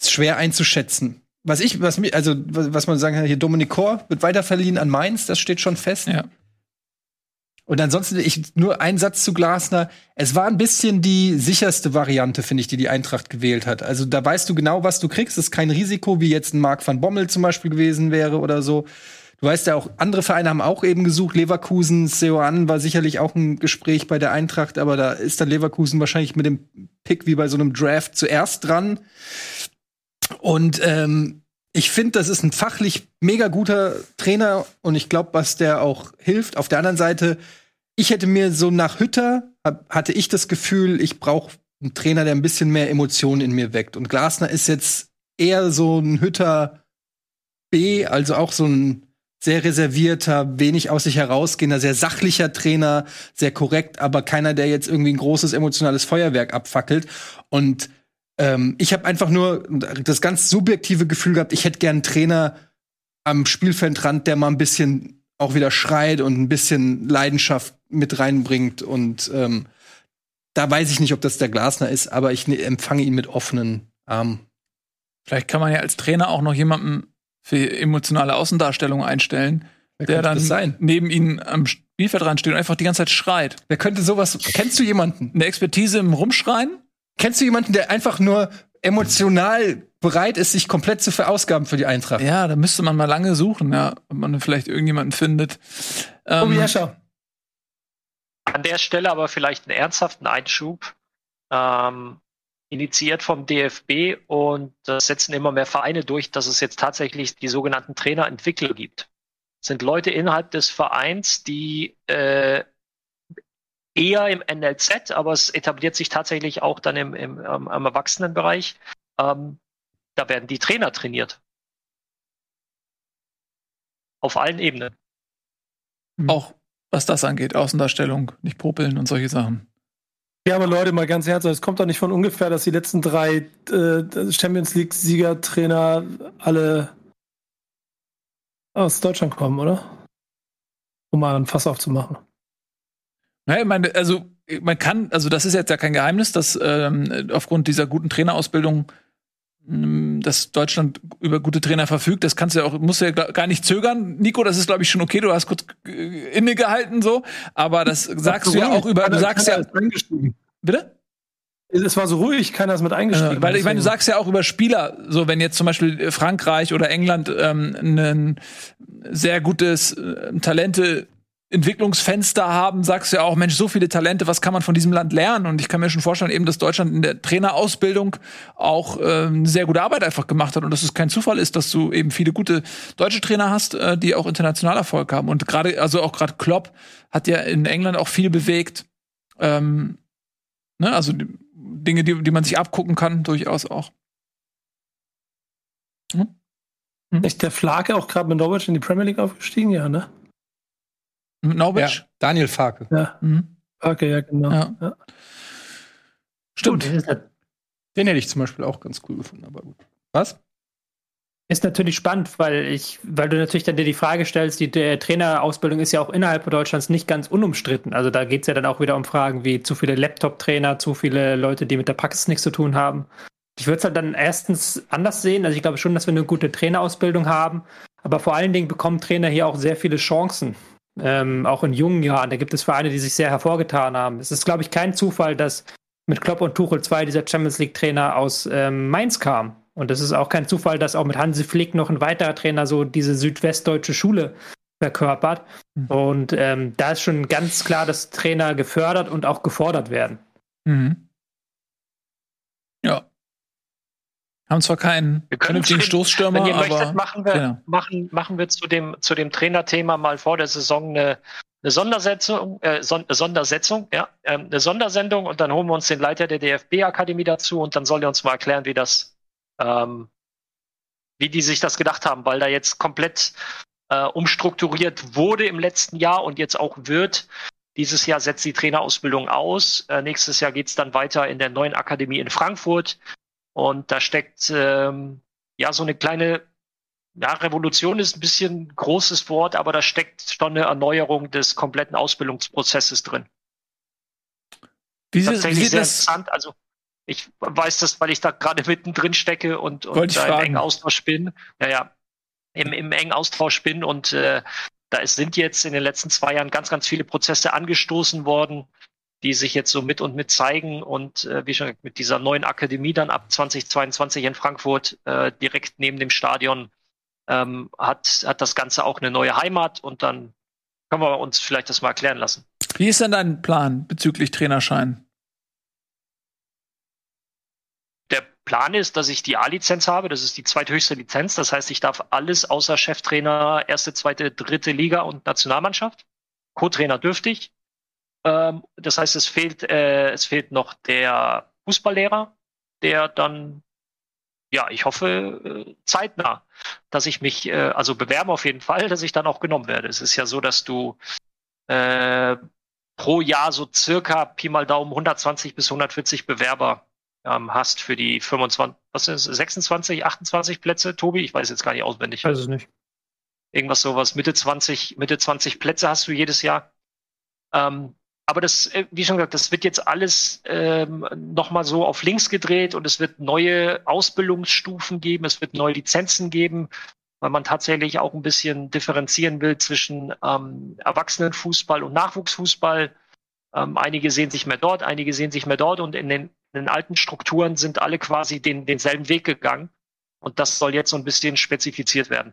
[SPEAKER 4] Ist schwer einzuschätzen. Was ich, was mir, also was was man sagen kann, hier Dominik Kor wird weiterverliehen an Mainz, das steht schon fest.
[SPEAKER 1] Ja.
[SPEAKER 4] Und ansonsten, ich nur ein Satz zu Glasner. Es war ein bisschen die sicherste Variante, finde ich, die die Eintracht gewählt hat. Also da weißt du genau, was du kriegst. Es ist kein Risiko, wie jetzt ein Marc van Bommel zum Beispiel gewesen wäre oder so. Du weißt ja auch, andere Vereine haben auch eben gesucht. Leverkusen, Seoan war sicherlich auch ein Gespräch bei der Eintracht, aber da ist dann Leverkusen wahrscheinlich mit dem Pick wie bei so einem Draft zuerst dran. Und ähm, ich finde, das ist ein fachlich mega guter Trainer und ich glaube, was der auch hilft. Auf der anderen Seite, ich hätte mir so nach Hütter, hab, hatte ich das Gefühl, ich brauche einen Trainer, der ein bisschen mehr Emotionen in mir weckt. Und Glasner ist jetzt eher so ein Hütter B, also auch so ein sehr reservierter, wenig aus sich herausgehender, sehr sachlicher Trainer, sehr korrekt, aber keiner, der jetzt irgendwie ein großes emotionales Feuerwerk abfackelt. Und ähm, ich habe einfach nur das ganz subjektive Gefühl gehabt, ich hätte gern einen Trainer am Spielfeldrand, der mal ein bisschen auch wieder schreit und ein bisschen Leidenschaft mit reinbringt. Und ähm, da weiß ich nicht, ob das der Glasner ist, aber ich ne, empfange ihn mit offenen Armen.
[SPEAKER 1] Vielleicht kann man ja als Trainer auch noch jemanden für emotionale Außendarstellung einstellen,
[SPEAKER 4] Wer
[SPEAKER 1] der dann neben ihnen am Spielfeldrand steht und einfach die ganze Zeit schreit.
[SPEAKER 4] Wer könnte sowas? Kennst du jemanden?
[SPEAKER 1] Eine Expertise im Rumschreien?
[SPEAKER 4] Kennst du jemanden, der einfach nur emotional bereit ist, sich komplett zu verausgaben für die Eintracht?
[SPEAKER 1] Ja, da müsste man mal lange suchen, ja, ob man vielleicht irgendjemanden findet. Ähm,
[SPEAKER 5] Tobi Escher.
[SPEAKER 6] An der Stelle aber vielleicht einen ernsthaften Einschub. Ähm, initiiert vom DFB und das setzen immer mehr Vereine durch, dass es jetzt tatsächlich die sogenannten Trainerentwickler gibt. Das sind Leute innerhalb des Vereins, die äh, eher im NLZ, aber es etabliert sich tatsächlich auch dann im, im, am, am Erwachsenenbereich. Ähm, da werden die Trainer trainiert. Auf allen Ebenen.
[SPEAKER 1] auch was das angeht, Außendarstellung, nicht popeln und solche Sachen.
[SPEAKER 5] Ja, aber Leute, mal ganz ernsthaft, es kommt doch nicht von ungefähr, dass die letzten drei äh, Champions League-Siegertrainer alle aus Deutschland kommen, oder? Um mal ein Fass aufzumachen.
[SPEAKER 1] Naja, ich meine, also man kann, also das ist jetzt ja kein Geheimnis, dass ähm, aufgrund dieser guten Trainerausbildung ähm, dass Deutschland über gute Trainer verfügt. Das kannst du ja auch, musst du ja gar nicht zögern. Nico, das ist, glaube ich, schon okay. Du hast kurz äh, innegehalten so, aber das sagst du ja auch über, du sagst ja, bitte?
[SPEAKER 5] Es war so ruhig, keiner ist mit eingestiegen.
[SPEAKER 1] Äh, weil ich meine, du
[SPEAKER 5] Deswegen-
[SPEAKER 1] sagst ja auch über Spieler, so wenn jetzt zum Beispiel Frankreich oder England ähm, ein sehr gutes äh, Talente Entwicklungsfenster haben, sagst du ja auch, Mensch, so viele Talente, was kann man von diesem Land lernen? Und ich kann mir schon vorstellen, eben, dass Deutschland in der Trainerausbildung auch ähm, sehr gute Arbeit einfach gemacht hat und dass es kein Zufall ist, dass du eben viele gute deutsche Trainer hast, äh, die auch international Erfolg haben. Und gerade, also auch gerade Klopp hat ja in England auch viel bewegt. Ähm, ne, also die, Dinge, die, die man sich abgucken kann, durchaus auch.
[SPEAKER 5] Ist der Flake auch gerade mit Norwich in die Premier League aufgestiegen? Ja, ne?
[SPEAKER 1] Mit
[SPEAKER 4] Ja,
[SPEAKER 1] Norwich?
[SPEAKER 4] Daniel Farke.
[SPEAKER 5] Ja,
[SPEAKER 1] Mhm.
[SPEAKER 5] Flake, ja, genau.
[SPEAKER 1] Ja.
[SPEAKER 5] Ja.
[SPEAKER 1] Stimmt.
[SPEAKER 3] Gut,
[SPEAKER 4] Den hätte ich zum Beispiel auch ganz cool gefunden, aber gut. Was?
[SPEAKER 3] ist natürlich spannend, weil ich, weil du natürlich dann dir die Frage stellst, die der Trainerausbildung ist ja auch innerhalb Deutschlands nicht ganz unumstritten. Also da geht es ja dann auch wieder um Fragen wie zu viele Laptop-Trainer, zu viele Leute, die mit der Praxis nichts zu tun haben. Ich würde es halt dann erstens anders sehen. Also ich glaube schon, dass wir eine gute Trainerausbildung haben. Aber vor allen Dingen bekommen Trainer hier auch sehr viele Chancen. Ähm, auch in jungen Jahren. Da gibt es Vereine, die sich sehr hervorgetan haben. Es ist, glaube ich, kein Zufall, dass mit Klopp und Tuchel zwei dieser Champions League Trainer aus ähm, Mainz kamen. Und es ist auch kein Zufall, dass auch mit Hansi Flick noch ein weiterer Trainer so diese südwestdeutsche Schule verkörpert.
[SPEAKER 1] Mhm.
[SPEAKER 3] Und ähm, da ist schon ganz klar, dass Trainer gefördert und auch gefordert werden.
[SPEAKER 1] Mhm. Ja. Haben zwar keinen
[SPEAKER 6] Wir können
[SPEAKER 1] vernünftigen Stoßstürmer,
[SPEAKER 6] Wenn ihr
[SPEAKER 1] aber
[SPEAKER 6] möchtet, machen wir,
[SPEAKER 1] genau.
[SPEAKER 6] machen, machen wir zu dem, zu dem Trainerthema mal vor der Saison eine, eine Sondersetzung, äh, Son Sondersetzung, ja, ähm, eine Sondersendung und dann holen wir uns den Leiter der DFB-Akademie dazu und dann soll er uns mal erklären, wie das, ähm, wie die sich das gedacht haben, weil da jetzt komplett äh, umstrukturiert wurde im letzten Jahr und jetzt auch wird. Dieses Jahr setzt die Trainerausbildung aus. Äh, nächstes Jahr geht's dann weiter in der neuen Akademie in Frankfurt. Und da steckt ähm, ja so eine kleine ja, Revolution ist ein bisschen ein großes Wort, aber da steckt schon eine Erneuerung des kompletten Ausbildungsprozesses drin.
[SPEAKER 1] wie, wie
[SPEAKER 6] Tatsächlich
[SPEAKER 1] sieht
[SPEAKER 6] sehr
[SPEAKER 1] das?
[SPEAKER 6] interessant. Also ich weiß das, weil ich da gerade mittendrin stecke und, und da im engen Austausch bin. Ja, ja, im, im engen Austausch bin und äh, da ist, sind jetzt in den letzten zwei Jahren ganz, ganz viele Prozesse angestoßen worden, die sich jetzt so mit und mit zeigen und äh, wie schon gesagt, mit dieser neuen Akademie dann ab 2022 in Frankfurt äh, direkt neben dem Stadion ähm, hat, hat das Ganze auch eine neue Heimat und dann können wir uns vielleicht das mal erklären lassen.
[SPEAKER 1] Wie ist denn dein Plan bezüglich Trainerschein?
[SPEAKER 6] Der Plan ist, dass ich die A-Lizenz habe. Das ist die zweithöchste Lizenz. Das heißt, ich darf alles außer Cheftrainer, erste, zweite, dritte Liga und Nationalmannschaft. Co-Trainer dürfte ich. Ähm, das heißt, es fehlt, äh, es fehlt noch der Fußballlehrer, der dann, ja, ich hoffe, äh, zeitnah, dass ich mich, äh, also bewerben auf jeden Fall, dass ich dann auch genommen werde. Es ist ja so, dass du äh, pro Jahr so circa Pi mal Daumen 120 bis 140 Bewerber ähm, hast für die 25, was ist es, 26, 28 Plätze, Tobi? Ich weiß jetzt gar nicht auswendig.
[SPEAKER 3] Ich weiß es nicht.
[SPEAKER 6] Irgendwas sowas, Mitte 20, Mitte 20 Plätze hast du jedes Jahr. Ähm, aber das, äh, wie schon gesagt, das wird jetzt alles ähm, nochmal so auf links gedreht und es wird neue Ausbildungsstufen geben, es wird neue Lizenzen geben, weil man tatsächlich auch ein bisschen differenzieren will zwischen ähm, Erwachsenenfußball und Nachwuchsfußball. Ähm, einige sehen sich mehr dort, einige sehen sich mehr dort und in den, in den alten Strukturen sind alle quasi den, denselben Weg gegangen. Und das soll jetzt so ein bisschen spezifiziert werden.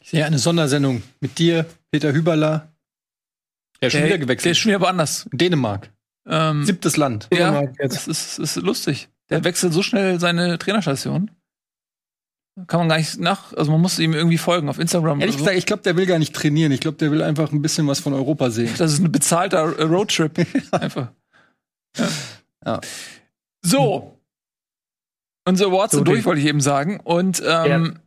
[SPEAKER 4] Ich sehe eine Sondersendung mit dir, Peter Hüberler. Der ist schon wieder
[SPEAKER 1] Der ist
[SPEAKER 4] gewechselt.
[SPEAKER 1] schon wieder woanders.
[SPEAKER 4] Dänemark.
[SPEAKER 1] Ähm,
[SPEAKER 4] Siebtes Land.
[SPEAKER 1] ja,
[SPEAKER 5] Dänemark jetzt.
[SPEAKER 1] das ist, das ist lustig. Der wechselt so schnell seine Trainerstation. Kann man gar nicht nach, also man muss ihm irgendwie folgen auf Instagram.
[SPEAKER 4] Ehrlich
[SPEAKER 1] oder so.
[SPEAKER 4] gesagt, ich glaube, der will gar nicht trainieren. Ich glaube, der will einfach ein bisschen was von Europa sehen.
[SPEAKER 1] Das ist ein bezahlter Roadtrip. Einfach. Ja.
[SPEAKER 4] Ja.
[SPEAKER 1] So. Unsere Awards
[SPEAKER 3] So,
[SPEAKER 1] sind durch, wollte ich eben sagen. Und ähm,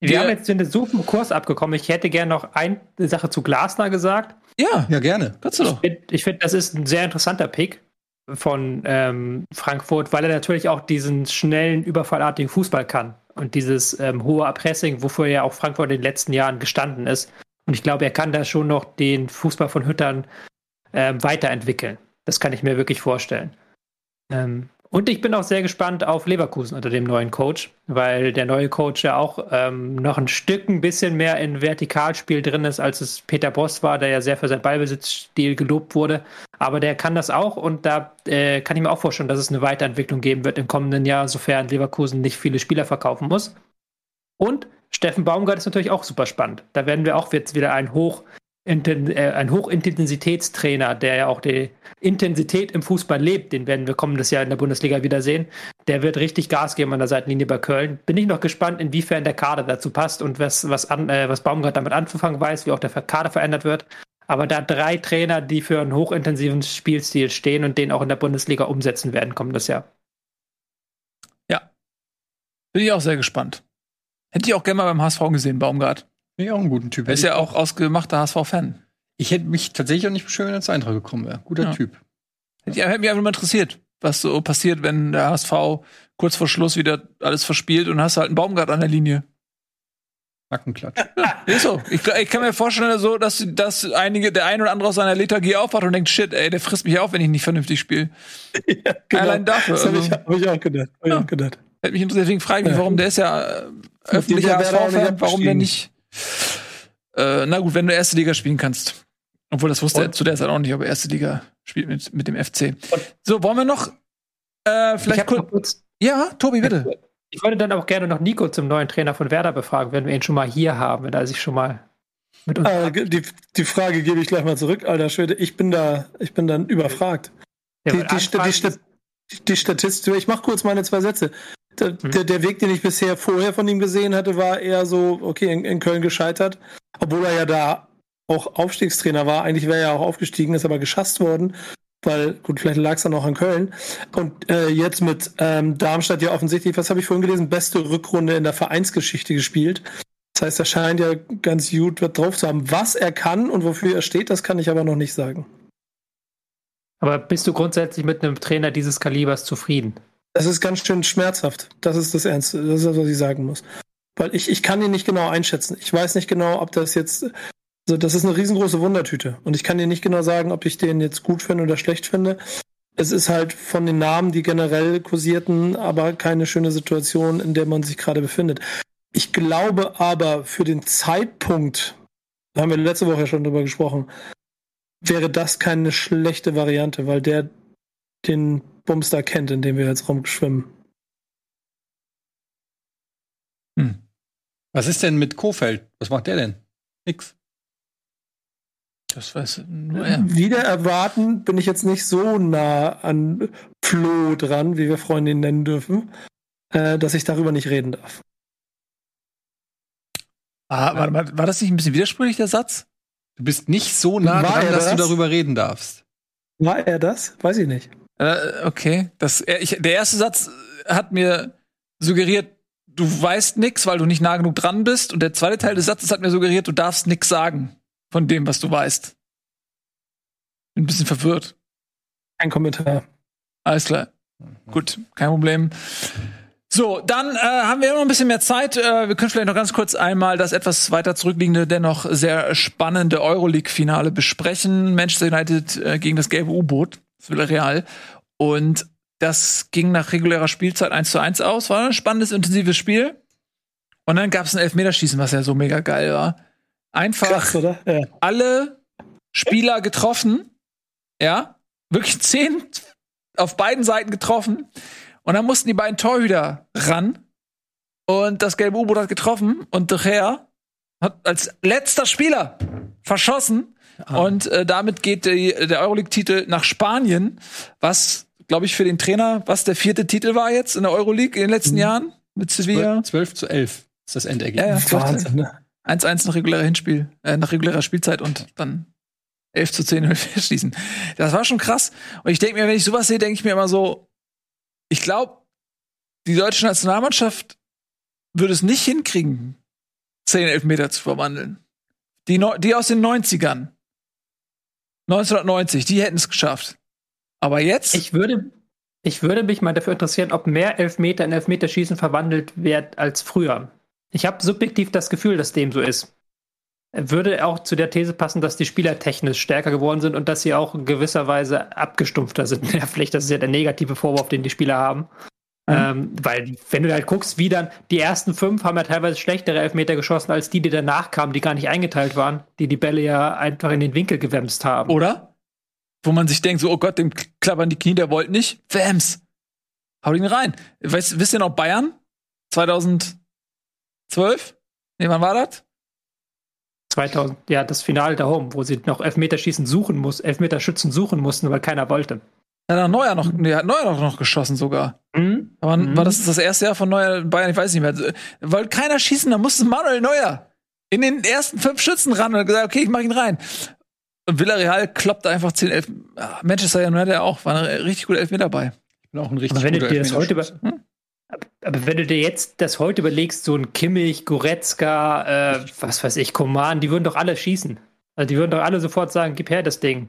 [SPEAKER 3] Wir
[SPEAKER 1] Wir-
[SPEAKER 3] haben jetzt den super Kurs abgekommen. Ich hätte gerne noch eine Sache zu Glasner gesagt.
[SPEAKER 1] Ja,
[SPEAKER 4] Ja, gerne.
[SPEAKER 1] kannst du doch.
[SPEAKER 3] Ich finde, find, das ist ein sehr interessanter Pick von ähm, Frankfurt, weil er natürlich auch diesen schnellen, überfallartigen Fußball kann. Und dieses ähm, hohe Pressing, wofür ja auch Frankfurt in den letzten Jahren gestanden ist. Und ich glaube, er kann da schon noch den Fußball von Hüttern ähm, weiterentwickeln. Das kann ich mir wirklich vorstellen. Ähm, und ich bin auch sehr gespannt auf Leverkusen unter dem neuen Coach, weil der neue Coach ja auch ähm, noch ein Stück ein bisschen mehr in Vertikalspiel drin ist, als es Peter Boss war, der ja sehr für seinen Ballbesitzstil gelobt wurde. Aber der kann das auch und da äh, kann ich mir auch vorstellen, dass es eine Weiterentwicklung geben wird im kommenden Jahr, sofern Leverkusen nicht viele Spieler verkaufen muss. Und Steffen Baumgart ist natürlich auch super spannend. Da werden wir auch jetzt wieder ein Hoch ein Hochintensitätstrainer, der ja auch die Intensität im Fußball lebt, den werden wir kommendes Jahr in der Bundesliga wiedersehen. Der wird richtig Gas geben an der Seitenlinie bei Köln. Bin ich noch gespannt, inwiefern der Kader dazu passt und was, was, an, äh, was Baumgart damit anzufangen weiß, wie auch der Kader verändert wird. Aber da drei Trainer, die für einen hochintensiven Spielstil stehen und den auch in der Bundesliga umsetzen werden, kommendes Jahr.
[SPEAKER 1] Bin ich auch sehr gespannt. Hätte ich auch gerne mal beim HSV gesehen, Baumgart.
[SPEAKER 4] Bin ich auch einen guten Typ.
[SPEAKER 1] Er ist ja auch ausgemachter HSV-Fan.
[SPEAKER 4] Ich hätte mich tatsächlich auch nicht beschwert, wenn er zu Eintracht gekommen wäre. Guter
[SPEAKER 1] Ja.
[SPEAKER 4] Typ.
[SPEAKER 1] Hätte hätte mich einfach mal interessiert, was so passiert, wenn der HSV kurz vor Schluss wieder alles verspielt und hast halt einen Baumgart an der Linie.
[SPEAKER 4] Nackenklatsch.
[SPEAKER 1] Ist so. Ich, ich kann mir vorstellen, so, dass, dass einige, der ein oder andere aus seiner Lethargie aufwacht und denkt, shit, ey, der frisst mich auf, wenn ich nicht vernünftig spiele.
[SPEAKER 5] ja, genau.
[SPEAKER 1] Allein dafür,
[SPEAKER 5] Das habe
[SPEAKER 1] also.
[SPEAKER 5] ich, hab ich auch gedacht. Hab ich
[SPEAKER 1] Ja.
[SPEAKER 5] auch gedacht.
[SPEAKER 1] Hätte mich interessiert, deswegen frage ich mich,
[SPEAKER 5] Ja.
[SPEAKER 1] warum der ist ja äh, öffentlicher HSV-Fan, warum der nicht. Äh, na gut, wenn du erste Liga spielen kannst. Obwohl, das wusste er
[SPEAKER 5] Und-
[SPEAKER 1] zu der Zeit auch nicht, ob er erste Liga spielt mit, mit dem FC. So, wollen wir noch äh,
[SPEAKER 3] Ich
[SPEAKER 1] vielleicht kurz. Ja, Tobi, bitte.
[SPEAKER 3] Ich wollte dann auch gerne noch Nico zum neuen Trainer von Werder befragen, wenn wir ihn schon mal hier haben, wenn er sich schon mal mit uns.
[SPEAKER 5] Äh, die, die Frage gebe ich gleich mal zurück, alter Schwede. Ich bin da, ich bin dann überfragt.
[SPEAKER 3] Der
[SPEAKER 5] Die, die, die, die Statistik, ich mache kurz meine zwei Sätze. Der, der, der Weg, den ich bisher vorher von ihm gesehen hatte, war eher so, okay, in, in Köln gescheitert. Obwohl er ja da auch Aufstiegstrainer war. Eigentlich wäre er auch aufgestiegen, ist aber geschasst worden. Weil, gut, vielleicht lag es dann auch an Köln. Und äh, jetzt mit ähm, Darmstadt ja offensichtlich, was habe ich vorhin gelesen, beste Rückrunde in der Vereinsgeschichte gespielt. Das heißt, er scheint ja ganz gut was drauf zu haben. Was er kann und wofür er steht, das kann ich aber noch nicht sagen.
[SPEAKER 3] Aber bist du grundsätzlich mit einem Trainer dieses Kalibers zufrieden?
[SPEAKER 5] Das ist ganz schön schmerzhaft. Das ist das Ernste. Das ist das, was ich sagen muss. Weil ich, ich kann ihn nicht genau einschätzen. Ich weiß nicht genau, ob das jetzt. Also das ist eine riesengroße Wundertüte. Und ich kann dir nicht genau sagen, ob ich den jetzt gut finde oder schlecht finde. Es ist halt von den Namen, die generell kursierten, aber keine schöne Situation, in der man sich gerade befindet. Ich glaube aber für den Zeitpunkt, da haben wir letzte Woche schon drüber gesprochen, wäre das keine schlechte Variante, weil der den Bumster kennt, in dem wir jetzt rumschwimmen.
[SPEAKER 4] Hm. Was ist denn mit Kofeld? Was macht der denn? Nix.
[SPEAKER 1] Das weiß nur er.
[SPEAKER 5] Wieder erwarten bin ich jetzt nicht so nah an Flo dran, wie wir Freunde ihn nennen dürfen, äh, dass ich darüber nicht reden darf.
[SPEAKER 1] Ah, mal, war das nicht ein bisschen widersprüchlich, der Satz?
[SPEAKER 4] Du bist nicht so nah
[SPEAKER 5] War
[SPEAKER 4] dran, dass du
[SPEAKER 5] das?
[SPEAKER 4] darüber reden darfst.
[SPEAKER 5] War er das? Weiß ich nicht.
[SPEAKER 1] Äh, okay. Das, äh, ich, der erste Satz hat mir suggeriert, du weißt nix, weil du nicht nah genug dran bist. Und der zweite Teil des Satzes hat mir suggeriert, du darfst nix sagen von dem, was du weißt. Bin ein bisschen verwirrt.
[SPEAKER 5] Kein Kommentar.
[SPEAKER 1] Alles klar. Gut, kein Problem. So, dann äh, haben wir immer noch ein bisschen mehr Zeit. Äh, wir können vielleicht noch ganz kurz einmal das etwas weiter zurückliegende, dennoch sehr spannende Euroleague-Finale besprechen. Manchester United äh, gegen das gelbe U-Boot, Villarreal. Und das ging nach regulärer Spielzeit 1 zu 1 aus. War ein spannendes, intensives Spiel. Und dann gab es ein Elfmeterschießen, was ja so mega geil war. Einfach
[SPEAKER 5] Krass? Ja.
[SPEAKER 1] alle Spieler getroffen. Ja, wirklich zehn auf beiden Seiten getroffen. Und dann mussten die beiden Torhüter ran. Und das gelbe U-Boot hat getroffen. Und De Gea hat als letzter Spieler verschossen. Und äh, damit geht die, der Euroleague-Titel nach Spanien, was, glaube ich, für den Trainer, was der vierte Titel war jetzt in der Euroleague in den letzten Jahren mit Sevilla.
[SPEAKER 4] 12 zu 11 ist das
[SPEAKER 1] Ja,
[SPEAKER 4] Endergebnis.
[SPEAKER 1] ja.
[SPEAKER 5] Wahnsinn, ne?
[SPEAKER 1] 1-1 nach regulärer Hinspiel, äh, nach regulärer Spielzeit und dann 11 zu 10 schließen. Das war schon krass. Und ich denke mir, wenn ich sowas sehe, denke ich mir immer so, ich glaube, die deutsche Nationalmannschaft würde es nicht hinkriegen, 10 Elfmeter zu verwandeln. Die, Neu- die aus den 90ern. 1990, die hätten es geschafft. Aber jetzt?
[SPEAKER 3] Ich würde, ich würde mich mal dafür interessieren, ob mehr Elfmeter in Elfmeterschießen verwandelt wird als früher. Ich habe subjektiv das Gefühl, dass dem so ist. Würde auch zu der These passen, dass die Spieler technisch stärker geworden sind und dass sie auch in gewisser Weise abgestumpfter sind in der Pflicht. Das ist ja der negative Vorwurf, den die Spieler haben. Ähm, weil, wenn du halt guckst, wie dann die ersten fünf haben ja teilweise schlechtere Elfmeter geschossen als die, die danach kamen, die gar nicht eingeteilt waren, die die Bälle ja einfach in den Winkel gewämst haben.
[SPEAKER 1] Oder? Wo man sich denkt, so, oh Gott, dem klappern die Knie, der wollte nicht. Wams. Hau ihn rein. Weißt, wisst ihr noch Bayern? 2012? Nee, wann war das?
[SPEAKER 3] 2000, ja, das Finale da oben, wo sie noch Elfmeterschießen suchen muss, Elfmeterschützen suchen mussten, weil keiner wollte.
[SPEAKER 1] Ja, hat Neuer noch, nee, hat Neuer noch, noch geschossen sogar.
[SPEAKER 3] Mhm.
[SPEAKER 1] Aber
[SPEAKER 3] Mhm.
[SPEAKER 1] war das das erste Jahr von Neuer in Bayern? Ich weiß nicht mehr. Wollte keiner schießen, da musste Manuel Neuer in den ersten fünf Schützen ran und hat gesagt, okay, ich mach ihn rein. Und Villarreal kloppt einfach 10, 11. Ah, Manchester United auch, war eine richtig gute Elfmeter dabei.
[SPEAKER 4] Ich bin auch ein richtig
[SPEAKER 3] Aber wenn du
[SPEAKER 4] guter
[SPEAKER 3] dir das heute über,
[SPEAKER 4] Elfmeterschütze.
[SPEAKER 3] aber wenn du dir jetzt das heute überlegst, so ein Kimmich, Goretzka, äh, was weiß ich, Koman, die würden doch alle schießen. Also die würden doch alle sofort sagen, gib her das Ding.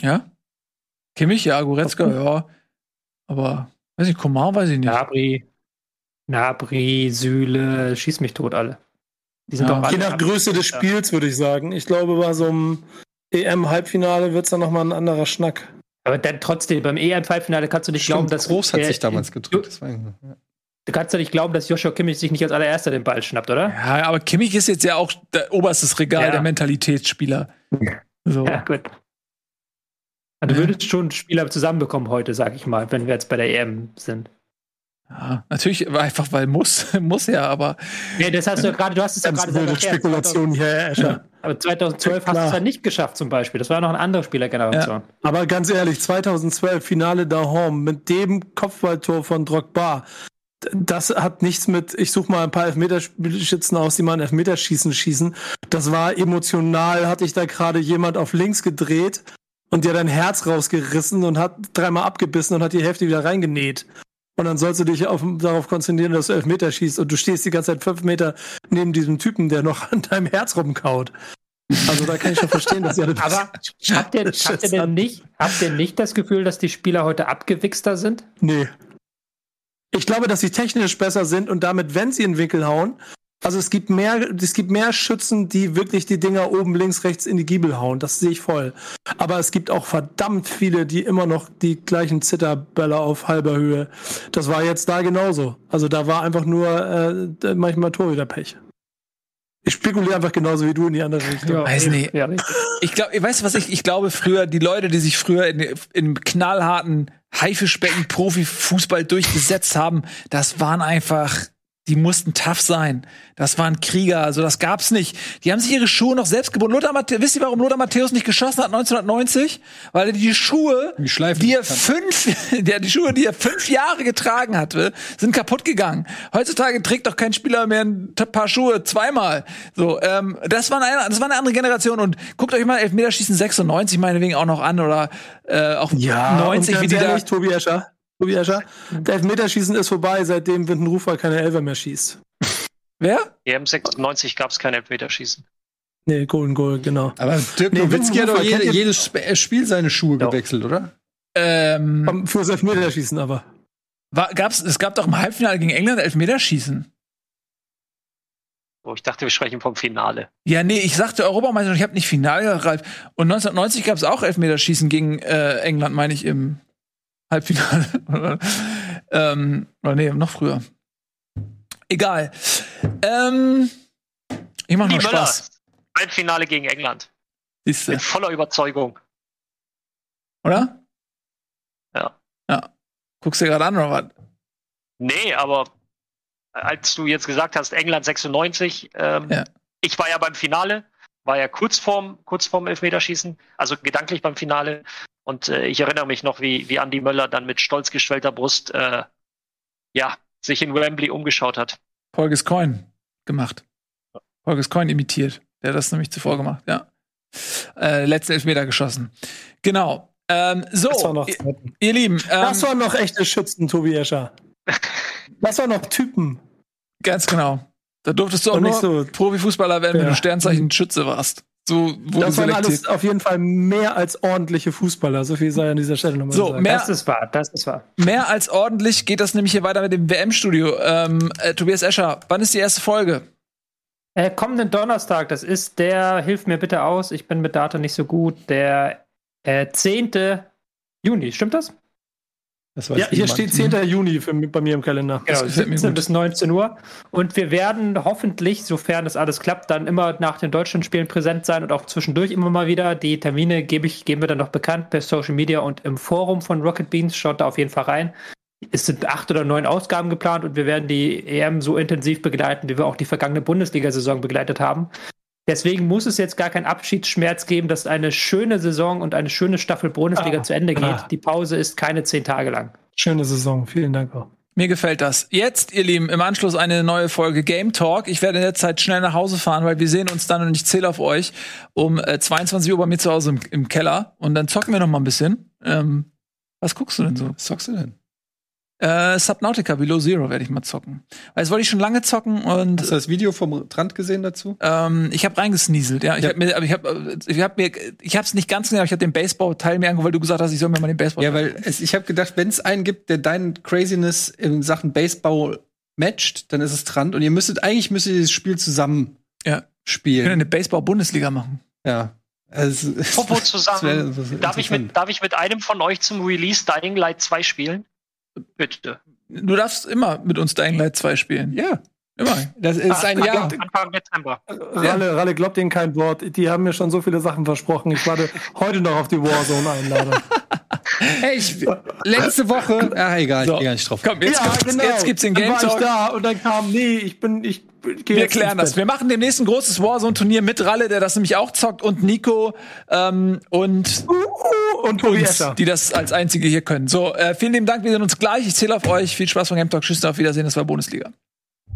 [SPEAKER 1] Ja? Kimmich, ja, Goretzka, ja. Aber, weiß nicht, Komar weiß ich nicht.
[SPEAKER 3] Nabri, Nabri, Süle, schieß mich tot alle. Die sind
[SPEAKER 1] Ja.
[SPEAKER 3] doch alle.
[SPEAKER 5] Je nach Größe des Spiels würde ich sagen. Ich glaube, bei so einem EM-Halbfinale wird es dann nochmal ein anderer Schnack.
[SPEAKER 3] Aber dann trotzdem, beim EM-Halbfinale kannst du nicht glauben,
[SPEAKER 4] Stimmt,
[SPEAKER 3] dass
[SPEAKER 4] Groß hat
[SPEAKER 3] der-
[SPEAKER 4] sich damals gedrückt. Das war, ja.
[SPEAKER 3] Du kannst doch nicht glauben, dass Joshua Kimmich sich nicht als allererster den Ball schnappt, oder?
[SPEAKER 1] Ja, aber Kimmich ist jetzt ja auch der oberstes Regal
[SPEAKER 3] Ja.
[SPEAKER 1] der Mentalitätsspieler. So.
[SPEAKER 3] Ja, gut. Also, Du
[SPEAKER 1] Ja.
[SPEAKER 3] würdest schon Spieler zusammenbekommen heute, sag ich mal, wenn wir jetzt bei der EM sind.
[SPEAKER 1] Ja, natürlich, einfach weil muss, muss ja, aber
[SPEAKER 3] Nee, das hast du ja gerade, du hast es ja gerade erklärt.
[SPEAKER 5] Spekulation hier, Herr Escher.
[SPEAKER 3] Aber 2012 hast du es ja nicht geschafft, zum Beispiel. Das war noch eine andere Spielergeneration.
[SPEAKER 5] Aber ganz ehrlich, 2012 Finale da Home mit dem Kopfballtor von Drogba. das hat nichts mit, ich suche mal ein paar Elfmeterschützen aus, die mal ein Elfmeterschießen schießen. Das war emotional, hatte ich da gerade jemand auf links gedreht und dir dein Herz rausgerissen und hat dreimal abgebissen und hat die Hälfte wieder reingenäht. Und dann sollst du dich auf, darauf konzentrieren, dass du Elfmeter schießt und du stehst die ganze Zeit fünf Meter neben diesem Typen, der noch an deinem Herz rumkaut. Also da kann ich schon verstehen, dass ihr das
[SPEAKER 3] Aber habt ihr, habt, ihr denn nicht, habt ihr nicht das Gefühl, dass die Spieler heute abgewichster sind?
[SPEAKER 5] Nee. Ich glaube, dass sie technisch besser sind und damit, wenn sie in den Winkel hauen, also es gibt mehr, es gibt mehr Schützen, die wirklich die Dinger oben, links, rechts in die Giebel hauen. Das sehe ich voll. Aber es gibt auch verdammt viele, die immer noch die gleichen Zitterbälle auf halber Höhe. Das war jetzt da genauso. Also da war einfach nur äh, manchmal Torhüterpech. Ich spekuliere einfach genauso wie du in die andere Richtung.
[SPEAKER 1] Ja, weiß nicht. Ja, ich glaube, weißt du was ich, ich glaube früher, die Leute, die sich früher in, in knallharten Haifischbecken Profifußball durchgesetzt haben, das waren einfach die mussten tough sein. Das waren Krieger, also das gab's nicht. Die haben sich ihre Schuhe noch selbst gebunden. Lothar Matthäus, wisst ihr, warum Lothar Matthäus nicht geschossen hat 1990? Weil er die Schuhe, die, die er fünf, der, die Schuhe, die er fünf Jahre getragen hatte, sind kaputt gegangen. Heutzutage trägt doch kein Spieler mehr ein paar Schuhe zweimal. So, ähm, das war eine, das war eine andere Generation und guckt euch mal Elfmeterschießen 96 meinetwegen auch noch an oder äh, auch
[SPEAKER 5] ja,
[SPEAKER 1] 90
[SPEAKER 5] wie die da. Tobi Escher. Tobi Escher. Der Elfmeterschießen ist vorbei, seitdem Windenrufer keine Elfer mehr schießt.
[SPEAKER 1] Wer?
[SPEAKER 6] EM 96 gab es kein Elfmeterschießen.
[SPEAKER 5] Nee, Golden Goal, genau.
[SPEAKER 4] Aber Dirk nee, Nowitzki hat doch jede, jedes äh, Spiel seine Schuhe ja. gewechselt, oder?
[SPEAKER 5] Ähm, Fürs Elfmeterschießen aber.
[SPEAKER 1] War, gab's, es gab doch im Halbfinale gegen England Elfmeterschießen.
[SPEAKER 6] Oh, ich dachte, wir sprechen vom Finale.
[SPEAKER 1] Ja, nee, ich sagte Europameister, ich habe nicht Finale, Ralf. Und 1990 gab es auch Elfmeterschießen gegen äh, England, meine ich, im Halbfinale. ähm, oder nee, noch früher. Egal. Ähm, ich mach noch Spaß.
[SPEAKER 6] Halbfinale gegen England.
[SPEAKER 1] Siehste.
[SPEAKER 6] Mit voller Überzeugung.
[SPEAKER 1] Oder?
[SPEAKER 6] Ja.
[SPEAKER 1] Ja. Guckst du dir gerade an, oder was?
[SPEAKER 6] Nee, aber als du jetzt gesagt hast, England 96, ähm, ja. ich war ja beim Finale, war ja kurz vorm, kurz vorm Elfmeterschießen, also gedanklich beim Finale. Und äh, ich erinnere mich noch, wie, wie Andy Möller dann mit stolz geschwellter Brust äh, ja, sich in Wembley umgeschaut hat.
[SPEAKER 1] Holges Coin gemacht. Holges Coin imitiert. Der hat das nämlich zuvor gemacht, ja. Äh, letzte Elfmeter geschossen. Genau. Ähm, so, das war noch ihr, ihr Lieben. Ähm,
[SPEAKER 5] das waren noch echte Schützen, Tobi Escher. das waren noch Typen.
[SPEAKER 1] Ganz genau. Da durftest du auch nicht so Profifußballer werden, ja. wenn du Sternzeichen Schütze warst. So wurde
[SPEAKER 5] das waren alles auf jeden Fall mehr als ordentliche Fußballer. So viel sei an dieser Stelle nochmal
[SPEAKER 1] so, gesagt. Mehr,
[SPEAKER 3] das ist wahr, das ist wahr.
[SPEAKER 1] Mehr als ordentlich geht das nämlich hier weiter mit dem WM-Studio. Ähm, äh, Tobias Escher, wann ist die erste Folge?
[SPEAKER 3] Äh, kommenden Donnerstag, das ist der, hilf mir bitte aus, ich bin mit Data nicht so gut, der äh, 10. Juni, stimmt das?
[SPEAKER 5] Ja, hier steht 10. Mhm. Juni für, bei mir im Kalender.
[SPEAKER 3] Genau, 17 bis 19 Uhr. Und wir werden hoffentlich, sofern das alles klappt, dann immer nach den Deutschlandspielen präsent sein und auch zwischendurch immer mal wieder. Die Termine gebe ich, geben wir dann noch bekannt per Social Media und im Forum von Rocket Beans. Schaut da auf jeden Fall rein. Es sind acht oder neun Ausgaben geplant und wir werden die EM so intensiv begleiten, wie wir auch die vergangene Bundesliga-Saison begleitet haben. Deswegen muss es jetzt gar keinen Abschiedsschmerz geben, dass eine schöne Saison und eine schöne Staffel Bundesliga ah, zu Ende geht. Ah. Die Pause ist keine zehn Tage lang.
[SPEAKER 5] Schöne Saison. Vielen Dank auch.
[SPEAKER 1] Mir gefällt das. Jetzt, ihr Lieben, im Anschluss eine neue Folge Game Talk. Ich werde in der Zeit schnell nach Hause fahren, weil wir sehen uns dann und ich zähle auf euch um äh, 22 Uhr bei mir zu Hause im, im, Keller und dann zocken wir noch mal ein bisschen. Ähm, was guckst du denn so? Was zockst du denn? Äh, Subnautica Below Zero werde ich mal zocken. Weil das wollte ich schon lange zocken und.
[SPEAKER 4] Hast du das Video vom Trant gesehen dazu?
[SPEAKER 1] Ähm, ich habe reingesnieselt, ja. Ich ja. habe mir, aber ich habe, ich habe mir, ich habe es nicht ganz gesehen, aber ich habe den Baseball-Teil mir angeguckt, weil du gesagt hast, ich soll mir mal den Baseball.
[SPEAKER 4] Ja, weil es, ich habe gedacht, wenn es einen gibt, der deinen Craziness in Sachen Baseball matcht, dann ist es Trant und ihr müsstet eigentlich müsstet ihr dieses Spiel zusammen
[SPEAKER 1] ja.
[SPEAKER 4] spielen. Wir
[SPEAKER 1] können eine Baseball-Bundesliga machen.
[SPEAKER 4] Ja.
[SPEAKER 6] Also, Popo zusammen. Darf ich, mit, darf ich mit einem von euch zum Release Dying Light 2 spielen? Bitte.
[SPEAKER 1] Du darfst immer mit uns Dying Light 2 spielen.
[SPEAKER 4] Ja.
[SPEAKER 1] Immer.
[SPEAKER 4] Das ist Ach, ein Jahr.
[SPEAKER 6] Anfang Dezember.
[SPEAKER 5] Ralle, Ralle glaubt denen kein Wort. Die haben mir schon so viele Sachen versprochen. Ich warte heute noch auf die Warzone-Einladung.
[SPEAKER 4] Ey, ich, letzte Woche. Ah, egal, ich
[SPEAKER 1] So.
[SPEAKER 4] gehe gar nicht drauf.
[SPEAKER 1] Komm, jetzt,
[SPEAKER 5] ja,
[SPEAKER 1] gibt's,
[SPEAKER 5] genau.
[SPEAKER 1] jetzt gibt's den Game
[SPEAKER 5] Dann war ich
[SPEAKER 1] Talk.
[SPEAKER 5] da und dann kam, nee, ich bin, ich gehe
[SPEAKER 1] Wir klären das. Wir machen demnächst ein großes Warzone-Turnier mit Ralle, der das nämlich auch zockt, und Nico ähm, und
[SPEAKER 5] Bett. Und
[SPEAKER 1] uns, die das als einzige hier können. So, äh, vielen lieben Dank. Wir sehen uns gleich. Ich zähle auf euch. Viel Spaß beim Game Talk. Tschüss, auf Wiedersehen. Das war Bundesliga.